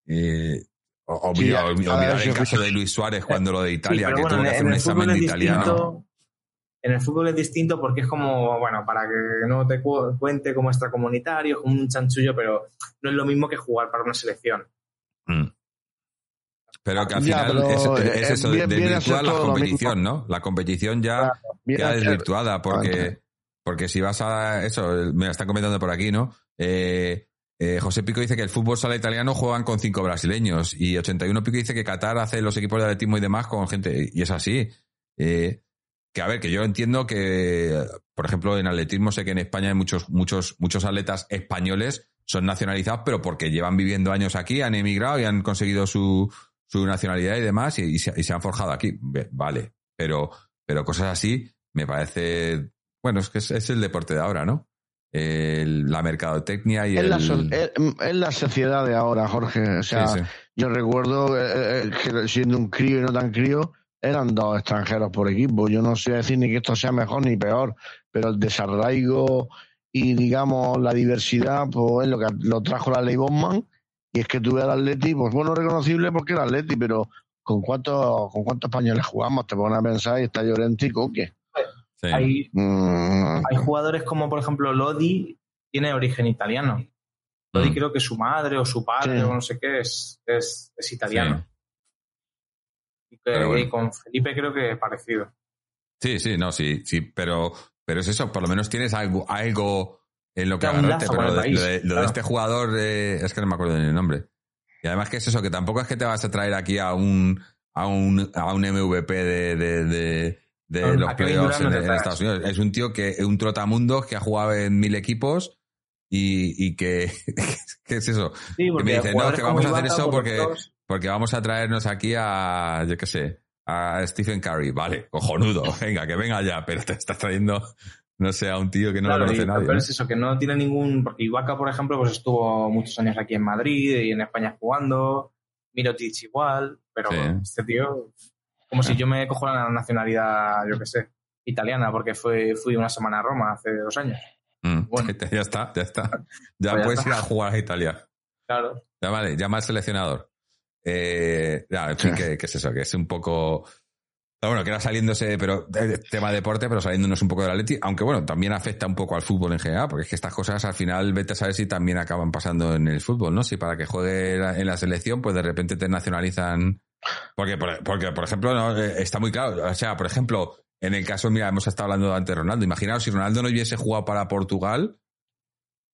Eh, o, mirar el caso de Luis Suárez cuando lo de Italia, que tuvo que hacer un examen de italiano. En el fútbol es distinto porque es como, bueno, para que no te cuente como extracomunitario, como un chanchullo, pero no es lo mismo que jugar para una selección. Mm. Pero que al final es, eso, de, desvirtuar la competición, ¿no? La competición ya queda desvirtuada porque, porque si vas a eso, me están comentando por aquí, ¿no? Eh, eh, José Pico dice que el fútbol sala italiano juegan con cinco brasileños y 81 Pico dice que Qatar hace los equipos de atletismo y demás con gente, y es así. Eh, que a ver, que yo entiendo que, por ejemplo, en atletismo sé que en España hay muchos, muchos, muchos atletas españoles son nacionalizados, pero porque llevan viviendo años aquí, han emigrado y han conseguido su, su nacionalidad y demás y, se, han forjado aquí. Vale, pero, pero cosas así me parece, bueno, es que es el deporte de ahora, ¿no? La mercadotecnia y es el... La la sociedad de ahora, Jorge. O sea, yo recuerdo eh, eh, que siendo un crío y no tan crío, eran dos extranjeros por equipo. Yo no sé decir ni que esto sea mejor ni peor, pero el desarraigo y, digamos, la diversidad, pues es lo que lo trajo la ley Bosman Y es que tuve al Atleti, pues bueno, reconocible porque era Atleti, pero ¿con cuántos, con cuántos españoles jugamos? Te pones a pensar y está Llorente y Coque. Sí. Hay, Mm, hay jugadores como, por ejemplo, Lodi, tiene origen italiano. Lodi Mm. creo que su madre o su padre Sí. o no sé qué es, es, es italiano. Y, que- Pero bueno. y con Felipe creo que es parecido. Sí, sí, no, sí, sí, pero, pero es eso, por lo menos tienes algo, algo en lo que agarrarte, pero lo el de, lo lo este jugador, eh, es que no me acuerdo del nombre. Y además que es eso, que tampoco es que te vas a traer aquí a un, a un, a un MVP de, de, de, los playoffs en, en. Estados Unidos. Es un tío que, un trotamundos que ha jugado en mil equipos y, y que, ¿qué es eso? Sí, me dice, no, que vamos a hacer eso por porque- Porque vamos a traernos aquí a, yo qué sé, a Stephen Curry. Vale, cojonudo, venga, que venga ya, pero te estás trayendo, no sé, a un tío que no Claro, lo conoce y- nadie. pero ¿no? es eso, que no tiene ningún... Ibaka, por ejemplo, pues estuvo muchos años aquí en Madrid y en España jugando. Mirotic igual, pero Sí. este tío... Como si yo me cojo la nacionalidad, yo qué sé, italiana, porque fue, fui una semana a Roma hace dos años. Mm, bueno. ya está, ya está. Ya Pues ya puedes está. ir a jugar a Italia. Claro. Ya vale, llama al seleccionador. Eh, ya, en fin, Sí. que, que es eso, que es un poco. Bueno, que era saliéndose, pero eh, tema deporte, pero saliéndonos un poco del Atleti, aunque bueno, también afecta un poco al fútbol en general, porque es que estas cosas al final vete a saber si también acaban pasando en el fútbol, ¿no? Si para que juegue la- en la selección, pues de repente te nacionalizan. Porque, por- porque por ejemplo, no, Eh, está muy claro. O sea, por ejemplo, en el caso, mira, hemos estado hablando antes de Ronaldo. Imaginaos si Ronaldo no hubiese jugado para Portugal,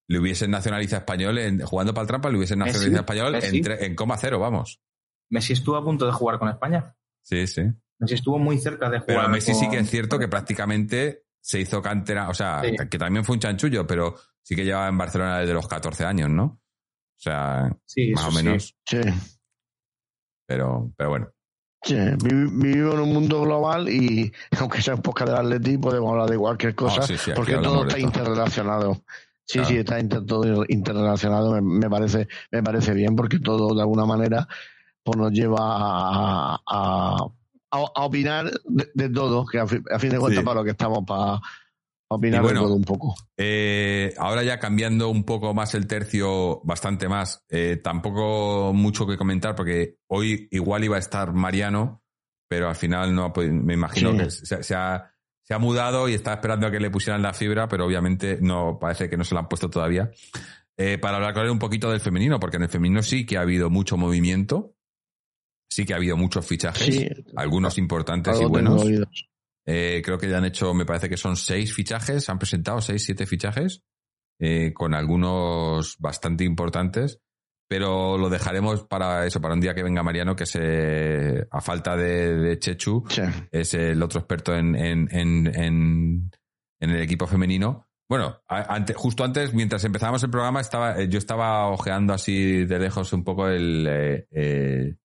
le hubiesen nacionalizado español, en, jugando para el trampa, le hubiesen Messi, nacionalizado español Messi. en, tre- en coma cero, vamos. Messi estuvo a punto de jugar con España. Sí, sí. Messi estuvo muy cerca de jugar Pero Messi sí que es cierto que prácticamente se hizo cantera, o sea, Sí. que también fue un chanchullo, pero sí que llevaba en Barcelona desde los 14 años, ¿no? O sea, Sí, más o sí. menos. sí. Pero, pero bueno. Sí, vi- vivimos en un mundo global y aunque sea un podcast del Atleti podemos hablar de cualquier cosa No, sí, sí, porque todo está interrelacionado. Sí, Claro. sí, está inter- todo interrelacionado, me, me parece me parece bien porque todo de alguna manera pues nos lleva a, a, a- a opinar de, de todo, que a, a fin de cuentas para lo que estamos para opinar Y bueno, de todo un poco. Eh, ahora ya cambiando un poco más el tercio, bastante más, eh, tampoco mucho que comentar porque hoy igual iba a estar Mariano, pero al final no me imagino Sí. que se, se ha, se ha mudado y está esperando a que le pusieran la fibra, pero obviamente no parece que no se la han puesto todavía. Eh, para hablar con él un poquito del femenino, porque en el femenino sí que ha habido mucho movimiento, sí que ha habido muchos fichajes, Sí, algunos importantes y algo buenos. Eh, creo que ya han hecho, me parece que son seis fichajes, han presentado seis, siete fichajes, eh, con algunos bastante importantes, pero lo dejaremos para eso, para un día que venga Mariano, que se, a falta de, de Chechu, Sí. es el otro experto en, en, en, en, en el equipo femenino. Bueno, a- ante- justo antes, mientras empezábamos el programa, estaba, eh, yo estaba ojeando así de lejos un poco el, eh,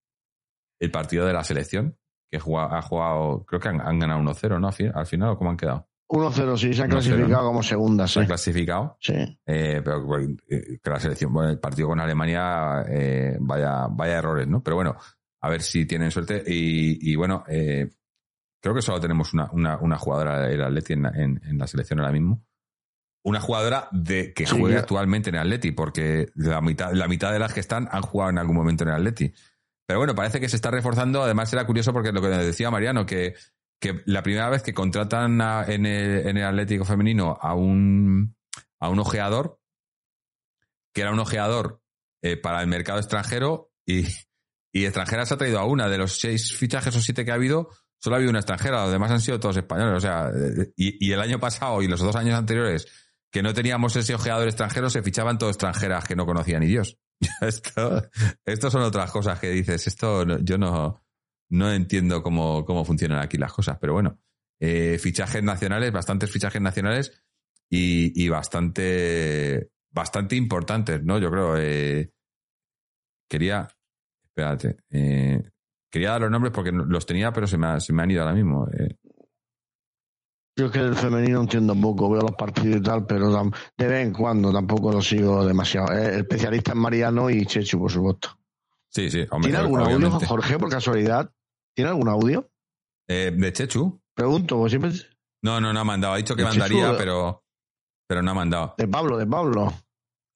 el partido de la selección, que ha jugado, creo que han, han ganado 1-0, ¿no? Al fin- al final, ¿o cómo han quedado? 1-0, sí, se ha 1-0, clasificado ¿no? como segunda, Se han clasificado. sí. Eh, pero eh, que la selección, bueno, el partido con Alemania, eh, vaya, vaya errores, ¿no? Pero bueno, a ver si tienen suerte. Y, y bueno, eh, creo que solo tenemos una, una, una jugadora del Atleti en, la- en, en la selección ahora mismo. Una jugadora de que Sí, actualmente en el Atleti, porque la mitad, la mitad de las que están han jugado en algún momento en el Atleti. Pero bueno, parece que se está reforzando. Además, era curioso porque lo que decía Mariano, que, que la primera vez que contratan en, el, en el Atlético Femenino a un, a un ojeador, que era un ojeador eh, para el mercado extranjero, y, y se ha traído a una. De los seis fichajes o siete que ha habido, solo ha habido una extranjera. Los demás han sido todos españoles. O sea, eh, y, y el año pasado y los dos años anteriores, que no teníamos ese ojeador extranjero, se fichaban todos extranjeras que no conocía ni Dios. Esto, son otras cosas que dices. Esto no- yo no, no entiendo cómo, cómo funcionan aquí las cosas, pero bueno. Eh, fichajes nacionales, bastantes fichajes nacionales y, y bastante, bastante importantes, ¿no? Yo creo. eh, quería, espérate, eh, quería dar los nombres porque los tenía, pero se me, ha- se me han ido ahora mismo. eh. Yo es que del femenino entiendo poco, veo los partidos y tal, pero de vez en cuando tampoco lo sigo demasiado. Eh, El especialista es Mariano y Chechu, por supuesto. sí, sí, hombre, ¿Tiene algún audio. Jorge, por casualidad? ¿Tiene algún audio? Eh, ¿De Chechu? Pregunto, siempre... No, no, no ha mandado. Ha dicho que mandaría, pero, pero no ha mandado. De Pablo, de Pablo.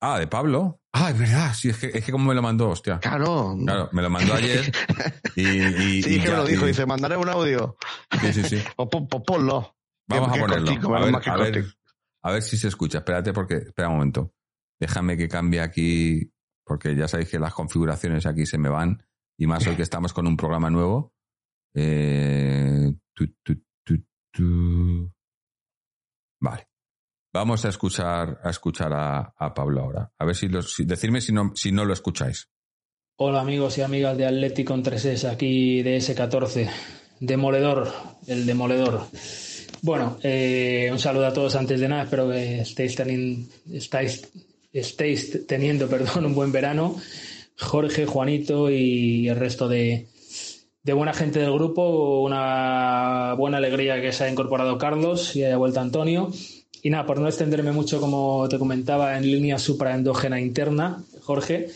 Ah, de Pablo. Ah, es verdad, sí, es que, es que como me lo mandó, hostia. Claro. Claro, me lo mandó ayer y... y sí, y que ya- me lo dijo, y- dice, mandaré un audio. Sí, sí, sí. Pues pon- pues ponlo. Vamos a ponerlo. cortico, a, ver, a, a si se escucha. Espérate porque... Espera un momento. Déjame que cambie aquí, porque ya sabéis que las configuraciones aquí se me van. Y más hoy que estamos con un programa nuevo. Eh, tu, tu, tu, tu. Vale. Vamos a escuchar a escuchar a, a Pablo ahora. A ver si, lo, si decirme si no, si no lo escucháis. Hola amigos y amigas de Atlético en 3S, aquí de S14, Demoledor, el Demoledor. Bueno, eh, un saludo a todos antes de nada, espero que estéis, teni- estáis, estéis teniendo perdón, un buen verano. Jorge, Juanito y el resto de, buena gente del grupo, una buena alegría que se haya incorporado Carlos y haya vuelto Antonio. Y nada, por no extenderme mucho, como te comentaba, en línea supraendógena interna, Jorge,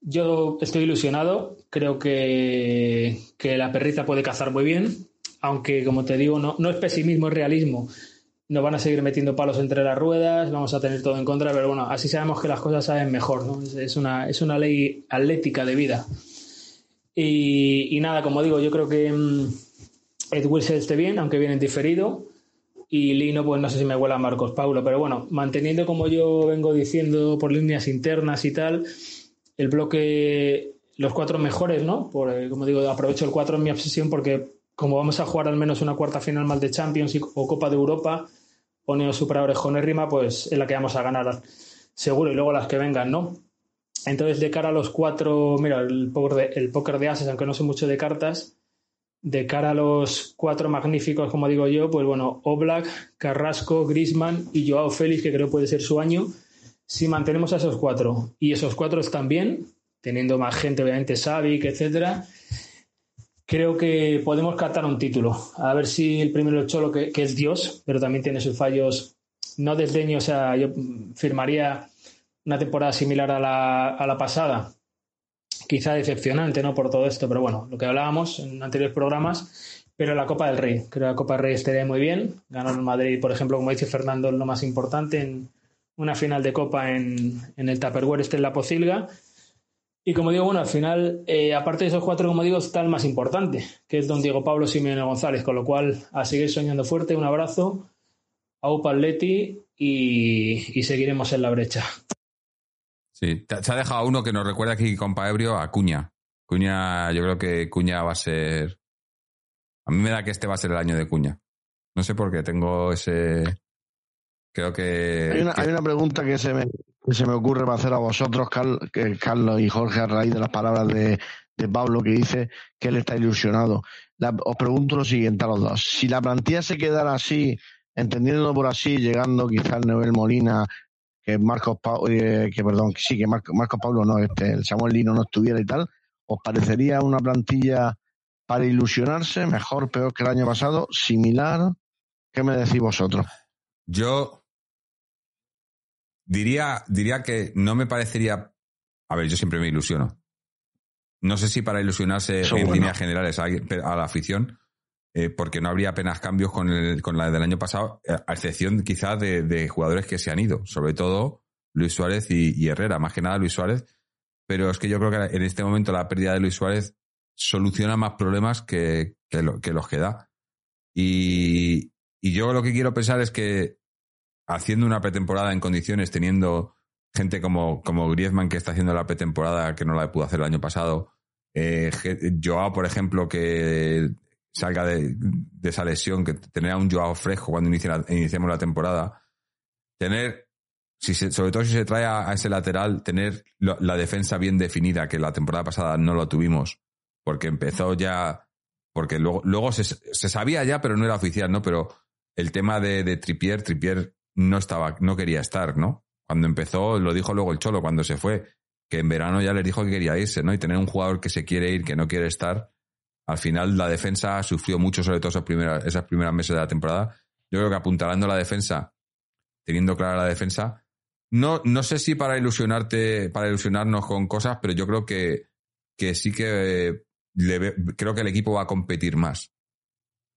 yo estoy ilusionado, creo que, que la perrita puede cazar muy bien, aunque como te digo, no, no es pesimismo, es realismo. Nos van a seguir metiendo palos entre las ruedas, vamos a tener todo en contra, pero bueno, así sabemos que las cosas saben mejor, ¿no? Es, una, es una ley atlética de vida. Y, nada, como digo, yo creo que mm, Ed Wilson esté bien, aunque viene en diferido. Y Lino, pues no sé si me huela a Marcos Paulo, pero bueno, manteniendo como yo vengo diciendo por líneas internas y tal, el bloque, los cuatro mejores, ¿no? Por, eh, como digo, aprovecho el cuatro en mi obsesión porque como vamos a jugar al menos una cuarta final más de Champions o Copa de Europa o Neo Supra Orejón pues es la que vamos a ganar seguro y luego las que vengan, ¿no? Entonces, de cara a los cuatro, mira, el póker de, el póker de ases, aunque no sé mucho de cartas, de cara a los cuatro magníficos, como digo yo, pues bueno, Oblak, Carrasco, Grisman y Joao Félix, que creo puede ser su año. Si mantenemos a esos cuatro y esos cuatro están bien, teniendo más gente, obviamente, Savic, etcétera, creo que podemos captar un título. A ver si el primero Cholo, que, que es Dios, pero también tiene sus fallos. No desdeño, o sea, yo firmaría una temporada similar a la, a la pasada. Quizá decepcionante, ¿no? Por todo esto, pero bueno, lo que hablábamos en anteriores programas, pero la Copa del Rey. Creo que la Copa del Rey estaría muy bien. Ganar el Madrid, por ejemplo, como dice Fernando, lo más importante en una final de Copa en, en el Tupperware, este en la Pocilga. Y como digo, bueno, al final, eh, aparte de esos cuatro, como digo, está el más importante, que es don Diego Pablo Simeone González, con lo cual a seguir soñando fuerte, un abrazo, a Upa Atleti y, y seguiremos en la brecha. Sí, se ha dejado uno que nos recuerda aquí, compa Ebrio, a Cuña. Cuña, yo creo que Cuña va a ser. A mí me da que este va a ser el año de Cuña. No sé por qué, tengo ese. Creo que. Hay una, que- hay una pregunta que se, me, se me ocurre para hacer a vosotros, Carlos y Jorge, a raíz de las palabras de, Pablo, que dice que él está ilusionado. La- os pregunto lo siguiente a los dos. Si la plantilla se quedara así, entendiéndolo por así, llegando quizás nivel Molina, que Marcos Pablo, que perdón, sí, que Marco- Marcos Pablo no, este, el Samuel Lino no estuviera y tal, ¿os parecería una plantilla para ilusionarse, mejor, peor que el año pasado, similar? ¿Qué me decís vosotros? Yo diría, diría que no me parecería. A ver, yo siempre me ilusiono. No sé si para ilusionarse Eso en bueno. líneas generales a, a la afición, eh, porque no habría apenas cambios con, el- con la del año pasado, eh, a excepción quizás de, de jugadores que se han ido, sobre todo Luis Suárez y, y Herrera, más que nada Luis Suárez. Pero es que yo creo que en este momento la pérdida de Luis Suárez soluciona más problemas que, que, lo- que los que da. Y, y yo lo que quiero pensar es que haciendo una pretemporada en condiciones, teniendo gente como, como Griezmann que está haciendo la pretemporada que no la pudo hacer el año pasado, eh, Joao, por ejemplo, que salga de, de esa lesión, que tener a un Joao fresco cuando la- iniciemos la temporada, tener, si se- sobre todo si se trae a, ese lateral, tener la defensa bien definida, que la temporada pasada no lo tuvimos, porque empezó ya, porque luego, luego se, se sabía ya, pero no era oficial, ¿no? Pero el tema de, de Trippier, Trippier no estaba, no quería estar, ¿no? Cuando empezó, lo dijo luego el Cholo cuando se fue, que en verano ya les dijo que quería irse, ¿no? Y tener un jugador que se quiere ir, que no quiere estar, al final la defensa sufrió mucho, sobre todo esas primeras, esas primeras meses de la temporada. Yo creo que apuntalando la defensa, teniendo clara la defensa, no, no sé si para ilusionarte, para ilusionarnos con cosas, pero yo creo que, que sí que eh, creo que el equipo va a competir más.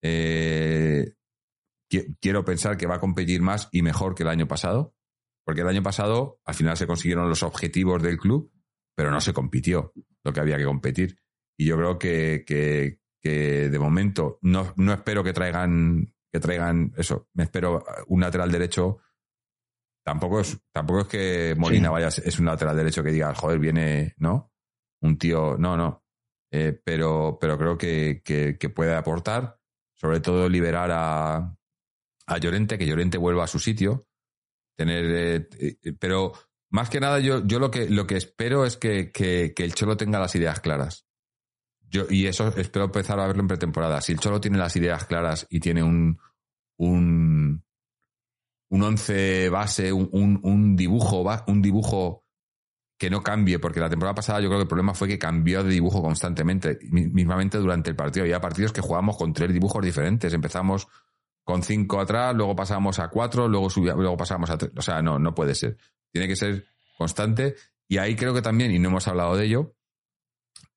Eh, quiero pensar que va a competir más y mejor que el año pasado. Porque el año pasado, al final se consiguieron los objetivos del club, pero no se compitió lo que había que competir. Y yo creo que, que, que de momento no, no espero que traigan, que traigan eso. Me espero un lateral derecho. Tampoco es, tampoco es que Molina Sí. vaya, es un lateral derecho que diga, joder, viene, ¿no? Un tío, no, no. Eh, pero, pero creo que, que, que puede aportar, sobre todo liberar a, a Llorente, que Llorente vuelva a su sitio. Tener, eh, eh, pero más que nada, yo, yo lo que, lo que espero es que, que, que el Cholo tenga las ideas claras. Yo, y eso espero empezar a verlo en pretemporada. Si el Cholo tiene las ideas claras y tiene un, un, un once base, un, un, dibujo, un dibujo que no cambie, porque la temporada pasada yo creo que el problema fue que cambió de dibujo constantemente, mi- mismamente durante el partido. Había partidos que jugábamos con tres dibujos diferentes. Empezamos con cinco atrás, luego pasamos a cuatro, luego subía, luego pasamos a tres. O sea, no, no puede ser. Tiene que ser constante. Y ahí creo que también, y no hemos hablado de ello,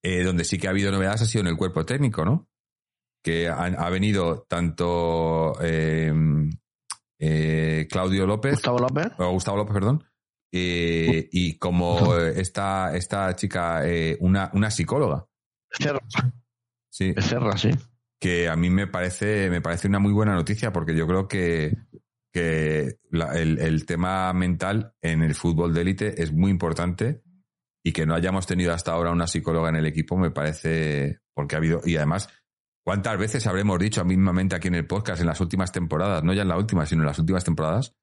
eh, donde sí que ha habido novedades ha sido en el cuerpo técnico, ¿no? Que ha, ha venido tanto eh, eh, Claudio López, Gustavo López. o Gustavo López, perdón, eh, y como esta, esta chica, eh, una, una psicóloga, Cerra, sí, Cerra, sí. Que a mí me parece, me parece una muy buena noticia porque yo creo que, que el, tema mental en el fútbol de élite es muy importante y que no hayamos tenido hasta ahora una psicóloga en el equipo me parece porque ha habido y además cuántas veces habremos dicho mismamente aquí en el podcast en las últimas temporadas no ya en la última sino en las últimas temporadas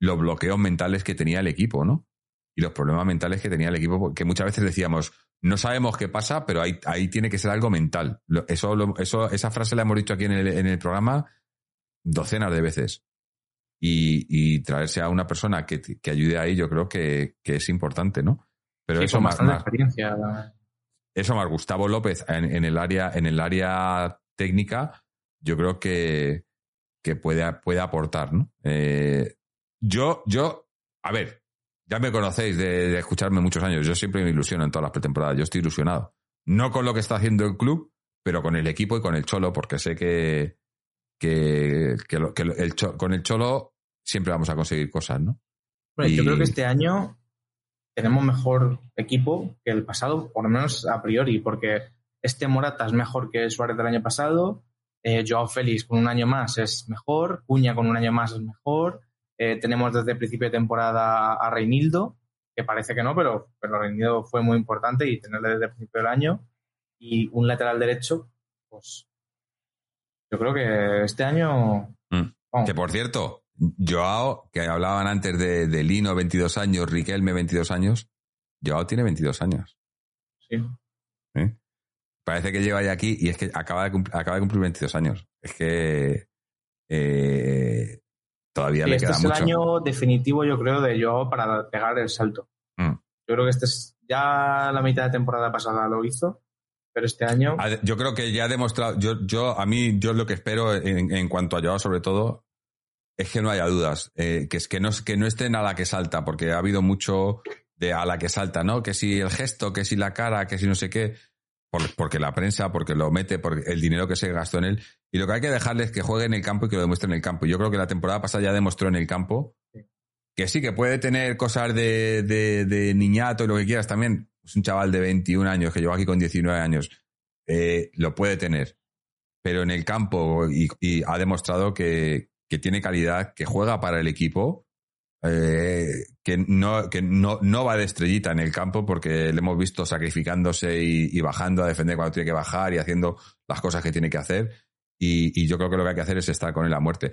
los bloqueos mentales que tenía el equipo no y los problemas mentales que tenía el equipo porque muchas veces decíamos no sabemos qué pasa pero ahí, ahí tiene que ser algo mental eso, eso esa frase la hemos dicho aquí en el, en el programa docenas de veces y, y traerse a una persona que, que ayude ahí yo creo que, que es importante no pero Sí, eso más, más- experiencia. eso más Gustavo López en, en el área en el área técnica yo creo que, que puede, puede aportar ¿no? Eh, yo yo a ver ya me conocéis de, de escucharme muchos años. Yo siempre me ilusiono en todas las pretemporadas. Yo estoy ilusionado. No con lo que está haciendo el club pero con el equipo y con el cholo porque sé que que, que, lo- que lo- el Cho- con el cholo siempre vamos a conseguir cosas no Bueno, Yo creo que este año tenemos mejor equipo que el pasado, por lo menos a priori, porque este Morata es mejor que Suárez del año pasado, eh, Joao Félix con un año más es mejor, Cuña con un año más es mejor, eh, tenemos desde el principio de temporada a Reinildo, que parece que no, pero, pero Reinildo fue muy importante y tenerle desde el principio del año, y un lateral derecho, pues yo creo que este año... Mm. Que por cierto, Joao, que hablaban antes de, de Lino, 22 años, Riquelme, 22 años, Joao tiene 22 años. sí. ¿eh? Parece que lleva ya aquí y es que acaba de, acaba de cumplir 22 años. Es que eh, todavía Sí, le este queda es mucho. el año definitivo, yo creo, de Joao para pegar el salto. Mm. Yo creo que este es ya la mitad de temporada pasada lo hizo, pero este año Yo creo que ya ha demostrado, yo, yo a mí, yo lo que espero en, en cuanto a Joao sobre todo, es que no haya dudas, eh, que es que no, que no estén a la que salta, porque ha habido mucho de a la que salta, ¿no? Que si el gesto, que si la cara, que si no sé qué, por- porque la prensa, porque lo mete, por el dinero que se gastó en él. Y lo que hay que dejarle es que juegue en el campo y que lo demuestre en el campo. Yo creo que la temporada pasada ya demostró en el campo que sí, que puede tener cosas de, de, de niñato y lo que quieras también. Es un chaval de 21 años que lleva aquí con 19 años. Eh, lo puede tener. Pero en el campo y, y ha demostrado que, que tiene calidad, que juega para el equipo, eh, que, no, que no, no va de estrellita en el campo porque le hemos visto sacrificándose y, y bajando a defender cuando tiene que bajar y haciendo las cosas que tiene que hacer. Y, y yo creo que lo que hay que hacer es estar con él a muerte.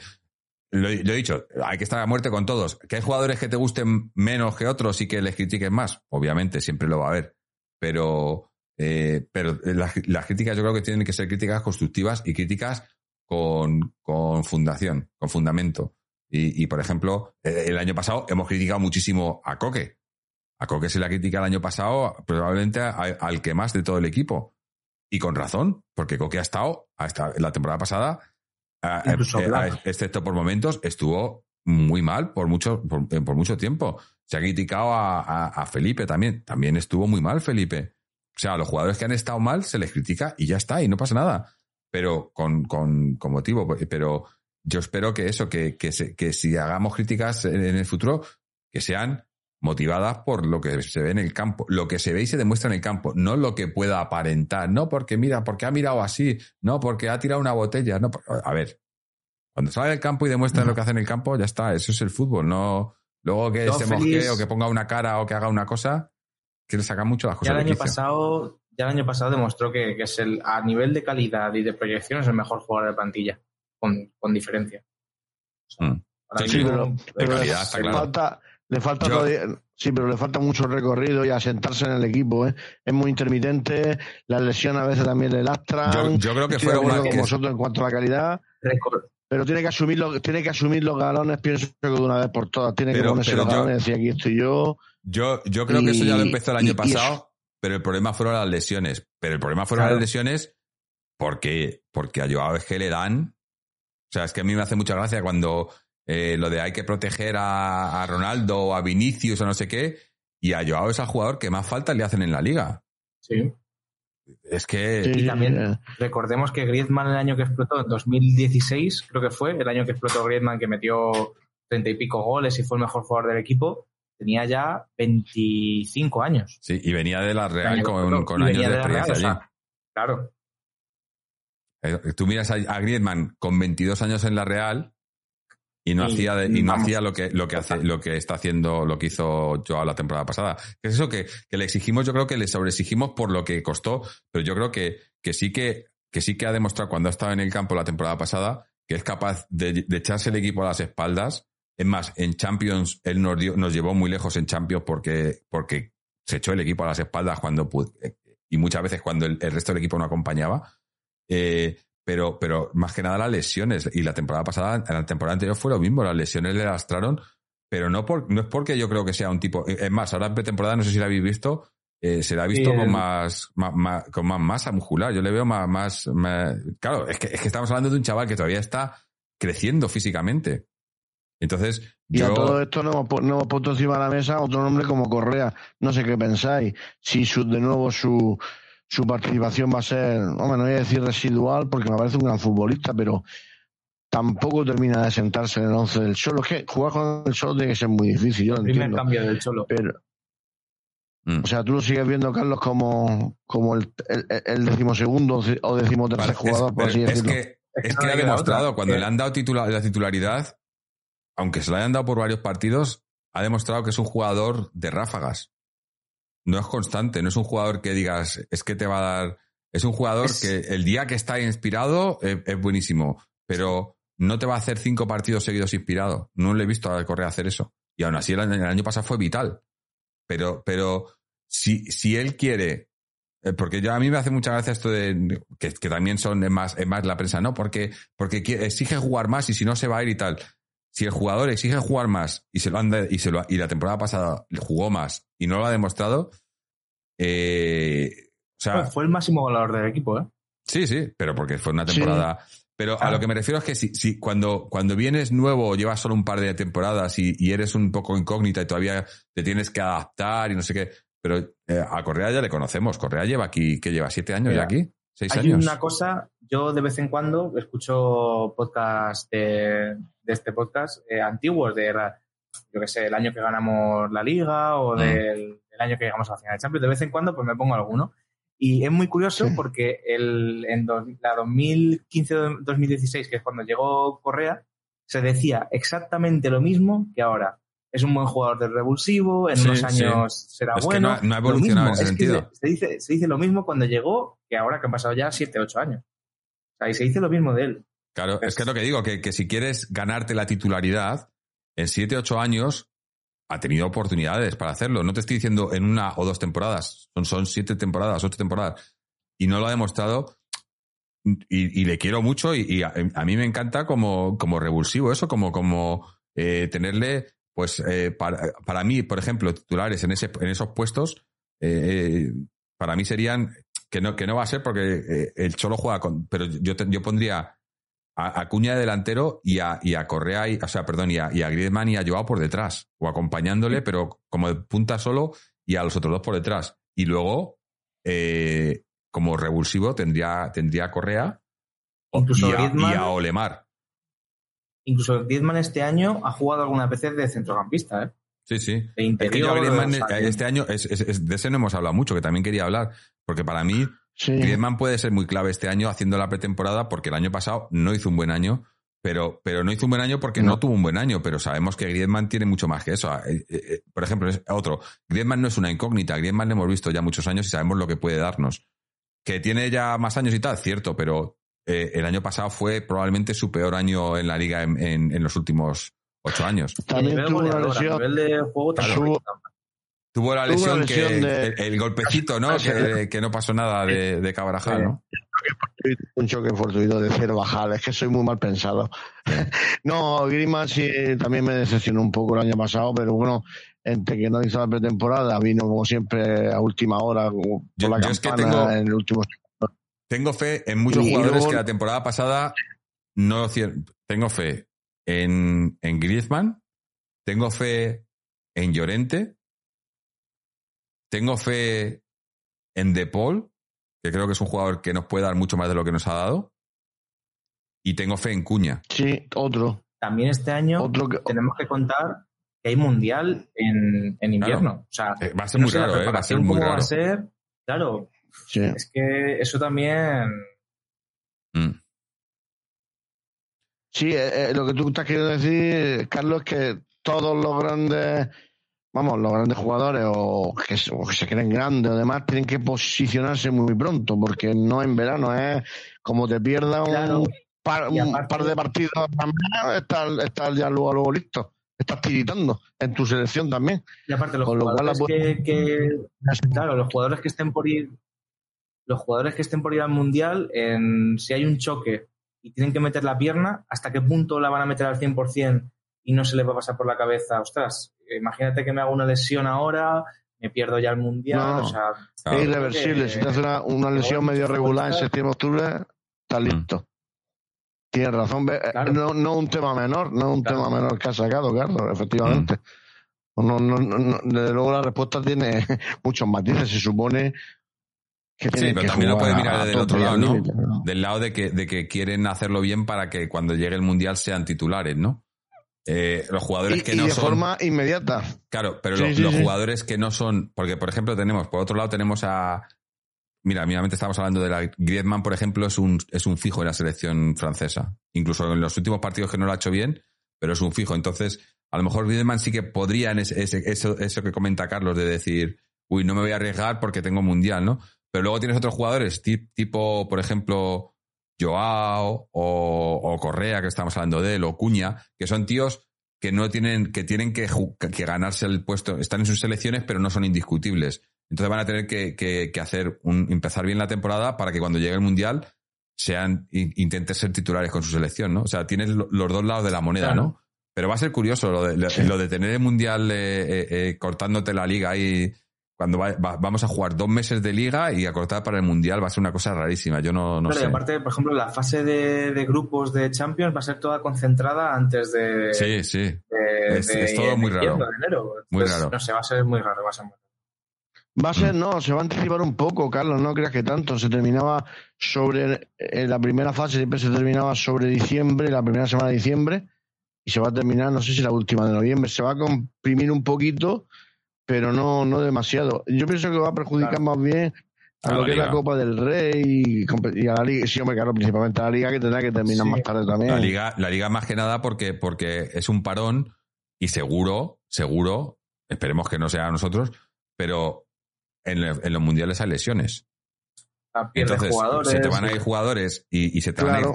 Lo, lo he dicho, hay que estar a muerte con todos. ¿Que hay jugadores que te gusten menos que otros y que les critiquen más? Obviamente, siempre lo va a haber. Pero, eh, pero las, las críticas yo creo que tienen que ser críticas constructivas y críticas con, con fundación, con fundamento. Y, y, por ejemplo, eh, el año pasado hemos criticado muchísimo a Coque. A Coque se le ha criticado el año pasado probablemente a- al que más de todo el equipo. Y con razón, porque Coque ha estado, hasta la temporada pasada, a- a- Incluso a- Black. excepto por momentos, estuvo muy mal por mucho, por, por mucho tiempo. Se ha criticado a, Felipe también. También estuvo muy mal Felipe. O sea, a los jugadores que han estado mal se les critica y ya está, y no pasa nada. Pero con, con, con motivo. Pero yo espero que eso, que, que, se- que si hagamos críticas en el futuro, que sean motivadas por lo que se ve en el campo, lo que se ve y se demuestra en el campo, no lo que pueda aparentar, no porque mira, porque ha mirado así, no porque ha tirado una botella, no, a ver, cuando sale del campo y demuestra lo que hace en el campo, ya está, eso es el fútbol, no luego que se mosquee o que ponga una cara o que haga una cosa, que le saca mucho las cosas. Ya el año pasado, ya el año pasado demostró que, es el, a nivel de calidad y de proyección es el mejor jugador de plantilla, con, con diferencia. Mm. Sí, pero, calidad, está claro. falta, le falta sí, pero le falta mucho recorrido y asentarse en el equipo. ¿eh? Es muy intermitente, las lesiones a veces también le lastran. Yo, creo que fue una con vosotros en cuanto a la calidad. Pero tiene que asumir tiene que asumir los galones, pienso que de una vez por todas. Tiene que ponerse los galones y decir aquí estoy yo. Yo, yo creo que eso ya lo empezó el año pasado, pero el problema fueron las lesiones. Pero el problema fueron las lesiones porque, porque a Joao es que le dan. O sea, es que a mí me hace mucha gracia cuando eh, lo de hay que proteger a, Ronaldo o a Vinicius o no sé qué, y a Joao es el jugador que más falta le hacen en la liga. Sí. Es que. y también recordemos que Griezmann, el año que explotó, en 2016, creo que fue, el año que explotó Griezmann, que metió treinta y pico goles y fue el mejor jugador del equipo, tenía ya 25 años. Sí, y venía de la Real con, con años de, experiencia claro. Eh, tú miras a, a Griezmann con 22 años en la Real y no hacía y no hacía lo que lo que hace lo que está haciendo lo que hizo Joao la temporada pasada. Es eso que, le exigimos yo creo que le sobreexigimos por lo que costó pero yo creo que, que sí que que sí que ha demostrado cuando ha estado en el campo la temporada pasada que es capaz de, echarse el equipo a las espaldas. Es más en Champions él nos, nos llevó muy lejos en Champions porque porque se echó el equipo a las espaldas cuando pudo, y muchas veces cuando el, el resto del equipo no acompañaba. Eh, pero, pero más que nada las lesiones. Y la temporada pasada, en la temporada anterior fue lo mismo, las lesiones le lastraron, pero no, por, no es porque yo creo que sea un tipo. Es más, ahora en pretemporada, no sé si la habéis visto, eh, se la ha visto con, más, más, con más masa muscular. Yo le veo más, más, Claro, es que, es que estamos hablando de un chaval que todavía está creciendo físicamente. Entonces, y a todo esto no hemos, no hemos, puesto encima de la mesa otro nombre como Correa. No sé qué pensáis. Si su, de nuevo su, su participación va a ser, hombre, no voy a decir residual porque me parece un gran futbolista, pero tampoco termina de sentarse en el once del Cholo. Es que jugar con el Cholo tiene que ser muy difícil, yo lo Primer cambio del Cholo. Pero, mm. O sea, tú lo sigues viendo, Carlos, como, como el, el, decimosegundo o decimotercer jugador, por así decirlo. Es que, es que ha demostrado, cuando le han dado la titularidad, aunque se lo hayan dado por varios partidos, ha demostrado que es un jugador de ráfagas no es constante, no es un jugador que digas, es que te va a dar. Es un jugador que el día que está inspirado eh, es, buenísimo, pero no te va a hacer cinco partidos seguidos inspirado. No le he visto a Correa hacer eso. Y aún así el año, pasado fue vital. Pero, pero si, si él quiere, eh, porque yo a mí me hace mucha gracia esto de que, también son más, es más la prensa, ¿no? Porque, porque exige jugar más y si no se va a ir y tal. Si el jugador exige jugar más y se lo anda, y se lo y la temporada pasada jugó más y no lo ha demostrado, eh, o sea, fue el máximo goleador del equipo, ¿eh? Sí, sí, pero porque fue una temporada. Pero a lo que me refiero es que si, si cuando, cuando vienes nuevo, llevas solo un par de temporadas y, y, eres un poco incógnita y todavía te tienes que adaptar y no sé qué. Pero eh, a Correa ya le conocemos. Correa lleva aquí, que lleva siete años ya aquí. Seis Hay una cosa, yo de vez en cuando escucho podcast de, este podcast eh, antiguos, de, yo que sé, el año que ganamos la liga o mm. del, año que llegamos a la final de Champions. De vez en cuando pues me pongo alguno. Y es muy curioso porque el, en la 2015-2016, que es cuando llegó Correa, se decía exactamente lo mismo que ahora. Es un buen jugador de revulsivo, en unos años será bueno. no, ha evolucionado en ese sentido. Se, dice, se dice lo mismo cuando llegó que ahora que han pasado ya 7, 8 años. Sea, y se dice lo mismo de él. Claro, es, que es lo que digo, que, que, si quieres ganarte la titularidad, en 7, 8 años ha tenido oportunidades para hacerlo. No te estoy diciendo en una o dos temporadas, son, son siete temporadas, ocho temporadas, y no lo ha demostrado. Y, le quiero mucho y, a, mí me encanta como, como revulsivo eso, como, como eh, tenerle, pues eh, para, para, mí, por ejemplo, titulares en, ese, en esos puestos, eh, para mí serían, que no, que no va a ser porque el Cholo juega con, pero yo, yo pondría a, Cuña de delantero y a, y a Correa, y, o sea, perdón, y a, y a Griezmann y a Joao por detrás, o acompañándole, pero como de punta solo, y a los otros dos por detrás. Y luego, eh, como revulsivo, tendría, tendría a Correa incluso y, a, Olemar. Incluso Griezmann este año ha jugado algunas veces de centrocampista, ¿eh? Sí, sí. de Es que Griezmann, que- este año, es- es- es- de ese no hemos hablado mucho, que también quería hablar, porque para mí Sí. Griezmann puede ser muy clave este año haciendo la pretemporada, porque el año pasado no hizo un buen año, pero, pero no hizo un buen año porque no. No. tuvo un buen año, pero sabemos que Griezmann tiene mucho más que eso. Eh, eh, eh, Por ejemplo, es otro, Griezmann no es una incógnita, Griezmann lo hemos visto ya muchos años y sabemos lo que puede darnos. Que tiene ya más años y tal, cierto, pero eh, el año pasado fue probablemente su peor año en la liga en, en- en los últimos ocho años. También tuvo una lesión. de juego la Tuvo una lesión, lesión que de- el, el golpecito, ¿no? Sí. Que, que no pasó nada de, de Cabrajal, ¿no? un choque fortuito de cero bajar, es que soy muy mal pensado. no, Griezmann sí también me decepcionó un poco el año pasado, pero bueno, entre que no hizo la pretemporada, vino como siempre a última hora por Yo- la yo es que campana tengo- en el último Tengo fe en muchos Y jugadores luego- que la temporada pasada no tengo fe en, en Griezmann, tengo fe en Llorente, tengo fe en De Paul, que creo que es un jugador que nos puede dar mucho más de lo que nos ha dado, y tengo fe en Cuña. Sí, otro, También este año otro que tenemos que contar que hay mundial en, en invierno. O sea, Eh, va a ser no muy sé la raro, ¿eh? Va a ser preparación muy cómo va raro. a ser. Claro, sí. es que eso también. Mm. Sí, eh, eh, lo que tú estás queriendo decir, Carlos, es que todos los grandes, vamos, los grandes jugadores o que, se- o que se creen grandes o demás, tienen que posicionarse muy pronto, porque no en verano es como te pierdas Claro. un, par, Y un aparte- par de partidos, estás, estás ya luego, luego listo, estás tiritando en tu selección también. Y aparte, los Con lo cual la jugadores que, que- Claro, los jugadores que estén por ir. Los jugadores que estén por ir al mundial, en, si hay un choque y tienen que meter la pierna, ¿hasta qué punto la van a meter al 100% y no se les va a pasar por la cabeza? Ostras, imagínate que me hago una lesión ahora, me pierdo ya el mundial. No. o sea, Claro. es irreversible. que- Si te hace una, una lesión bueno, medio regular en septiembre-octubre, estás Mm. listo. Tienes razón. ve- eh, Claro. No, no un tema menor, no un Claro. tema menor que has sacado, Carlos, efectivamente. No, no, no, no, desde luego la respuesta tiene muchos matices. Se supone que Sí, pero que también lo puedes mirar desde el otro y lado, ¿no? límite, ¿no? Del lado de que, de que quieren hacerlo bien para que cuando llegue el Mundial sean titulares, ¿no? Eh, los jugadores Y, que y no de son... forma inmediata. Claro, pero Sí, lo- sí, los jugadores que no son, porque por ejemplo tenemos, por otro lado tenemos a, mira, mínimamente estamos hablando de la Griezmann, por ejemplo, es un, es un fijo en la selección francesa. Incluso en los últimos partidos que no lo ha hecho bien, pero es un fijo. Entonces, a lo mejor Griezmann sí que podría en ese- ese- eso, eso que comenta Carlos de decir, uy, no me voy a arriesgar porque tengo mundial, ¿no? Pero luego tienes otros jugadores, tip- tipo, por ejemplo, Joao o, o Correa, que estamos hablando de él, o Cuña, que son tíos que no tienen, que tienen que, que ganarse el puesto, están en sus selecciones, pero no son indiscutibles. Entonces van a tener que, que- que hacer un, empezar bien la temporada para que cuando llegue el mundial sean, in- intenten ser titulares con su selección, ¿no? O sea, tienes lo- los dos lados de la moneda, Claro. ¿no? Pero va a ser curioso lo de, lo de tener el mundial eh, eh, eh, cortándote la liga ahí. Cuando va- va- vamos a jugar dos meses de liga y a cortar para el mundial va a ser una cosa rarísima. Yo no, no Claro, y sé. aparte, por ejemplo, la fase de, de grupos de Champions va a ser toda concentrada antes de. Sí, sí. de- Es- de- es todo muy raro. enero. Muy raro. No sé, va a ser muy raro. Va a ser muy raro. Va a ser, no, se va a anticipar un poco, Carlos, no creas que tanto. Se terminaba sobre, en la primera fase siempre se terminaba sobre diciembre, la primera semana de diciembre, y se va a terminar, no sé si la última de noviembre. Se va a comprimir un poquito, pero no, no demasiado. Yo pienso que va a perjudicar Claro. más bien a, A lo que es la. Copa del Rey y, a la Liga. Sí, hombre, claro, principalmente a la Liga que tendrá que terminar Sí. más tarde también. La liga, la liga más que nada porque, porque es un parón y seguro, seguro, esperemos que no sea a nosotros, pero en, los mundiales hay lesiones. Ah, Entonces, jugadores. se te van a ir jugadores y, y se te van a ir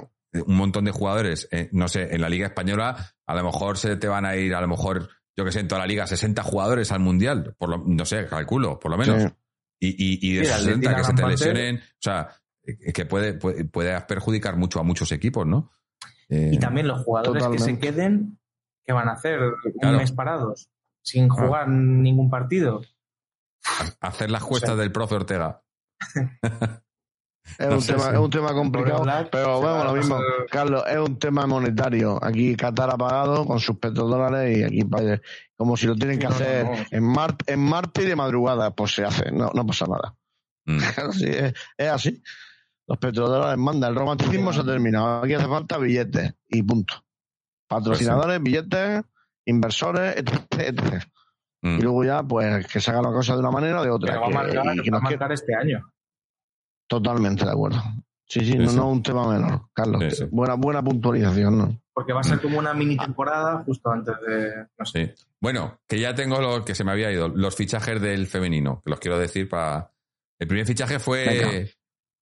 un montón de jugadores, eh, no sé, en la Liga Española, a lo mejor se te van a ir, a lo mejor, yo que sé, en toda la Liga, 60 jugadores al Mundial, por lo, no sé, calculo, por lo menos. Sí. Y, y, y de Sí, esos el Atleti 60 la que se te parte- lesionen, o sea, eh, que puede, puede, puede perjudicar mucho a muchos equipos, ¿no? Eh, Y también los jugadores que se queden, ¿qué van a hacer? Claro. Un mes parados, sin jugar ningún partido. hacer las cuestas del profe Ortega. Es, No un tema, es un tema complicado, pero va lo mismo. pasar- Carlos, es un tema monetario. Aquí Qatar ha pagado con sus petrodólares y aquí pa- como si lo tienen que No, hacer no. En, mar, en Marte y de madrugada, pues se hace, no, no pasa nada. Mm. Sí, es, es así. Los petrodólares mandan, el romanticismo se ha terminado. Aquí hace falta billetes y punto. Patrocinadores, billetes, inversores, etc. etc. Mm. Y luego ya, pues, que se haga la cosa de una manera o de otra. Pero va a que- marcar, y que va a marcar este año. Totalmente de acuerdo. Sí, sí, Sí, no, sí. no un tema menor, Carlos. Sí. Buena, buena puntualización, ¿no? Porque va a ser como una mini temporada justo antes de. No sé. Sí. Bueno, que ya tengo lo que se me había ido, los fichajes del femenino, que los quiero decir para. El primer fichaje Venga. fue,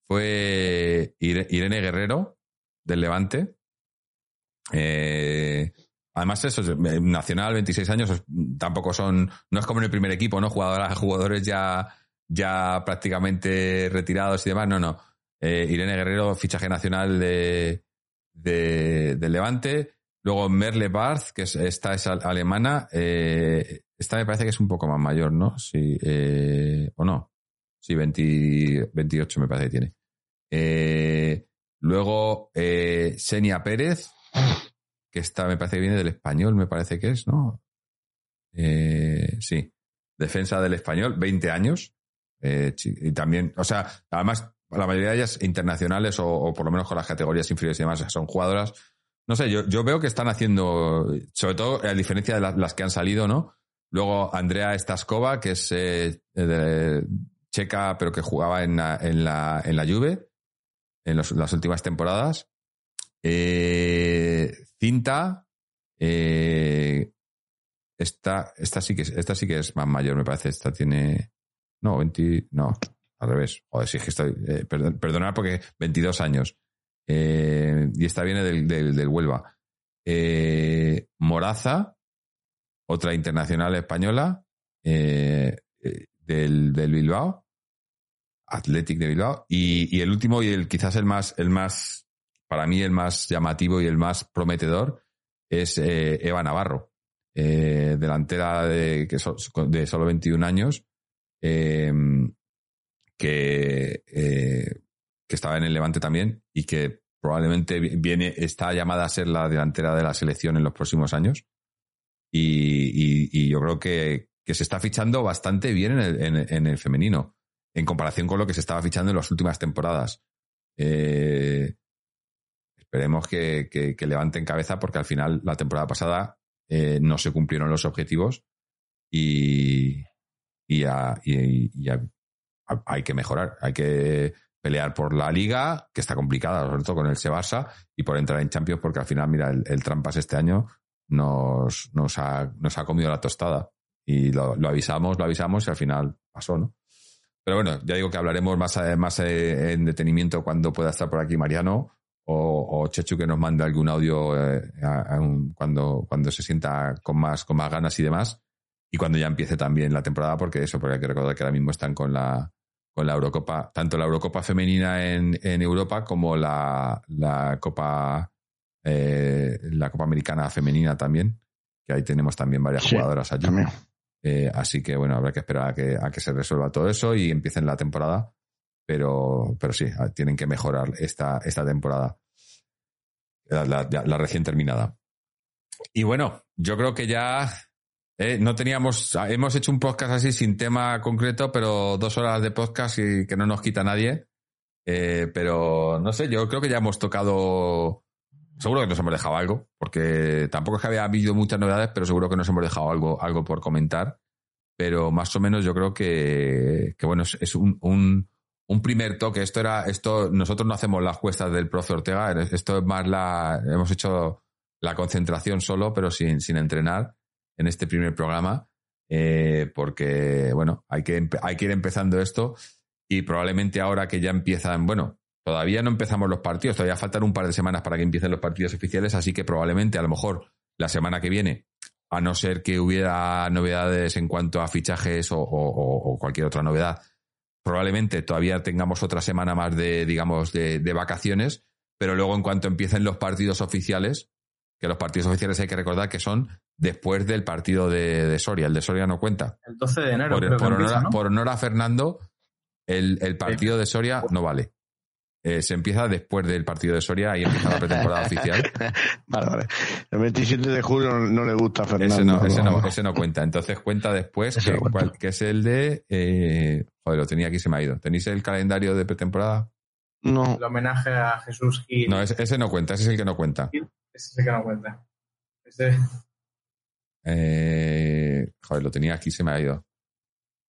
fue Ire- Irene Guerrero, del Levante. Eh, además, eso, eh, Nacional, 26 años, tampoco son. No es como en el primer equipo, ¿no? Jugadoras, jugadores ya, ya prácticamente retirados y demás. No, no. Eh, Irene Guerrero, fichaje nacional de, de, Levante. Luego Merle Barth, que es, esta es al- alemana. eh, esta me parece que es un poco más mayor, ¿no? Sí, eh, o no. Sí, 20 28 me parece que tiene. Luego Senia Pérez, que esta me parece que viene del español, me parece que es, ¿no? Sí, defensa del español, 20 años. Eh, y también, o sea, además, la mayoría de ellas internacionales o, por lo menos con las categorías inferiores y demás, son jugadoras. No sé, yo, yo veo que están haciendo, sobre todo a diferencia de la- las que han salido, ¿no? Luego Andrea Staskova, que es eh, checa, pero que jugaba en la, en la, en la Juve en las últimas temporadas. Eh, Cinta, eh, esta, sí que, es- esta sí que es más mayor, me parece. Esta tiene. No, 20. No, al revés. Joder, sí es que estoy. Eh, perdonad porque 22 años. Eh, y esta viene del, del, del Huelva. Eh, Moraza, otra internacional española, eh, del, del Bilbao. Athletic de Bilbao. Y, y el último y el quizás el más, el más, para mí el más llamativo y el más prometedor es Eva Navarro, delantera de, que so- de solo 21 años, eh, que, eh, que estaba en el Levante también y que probablemente vi- viene, está llamada a ser la delantera de la selección en los próximos años. Y, yo creo que, que se está fichando bastante bien en el, en- el femenino en comparación con lo que se estaba fichando en las últimas temporadas. Eh, esperemos que, que, que levanten cabeza porque al final la temporada pasada eh, no se cumplieron los objetivos y, y, a- y- y a- a- hay que mejorar, hay que pelear por la liga, que está complicada, sobre todo con el Barça, y por entrar en Champions, porque al final, mira, el, el Trampas este año nos, nos, ha, nos ha comido la tostada. Y lo, lo avisamos, lo avisamos y al final pasó, ¿no? Pero bueno, ya digo que hablaremos más, eh, más eh, en detenimiento cuando pueda estar por aquí Mariano o, o Chechu que nos mande algún audio eh, a- a un- cuando, cuando se sienta con más, con más ganas y demás. Y cuando ya empiece también la temporada, porque eso, porque hay que recordar que ahora mismo están con la, con la Eurocopa, tanto la Eurocopa femenina en, en Europa como la, la Copa, eh, la Copa Americana femenina también, que ahí tenemos también varias Sí, jugadoras allí. Eh, así que bueno, habrá que esperar a que, a que se resuelva todo eso y empiecen la temporada. Pero, pero sí, a- tienen que mejorar esta, esta temporada. La, la- ya- la recién terminada. Y bueno, yo creo que ya eh, no teníamos, hemos hecho un podcast así sin tema concreto, pero dos horas de podcast y que no nos quita nadie. Eh, pero no sé, yo creo que ya hemos tocado. Seguro que nos hemos dejado algo, porque tampoco es que había habido muchas novedades, pero seguro que nos hemos dejado algo, algo por comentar. Pero más o menos yo creo que, bueno, es, es un, un, un primer toque. Esto era, esto, nosotros no hacemos las cuestas del profe Ortega, esto es más la, hemos hecho la concentración solo, pero sin, sin entrenar en este primer programa, eh, porque, bueno, hay que, hay que ir empezando esto y probablemente ahora que ya empiezan, bueno, todavía no empezamos los partidos, todavía faltan un par de semanas para que empiecen los partidos oficiales, así que probablemente a lo mejor la semana que viene, a no ser que hubiera novedades en cuanto a fichajes o cualquier otra novedad, probablemente todavía tengamos otra semana más de, digamos, de, de vacaciones, pero luego en cuanto empiecen los partidos oficiales, que los partidos oficiales hay que recordar que son después del partido de, de Soria, el de Soria no cuenta. El 12 de enero. Por, creo que por honor, empieza, a- ¿no? por honor a Fernando, el, el partido de Soria no vale. Eh, se empieza después del partido de Soria y empieza la pretemporada oficial. Vale, vale. El 27 de julio no, no le gusta a Fernando. Ese no, ese, no, ese no cuenta. Entonces cuenta después, Ese que, no cuenta. cual- que es el de... eh, joder, lo tenía aquí, se me ha ido. ¿Tenéis el calendario de pretemporada? No, El homenaje a Jesús Gil. No, ese, ese no cuenta, ese es el que no cuenta. Ese es el que no cuenta. Ese- Eh, joder, lo tenía aquí, se me ha ido.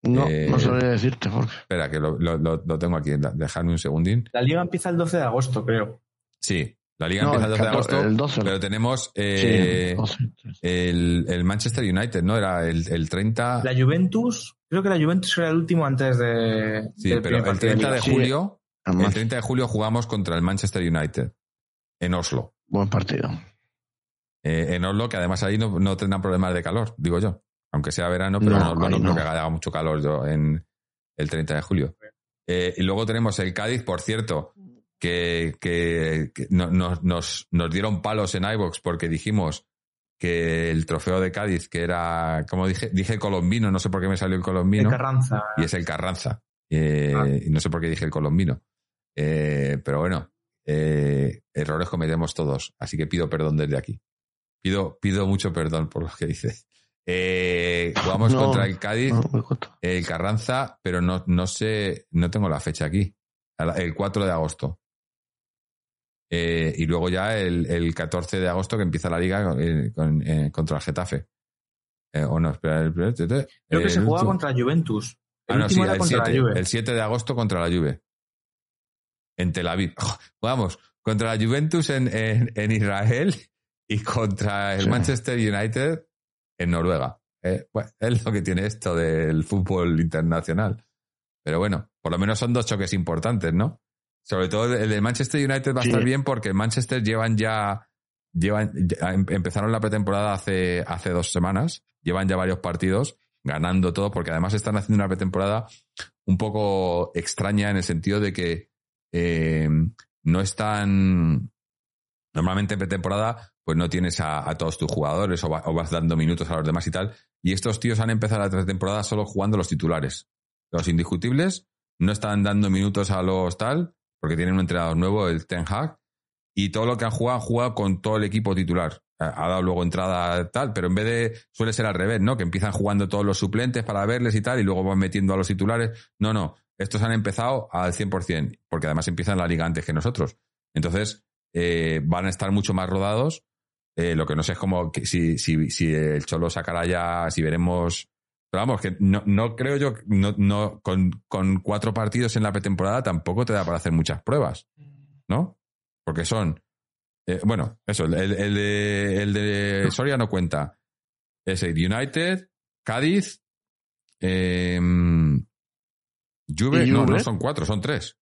No, Eh, no sabría decirte, Jorge. Espera, que lo, lo- lo- lo tengo aquí. Dejadme un segundín. La liga empieza el 12 de agosto, creo. Sí, la liga No, empieza el 12 de 14, agosto, el 12. pero tenemos Sí, eh, 12. el, el Manchester United, ¿no? Era el, el 30... La Juventus, creo que la Juventus era el último antes de. Sí, del pero el partido 30 de. Sí. julio, el Además, 30 de julio jugamos contra el Manchester United en Oslo. buen partido. Eh, en Oslo, que además ahí no, no tendrán problemas de calor, digo yo. Aunque sea verano, pero No, en Oslo no creo no. que haga mucho calor yo en el 30 de julio. Eh, y luego tenemos el Cádiz, por cierto, que, que- que no- no- nos, nos dieron palos en iVox porque dijimos que el trofeo de Cádiz, que era, como dije, dije colombino, no sé por qué me salió el colombino. Carranza. y es el Carranza. Eh, Ah. y no sé por qué dije el colombino. Eh, pero bueno, eh, errores cometemos todos, así que pido perdón desde aquí. Pido, pido mucho perdón por lo que hice. Eh, jugamos No, contra el Cádiz, No, el Carranza, pero no, no sé, no tengo la fecha aquí. El 4 de agosto. Eh, y luego ya el, el 14 de agosto que empieza la liga eh, con- eh, contra el Getafe. Eh, o no, espera, el, Creo que el se juega contra Juventus. El Ah, sí, era el contra 7, la Juve. el 7 de agosto contra la Juve. En Tel Aviv. Vamos, contra la Juventus en, en, en Israel y contra el Sí. Manchester United en Noruega. Eh, bueno, es lo que tiene esto del fútbol internacional. Pero bueno, por lo menos son dos choques importantes, ¿no? Sobre todo el de Manchester United va a Sí. estar bien porque Manchester llevan ya, llevan, ya em- empezaron la pretemporada hace, hace dos semanas, llevan ya varios partidos ganando todo porque además están haciendo una pretemporada un poco extraña en el sentido de que eh, no están normalmente en pretemporada pues no tienes a, todos tus jugadores o, va- o vas dando minutos a los demás y tal y estos tíos han empezado la pretemporada solo jugando los titulares los indiscutibles no están dando minutos a los tal porque tienen un entrenador nuevo el Ten Hag y todo lo que han jugado han jugado con todo el equipo titular ha dado luego entrada tal, pero en vez de, suele ser al revés, ¿no? Que empiezan jugando todos los suplentes para verles y tal, y luego van metiendo a los titulares. No, no, estos han empezado al 100%, porque además empiezan la liga antes que nosotros. Entonces, eh, van a estar mucho más rodados. Eh, lo que no sé es que si, si, si el Cholo sacará ya, si veremos. Pero vamos, que no, no creo yo, no, no, con, con cuatro partidos en la pretemporada tampoco te da para hacer muchas pruebas, ¿no? Porque son eh, bueno, eso, el, el- el de, el de Soria no cuenta. Es el United, Cádiz, eh, Juve, ¿Y no, Juve? no son cuatro, son tres.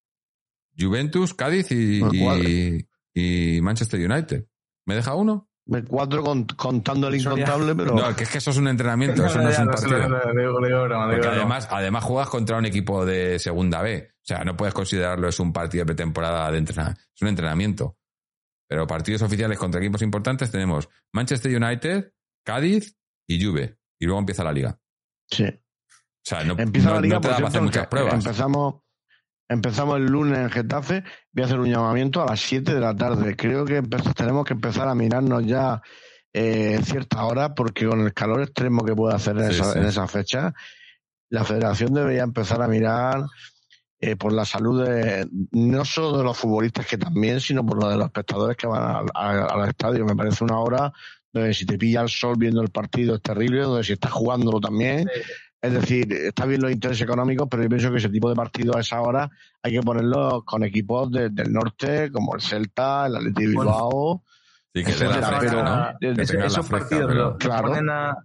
Juventus, Cádiz y, y, y Manchester United. ¿Me deja uno? Me cuatro con- contando el incontable, pero No, que es que eso es un entrenamiento, eso no es un partido. Porque además, además juegas contra un equipo de segunda B. O sea, no puedes considerarlo es un partido de pretemporada de entrenamiento. Es un entrenamiento. Pero partidos oficiales contra equipos importantes tenemos Manchester United, Cádiz y Juve. Y luego empieza la liga. sí. O sea, no, Empieza no- la liga, no te por da para hacer cierto, muchas que pruebas. Empezamos, empezamos el lunes en Getafe. Voy a hacer un llamamiento a las 7 de la tarde. Creo que tenemos que empezar a mirarnos ya eh, en cierta hora, porque con el calor extremo que puede hacer en, Sí, esa, sí. en esa fecha, la federación debería empezar a mirar eh, por la salud de, no solo de los futbolistas que también, sino por lo de los espectadores que van al, al- al estadio. Me parece una hora donde si te pilla el sol viendo el partido es terrible, donde si estás jugándolo también. Es decir, está bien los intereses económicos, pero yo pienso que ese tipo de partidos a esa hora hay que ponerlos con equipos de- del norte, como el Celta, el Atleti de Bueno. Bilbao. Sí, que etcétera, fresca, esos fresca, partidos pero- los, ponen a.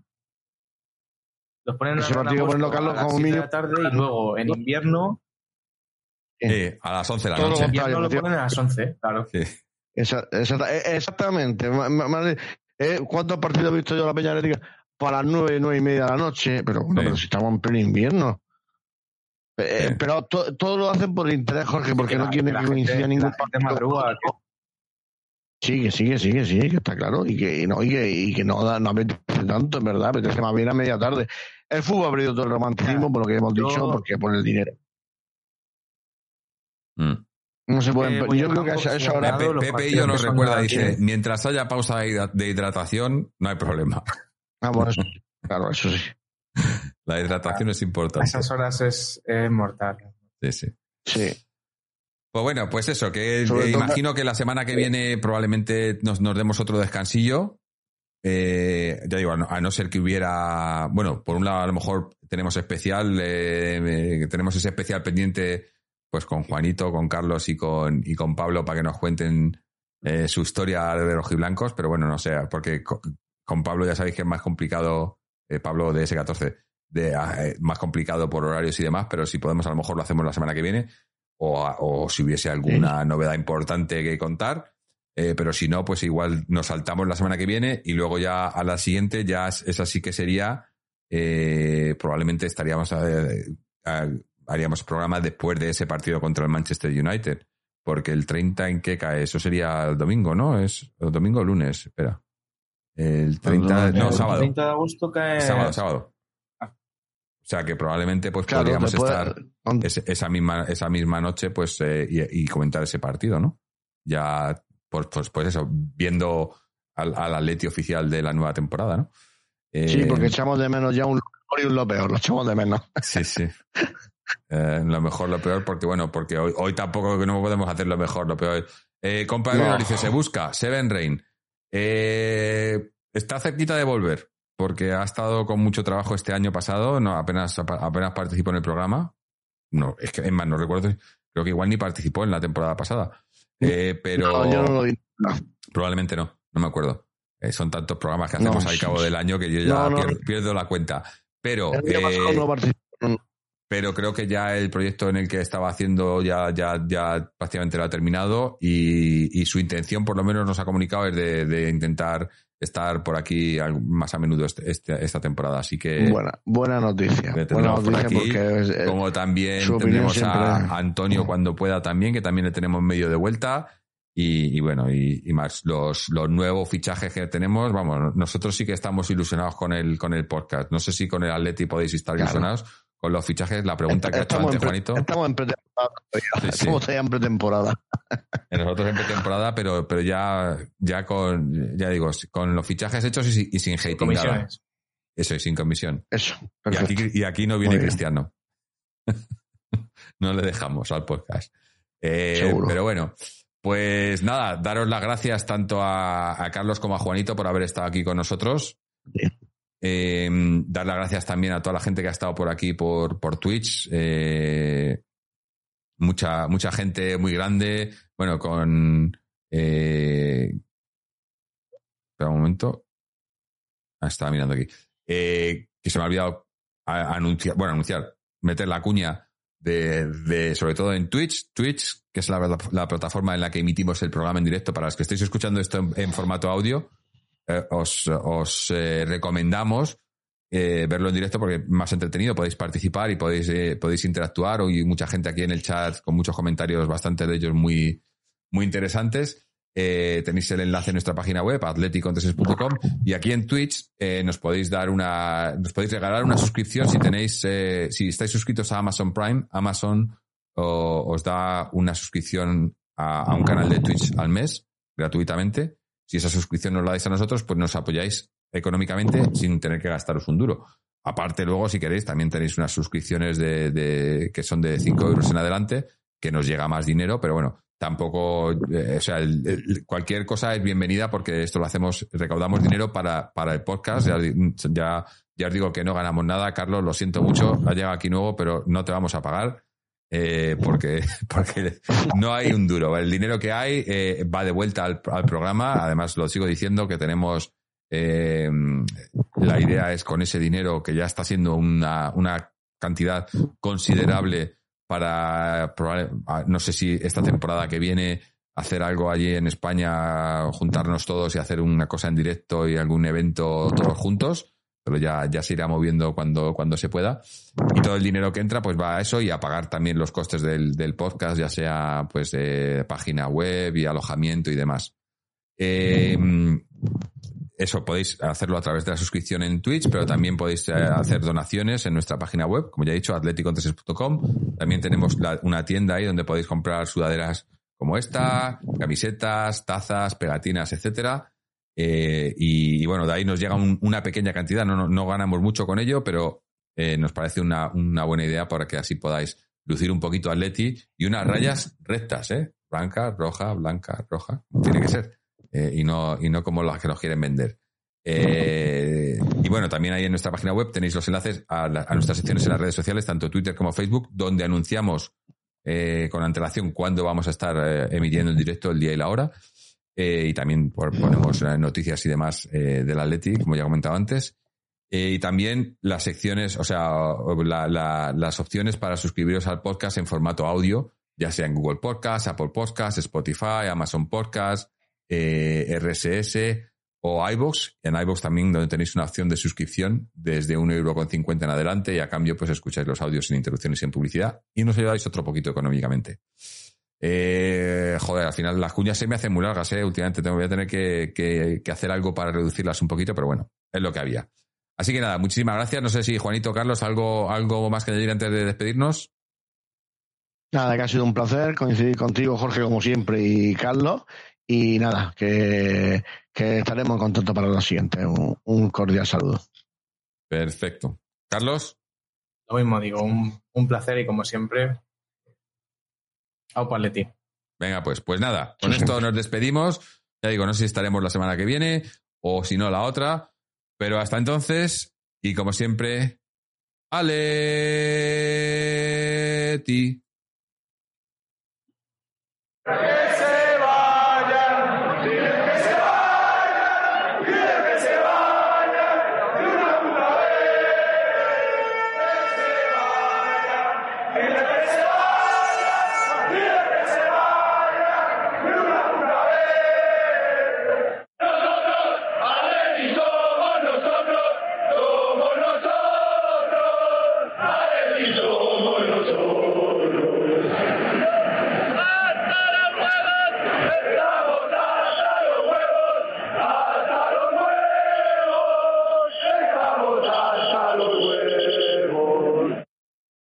Los ponen Ese a partido ponerlo, Carlos, a las como siete de mínimo. la tarde y luego en invierno, Eh, a las 11 de la noche. contrario. invierno lo ponen a las 11, claro. Sí. Esa- esa- exactamente. Eh, ¿Cuántos partidos he visto yo la Peña Atlética? Para las nueve, nueve y media de la noche. Pero bueno, Sí. pero si estamos en pleno invierno. Eh, Sí. Pero to- todo lo hacen por interés, Jorge, porque Que no quieren que coincida ningún partido. Sí, que sí, que sí, que sí, que está claro. Y que, y no, y que, y que no, da- no apetece tanto, en verdad. Apetece más bien a media tarde. El fútbol ha perdido todo el romanticismo, por lo que hemos yo- dicho, porque por el dinero. Mm. No se puede. Eh, yo creo que a campo, esa, esa sí, hora. Claro, Pepe, Pepe partidos yo nos recuerda, dice, mientras haya pausa de hidratación, no hay problema. Ah, bueno, eso- claro, eso sí. La hidratación es A importante. esas horas es, es mortal. Sí, sí. Sí. Pues bueno, pues eso, que Sobre eh, todo- imagino que la semana que viene probablemente nos, nos demos otro descansillo. eh, ya digo, a no, a no ser que hubiera, bueno, por un lado a lo mejor tenemos especial, eh, eh, tenemos ese especial pendiente pues con Juanito, con Carlos y con, y con Pablo para que nos cuenten eh, su historia de rojiblancos, pero bueno, no sé, porque con, Pablo ya sabéis que es más complicado, eh, Pablo de S14, de, ah, eh, más complicado por horarios y demás, pero si podemos a lo mejor lo hacemos la semana que viene, o, si hubiese alguna novedad importante que contar. Eh, pero si no, pues igual nos saltamos la semana que viene y luego ya a la siguiente, ya es- esa sí que sería, eh, probablemente estaríamos, a- haríamos programa después de ese partido contra el Manchester United. Porque el 30 en qué cae, eso sería el domingo, ¿no? Es el domingo o lunes, espera. El 30, no, El sábado. 30 de agosto cae. Sábado, sábado. Ah. O sea que probablemente pues Claro, podríamos estar ese- esa misma esa misma noche pues eh, y, y comentar ese partido no ya pues pues, pues eso viendo al, al Atleti oficial de la nueva temporada no Eh, Sí, porque echamos de menos ya un mejor y un lo peor, lo echamos de menos. sí sí Eh, lo mejor lo peor porque bueno porque hoy, hoy tampoco que no podemos hacer lo mejor lo peor eh, compañero No. dice se busca Seven Rain Eh, está cerquita de volver porque ha estado con mucho trabajo este año pasado no apenas apenas participó en el programa no, es que es más, no recuerdo, creo que igual ni participó en la temporada pasada. Eh, pero No, yo no lo probablemente no, no me acuerdo. Eh, son tantos programas que No, hacemos al cabo del año que yo ya pierdo, pierdo la cuenta. Pero, El día pasado eh, no participó. Pero creo que ya el proyecto en el que estaba haciendo ya, ya, ya prácticamente lo ha terminado y, y su intención, por lo menos, nos ha comunicado es de, de intentar estar por aquí más a menudo este- este- esta temporada. Así que buena, buena noticia. Buena por noticia aquí, porque es, eh, como también tendremos a Antonio cuando pueda también, que también le tenemos medio de vuelta. Y, y bueno, y, y más los, los nuevos fichajes que tenemos, vamos, nosotros sí que estamos ilusionados con el, con el podcast. No sé si con el Atleti podéis estar Claro. ilusionados con los fichajes. La pregunta que ha hecho antes Juanito, estamos en pretemporada. Sí, sí. Estamos en pretemporada. nosotros en pretemporada, pero, pero ya, ya con, ya digo, con los fichajes hechos y, y sin hating. nada. Comisiones. Eso, y sin comisión. Eso. Y aquí, y aquí no viene. Cristiano. no le dejamos al podcast. Eh, Seguro. pero bueno, pues nada, daros las gracias tanto a, a Carlos como a Juanito por haber estado aquí con nosotros. Sí. Eh, dar las gracias también a toda la gente que ha estado por aquí por, por Twitch. Eh, mucha, mucha gente muy grande. Bueno, con. Eh, espera un momento. Ah, estaba mirando aquí. Eh, que se me ha olvidado anunciar, bueno, anunciar, meter la cuña de, de, sobre todo en Twitch, Twitch, que es la, la plataforma en la que emitimos el programa en directo. Para los que estéis escuchando esto en formato audio, eh, os, eh, recomendamos eh, verlo en directo porque es más entretenido, podéis participar y podéis, podéis interactuar. Hoy mucha gente aquí en el chat con muchos comentarios, bastante de ellos muy, muy interesantes. Tenéis el enlace en nuestra página web, atleticontreses.com, y aquí en Twitch nos podéis dar una, podéis regalar una suscripción si tenéis, si estáis suscritos a Amazon Prime, Amazon os da una suscripción a un canal de Twitch al mes, gratuitamente. Si esa suscripción nos la dais a nosotros, pues nos apoyáis económicamente sin tener que gastaros un duro. Aparte, luego, si queréis, también tenéis unas suscripciones de, de- que son de 5 euros en adelante, que nos llega más dinero, pero bueno, tampoco, eh, o sea, el- cualquier cosa es bienvenida porque esto lo hacemos, recaudamos dinero para, para el podcast. Ya, ya, ya os digo que no ganamos nada. Carlos, lo siento mucho, ha llegado aquí nuevo, pero no te vamos a pagar. Eh, porque, porque no hay un duro. El dinero que hay eh, va de vuelta al, programa. Además, lo sigo diciendo que tenemos eh, la idea es con ese dinero que ya está siendo una, una cantidad considerable para, probable- ah, no sé si esta temporada que viene, hacer algo allí en España, juntarnos todos y hacer una cosa en directo y algún evento todos juntos, pero ya, ya se irá moviendo cuando, cuando se pueda. Y todo el dinero que entra pues va a eso y a pagar también los costes del, del podcast, ya sea pues de página web y alojamiento y demás. Eh, eso podéis hacerlo a través de la suscripción en Twitch, pero también podéis eh, hacer donaciones en nuestra página web, como ya he dicho, atleticontreses.com. También tenemos una tienda ahí donde podéis comprar sudaderas como esta, camisetas, tazas, pegatinas, etcétera. Eh, y, y bueno, de ahí nos llega un- una pequeña cantidad, no, no, no ganamos mucho con ello, pero eh, nos parece una, una buena idea para que así podáis lucir un poquito Atleti y unas rayas rectas, ¿eh? Blanca, roja, blanca, roja. Tiene que ser. Eh, y, no, y no como las que nos quieren vender. Eh, y bueno, también ahí en nuestra página web tenéis los enlaces a, la- a nuestras secciones en las redes sociales, tanto Twitter como Facebook, donde anunciamos eh, con antelación cuándo vamos a estar eh, emitiendo en directo el día y la hora. Eh, y también por- ponemos noticias y demás eh, del Atleti, como ya he comentado antes. Eh, y también las secciones, o sea, la- la- las opciones para suscribiros al podcast en formato audio, ya sea en Google Podcast, Apple Podcast, Spotify, Amazon Podcast, eh, RSS o iVoox. En iVoox también donde tenéis una opción de suscripción desde 1,50€ en adelante y a cambio pues escucháis los audios sin interrupciones y sin publicidad y nos ayudáis otro poquito económicamente. Eh, joder, al final las cuñas se me hacen muy largas, eh. Últimamente tengo, voy a tener que, que- que hacer algo para reducirlas un poquito, pero bueno, es lo que había. Así que nada, muchísimas gracias. No sé si Juanito, Carlos, algo, algo más que añadir antes de despedirnos. Nada, que ha sido un placer coincidir contigo, Jorge, como siempre, y Carlos. Y nada, que, que estaremos en contacto para la siguiente. Un, un cordial saludo. Perfecto. Carlos, Lo mismo digo, un, un placer y como siempre, au Atleti. venga, pues, pues nada, con esto nos despedimos. Ya digo, no sé si estaremos la semana que viene o si no la otra, pero hasta entonces, y como siempre. ¡Aleti!